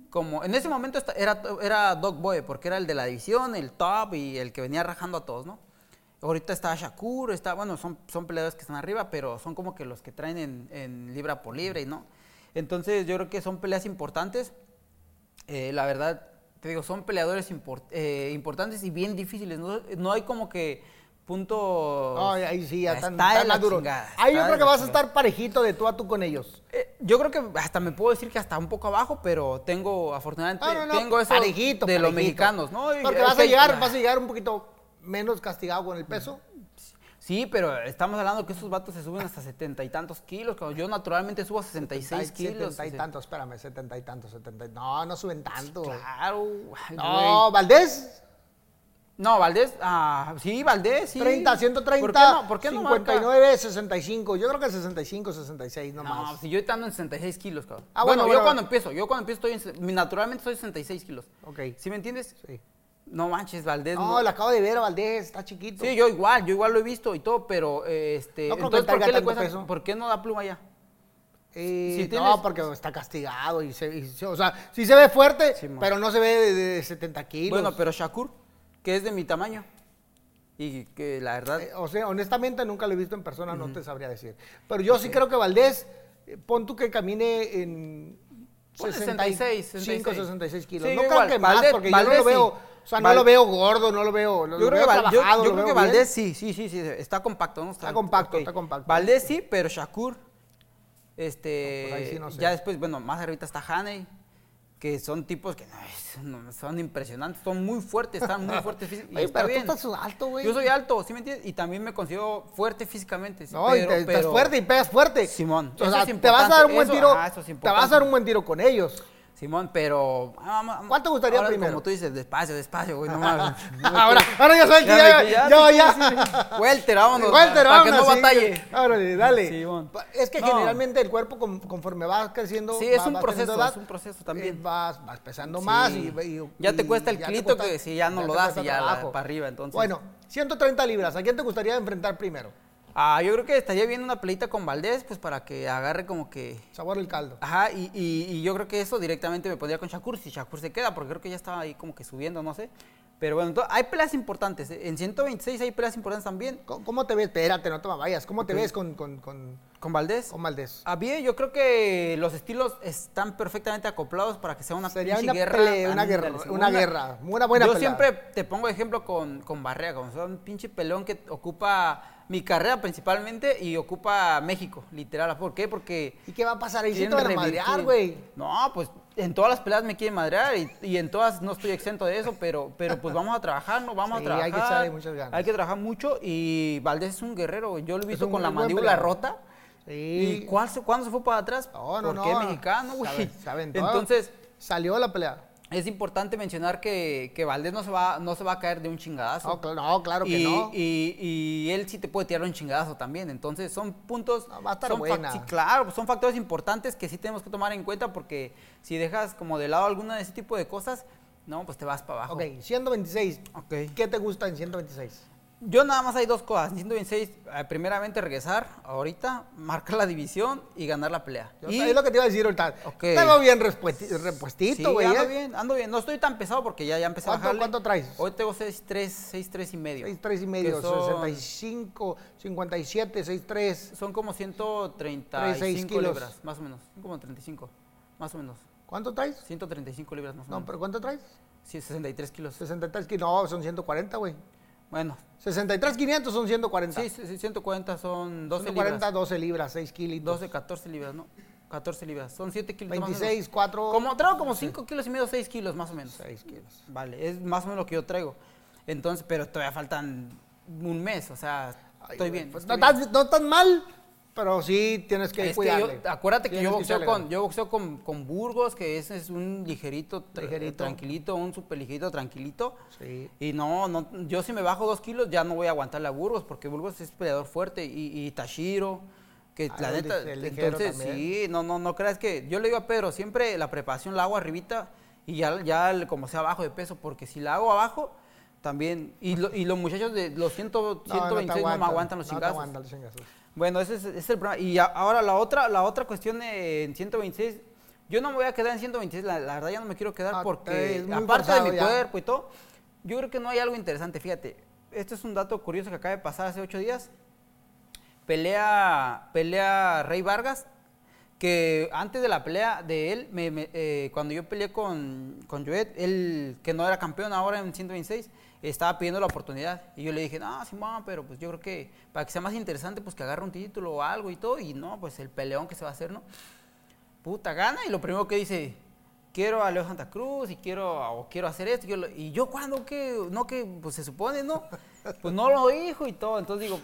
Como, en ese momento era, era Doc Boy, porque era el de la división, el top y el que venía rajando a todos, ¿no? Ahorita está Shakur, está, bueno, son, son peleadores que están arriba, pero son como que los que traen en, en libra por libra y no. Entonces yo creo que son peleas importantes. Eh, la verdad, te digo, son peleadores eh, importantes y bien difíciles. No, no hay como que punto... Ay, ahí sí, ya están, Está duros. chingada, Ahí yo creo que vas a estar parejito de tú a tú con ellos. Eh, yo creo que hasta me puedo decir que hasta un poco abajo, pero tengo, afortunadamente, No, no, no, tengo eso parejito, de los mexicanos, ¿no? Porque vas a llegar, vas a llegar un poquito menos castigado con el peso. Sí, pero estamos hablando que esos vatos se suben hasta setenta y tantos kilos. cabrón. Yo naturalmente subo a 66 kilos. Setenta y tantos, espérame, setenta y tantos, setenta y... No, no suben tanto. Claro. ay, No. Valdés, No, Valdés, ah, sí, Valdés, sí. 30, 130, ¿Por qué no, ¿Por qué no marca? 59, 65. Yo creo que 65, 66, no, No, si yo estando en 66 kilos, cabrón. Ah, bueno, bueno, yo bueno. cuando empiezo, yo cuando empiezo estoy en, naturalmente soy 66 kilos. Ok. ¿Sí me entiendes? Sí. No manches, Valdés. No, lo acabo de ver a Valdés, está chiquito. Sí, yo igual, yo igual lo he visto y todo, pero eh, este, No creo que entonces ¿por traiga qué le cuesta, peso. por qué no da pluma ya? Eh, Si No, tienes- porque está castigado y se, y se- o sea, sí se ve fuerte, Sí, pero no se ve de, de 70 kilos. Bueno, pero Shakur, que es de mi tamaño y que la verdad Eh, o sea, honestamente nunca lo he visto en persona, no te sabría decir. Pero yo sí creo que Valdés, eh, pon tú que camine en Ponle 65, 66, 66 kilos. Sí, no creo que más, Valdés- porque Valdés yo no lo veo, sí. o sea, no lo veo gordo, no lo veo, lo yo creo veo que, Val- yo- trabajado, yo lo creo veo que bien. Valdés sí, sí, sí, sí, está compacto, ¿no? Está compacto, está compacto. Valdés sí, pero Shakur, este, No, ahí sí no sé. ya después, bueno, más arriba está Haney, que son tipos que ay, no, son impresionantes, son muy fuertes, están muy fuertes físicamente. Oye, pero tú estás alto, güey. Yo soy alto, ¿sí me entiendes? Y también me considero fuerte físicamente. sí, No, y pero- te- estás pero- fuerte y pegas fuerte. Simón, O eso sea, es te vas a dar un buen importante, tiro. eso- ah, eso es te vas a dar un buen tiro con ellos. Simón, pero... ah, ma- ¿Cuál te gustaría ahora, primero? Como tú dices, despacio, despacio, güey, no mames. ahora, ahora ya saben que ya, ya, ya, sí, sí. Welter, vámonos. Welter, para que vámonos, no sí. batalle. Dale. Simón. Es que No. generalmente el cuerpo con- conforme va creciendo. Sí, es va- un va proceso, teniendo es un proceso también. eh, vas, vas pesando Sí. más y, y- Ya te cuesta el ya kilito cuesta- que si ya no lo das y ya para arriba, entonces. Bueno, 130 libras. ¿A quién te gustaría enfrentar primero? Ah, yo creo que estaría bien una peleita con Valdés, pues para que agarre como que... Sabor el caldo. Ajá, y, y- y yo creo que eso directamente me pondría con Shakur, si Shakur se queda, porque creo que ya estaba ahí como que subiendo, no sé. Pero bueno, entonces, hay peleas importantes. ¿eh? En 126 hay peleas importantes también. ¿Cómo, cómo te ves? Espérate, no te vayas. ¿Cómo te ves con, con, con, Con Valdés. con Valdés? A bien, yo creo que los estilos están perfectamente acoplados para que sea una Sería pinche una guerra. pelea, una ándale, guerra, una guerra, una buena Yo pelea. siempre te pongo ejemplo con, con Barrea, como sea un pinche peleón que ocupa mi carrera principalmente y ocupa México, literal. ¿Por qué? Porque ¿Y qué va a pasar ahí? Sí te van a madrear, güey. No, pues en todas las peleas me quieren madrear y, y en todas no estoy exento de eso, pero, pero pues vamos a trabajar, ¿no? Vamos Sí, a trabajar. hay que echarle muchas ganas. Hay que trabajar mucho y Valdés es un guerrero. Yo lo he visto con la mandíbula rota. Sí. ¿Y cuál se- cuándo se fue para atrás? No, no, ¿Por qué no. mexicano, güey? Saben-. Entonces, Salió la pelea. es importante mencionar que, que Valdés no se, va, no se va a caer de un chingadazo. No, cl- no, claro que y, no. Y, y él sí te puede tirar un chingadazo también. Entonces, son puntos. No, va a estar son buena. sí, claro, son factores importantes que sí tenemos que tomar en cuenta porque si dejas como de lado alguna de ese tipo de cosas, no, pues te vas para abajo. Ok, 126. Ok. ¿Qué te gusta en 126? Yo nada más hay dos cosas. En 126, eh, primeramente regresar ahorita, marcar la división y ganar la pelea. Yo- y, Es lo que te iba a decir ahorita. Ok. Te veo bien Sí, repuestito, güey. ando ¿eh? bien, ando bien. No estoy tan pesado porque ya, ya empecé a ¿Cuánto- bajarle. cuánto traes? Hoy tengo 6'3", 6'3 y medio. 6'3 y medio, son- 65, 57, 6'3. Son como 36 135 kilos. libras, más o menos. Son como 35, más o menos. ¿Cuánto traes? 135 libras más o No, menos. pero ¿cuánto traes? Sí, 63 kilos. 63 kilos. No, son 140, güey. Bueno, 63, 500 son 140. sí, sí, sí, 140 son 12 140, libras. 12 libras, 6 kilos. 12, 14 libras, ¿no? 14 libras. Son 7 kilos. más o menos. 26, 4. Como, traigo como 5 kilos y medio, 6 kilos más o menos. 6 kilos. Vale, es más o menos lo que yo traigo. Entonces, pero todavía faltan un mes, o sea, Ay, estoy bien. pues estoy no, bien. no tan mal, pero sí tienes que Es que yo- acuérdate que yo boxeo, con, yo boxeo con, con Burgos, que ese es un ligerito, tra- Ligerito. tranquilito, un super ligerito, tranquilito. Sí. Y no, no, yo si me bajo dos kilos ya no voy a aguantarle a Burgos, porque Burgos es peleador fuerte. Y, y Tashiro, que Ah, la neta, entonces también. sí, no, no, no creas que, yo le digo a Pedro, siempre la preparación la hago arribita y ya, ya como sea abajo de peso, porque si la hago abajo, también, y, lo- y los muchachos de los 100, No, no te 126 no, me aguantan los no te chingazos. aguantan los chingazos. Bueno, ese es, ese es el problema. Y a- ahora la otra, la otra cuestión en 126, yo no me voy a quedar en 126, la, la verdad ya no me quiero quedar Ah, porque es muy aparte de mi ya. cuerpo y todo, yo creo que no hay algo interesante, fíjate. Este es un dato curioso que acaba de pasar hace ocho días. Pelea, pelea Rey Vargas, que antes de la pelea de él, me- me- eh, cuando yo peleé con, con Joet, él, que no era campeón ahora en 126, estaba pidiendo la oportunidad. Y yo le dije, no, Simón, pero pues yo creo que para que sea más interesante, pues que agarre un título o algo y todo. Y no, pues el peleón que se va a hacer, ¿no? Puta, gana. Y lo primero que dice, quiero a Leo Santa Cruz y quiero, o quiero hacer esto. Y yo, y yo ¿cuándo? ¿Qué? No, que pues se supone, ¿no? Pues no lo dijo y todo. Entonces digo,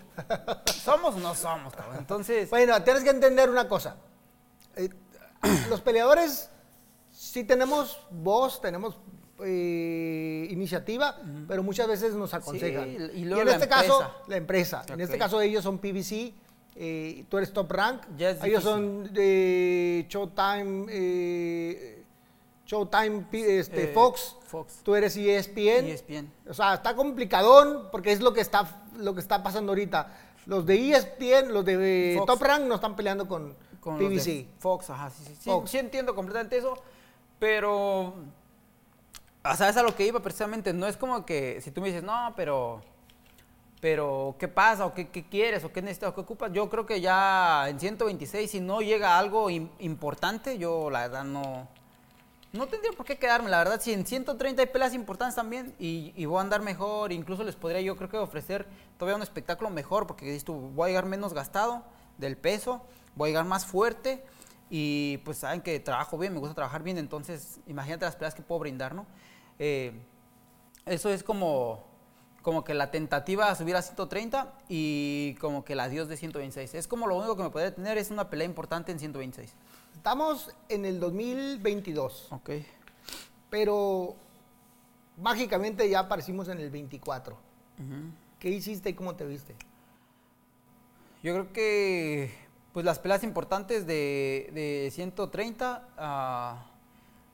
¿somos o no somos, cabrón? Entonces... Bueno, tienes que entender una cosa. Eh, los peleadores sí tenemos voz, tenemos eh, iniciativa, pero muchas veces nos aconsejan. y y, luego en este caso, la empresa. En este caso ellos son PBC, eh, tú eres Top Rank, ellos son Showtime, eh, Showtime este, Fox, Fox. tú eres ESPN. ESPN. O sea, está complicadón porque es lo que está, lo que está pasando ahorita. Los de ESPN, los de Fox. Top Rank no están peleando con, PBC. Fox, ajá, sí, sí, sí, Fox. sí entiendo completamente eso, pero, o sea, es a lo que iba precisamente, no es como que si tú me dices, no, pero, pero, ¿qué pasa? ¿O qué, qué quieres? ¿O qué necesitas? ¿O qué ocupas? Yo creo que ya en 126, si no llega algo im- importante, yo la verdad no, no tendría por qué quedarme, la verdad, si en 130 hay peleas importantes también y, y voy a andar mejor, incluso les podría yo creo que ofrecer todavía un espectáculo mejor, porque tú, voy a llegar menos gastado del peso, voy a llegar más fuerte Y pues saben que trabajo bien, me gusta trabajar bien, entonces imagínate las peleas que puedo brindar, ¿no? Eh, eso es como, como que la tentativa a subir a 130 y como que la adiós de 126. Es como lo único que me puede tener es una pelea importante en 126. Estamos en el 2022, Ok. pero mágicamente ya aparecimos en el 24. ¿Qué hiciste y cómo te viste? Yo creo que pues las peleas importantes de, de 130 ah,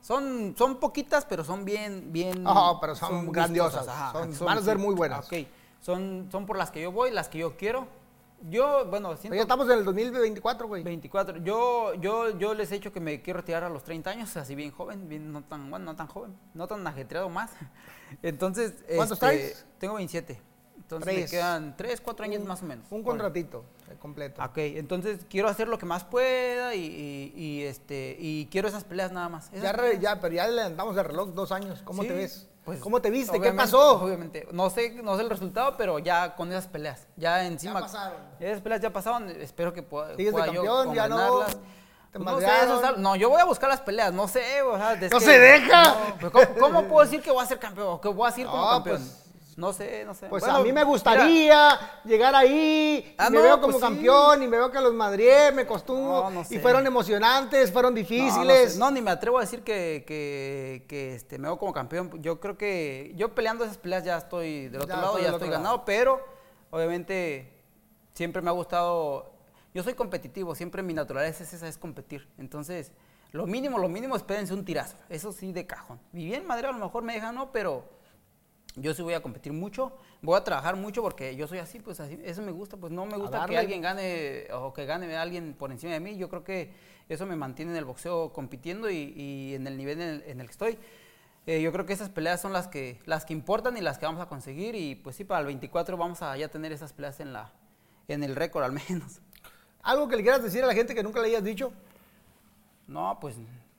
son, son poquitas, pero son bien, bien. Ajá, pero son grandiosas, vistosas, son- van a ser muy buenas. Ok, son, son por las que yo voy, las que yo quiero. Yo, bueno, siento ya estamos en el 2024, güey. 24. Yo, yo, yo les he dicho que me quiero retirar a los 30 años, así bien joven, bien, no tan, bueno, no tan joven, no tan ajetreado más. Entonces, ¿Cuántos este, traes? Tengo 27. Entonces me Tres. quedan 3, 4 años Un- más o menos. Un contratito eh, completo. Ok, entonces quiero hacer lo que más pueda y, y- y, este y quiero esas peleas nada más. Ya, re- ya, pero ya le andamos de reloj dos años. ¿Cómo Sí, te ves? pues, ¿Cómo te viste? ¿Qué pasó? Obviamente, no sé, no sé el resultado, pero ya con esas peleas, ya encima. pasaron. esas peleas ya pasaron, espero que pueda, Sigues de pueda yo campeón, ya no, ganarlas. Pues no sé, eso yo voy a buscar las peleas, no sé, o sea, es ¡No que- se deja! no, pues, ¿cómo, cómo puedo decir que voy a ser campeón o que voy a ser como campeón? pues- no sé, no sé. Pues Bueno, a mí me mira, gustaría llegar ahí, y Ah, me no, veo como pues sí. campeón y me veo que los madrié, me costó, No, no y fueron emocionantes, fueron difíciles. sé. No, ni me atrevo a decir que, que, que, este, me veo como campeón. Yo creo que yo peleando esas peleas ya estoy del otro Ya lado, ya estoy ganado, lado. pero obviamente siempre me ha gustado. Yo soy competitivo, siempre mi naturaleza es esa, es competir. Entonces, lo mínimo, lo mínimo, espérense un tirazo. Eso sí, de cajón. Y bien, madre, a lo mejor me dejan, no, pero yo sí voy a competir mucho, voy a trabajar mucho porque yo soy así, pues así, eso me gusta, pues no me gusta que alguien gane o que gane alguien por encima de mí, yo creo que eso me mantiene en el boxeo compitiendo y, y en el nivel en el, en el que estoy. Eh, yo creo que esas peleas son las que, las que importan y las que vamos a conseguir y pues sí, para el 24 vamos a ya tener esas peleas en, la, en el récord al menos. Algo que le quieras decir a la gente que nunca le hayas dicho. No, pues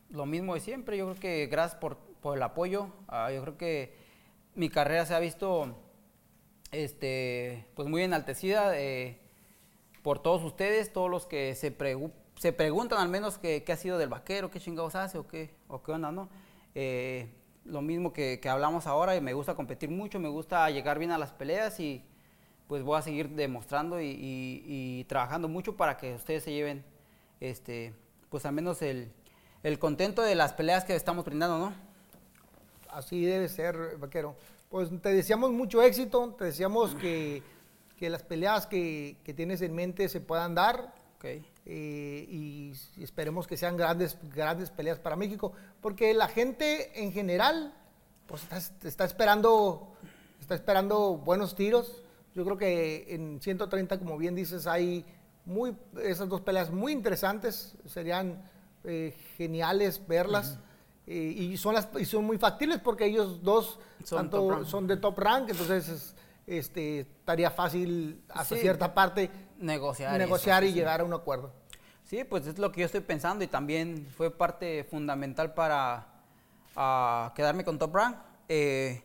lo mismo de siempre. Yo creo que gracias por, por el apoyo. Ah, yo creo que mi carrera se ha visto este, pues muy enaltecida eh, por todos ustedes, todos los que se, pregu- se preguntan al menos qué, ha sido del vaquero, qué chingados hace o qué, o qué onda, ¿no? Eh, lo mismo que, que hablamos ahora, y me gusta competir mucho, me gusta llegar bien a las peleas y pues voy a seguir demostrando y, y- y trabajando mucho para que ustedes se lleven, este, pues al menos el, el contento de las peleas que estamos brindando, ¿no? Así debe ser, vaquero. Pues te deseamos mucho éxito, te deseamos que, que las peleas que, que tienes en mente se puedan dar Ok. eh, y, esperemos que sean grandes, grandes peleas para México, porque la gente en general pues está, está esperando, está esperando buenos tiros. Yo creo que en 130, como bien dices, hay muy, esas dos peleas muy interesantes, serían eh, geniales verlas. Eh, y, son las, y son muy factibles porque ellos dos Son tanto top rank. son de top rank, entonces es- este, estaría fácil hasta Sí. cierta parte Negociar. negociar y sí. llegar a un acuerdo. Sí, pues es lo que yo estoy pensando y también fue parte fundamental para ah, quedarme con Top Rank. Eh,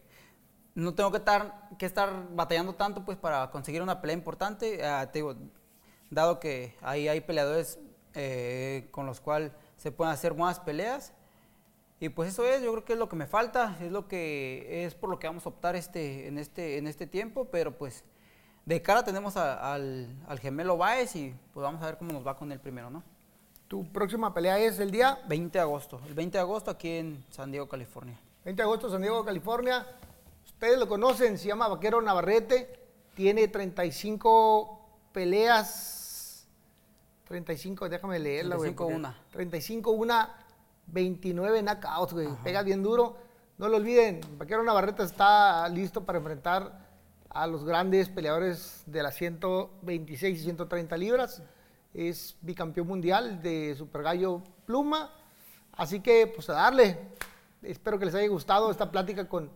no tengo que estar, que estar batallando tanto pues para conseguir una pelea importante. Ah, te digo, dado que ahí hay peleadores eh, con los cuales se pueden hacer buenas peleas. Y pues eso es, yo creo que es lo que me falta, es lo que es por lo que vamos a optar este, en, este, en este tiempo, pero pues de cara tenemos a- al, al gemelo Baez y pues vamos a ver cómo nos va con el primero, ¿no? Tu próxima pelea es el día 20 de agosto, el 20 de agosto aquí en San Diego, California. 20 de agosto, San Diego, California. Ustedes lo conocen, se llama Vaquero Navarrete. Tiene 35 peleas. 35, déjame leerla, güey. 35 porque- una. 35 una, 29 knockouts, güey. Pega bien duro. No lo olviden, Vaquero Navarrete está listo para enfrentar a los grandes peleadores de las 126 y 130 libras. Es bicampeón mundial de Super Gallo Pluma. Así que, pues a darle. Espero que les haya gustado esta plática con,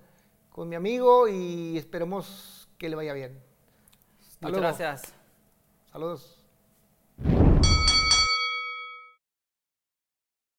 con mi amigo y esperemos que le vaya bien. Hasta Muchas luego. gracias. Saludos.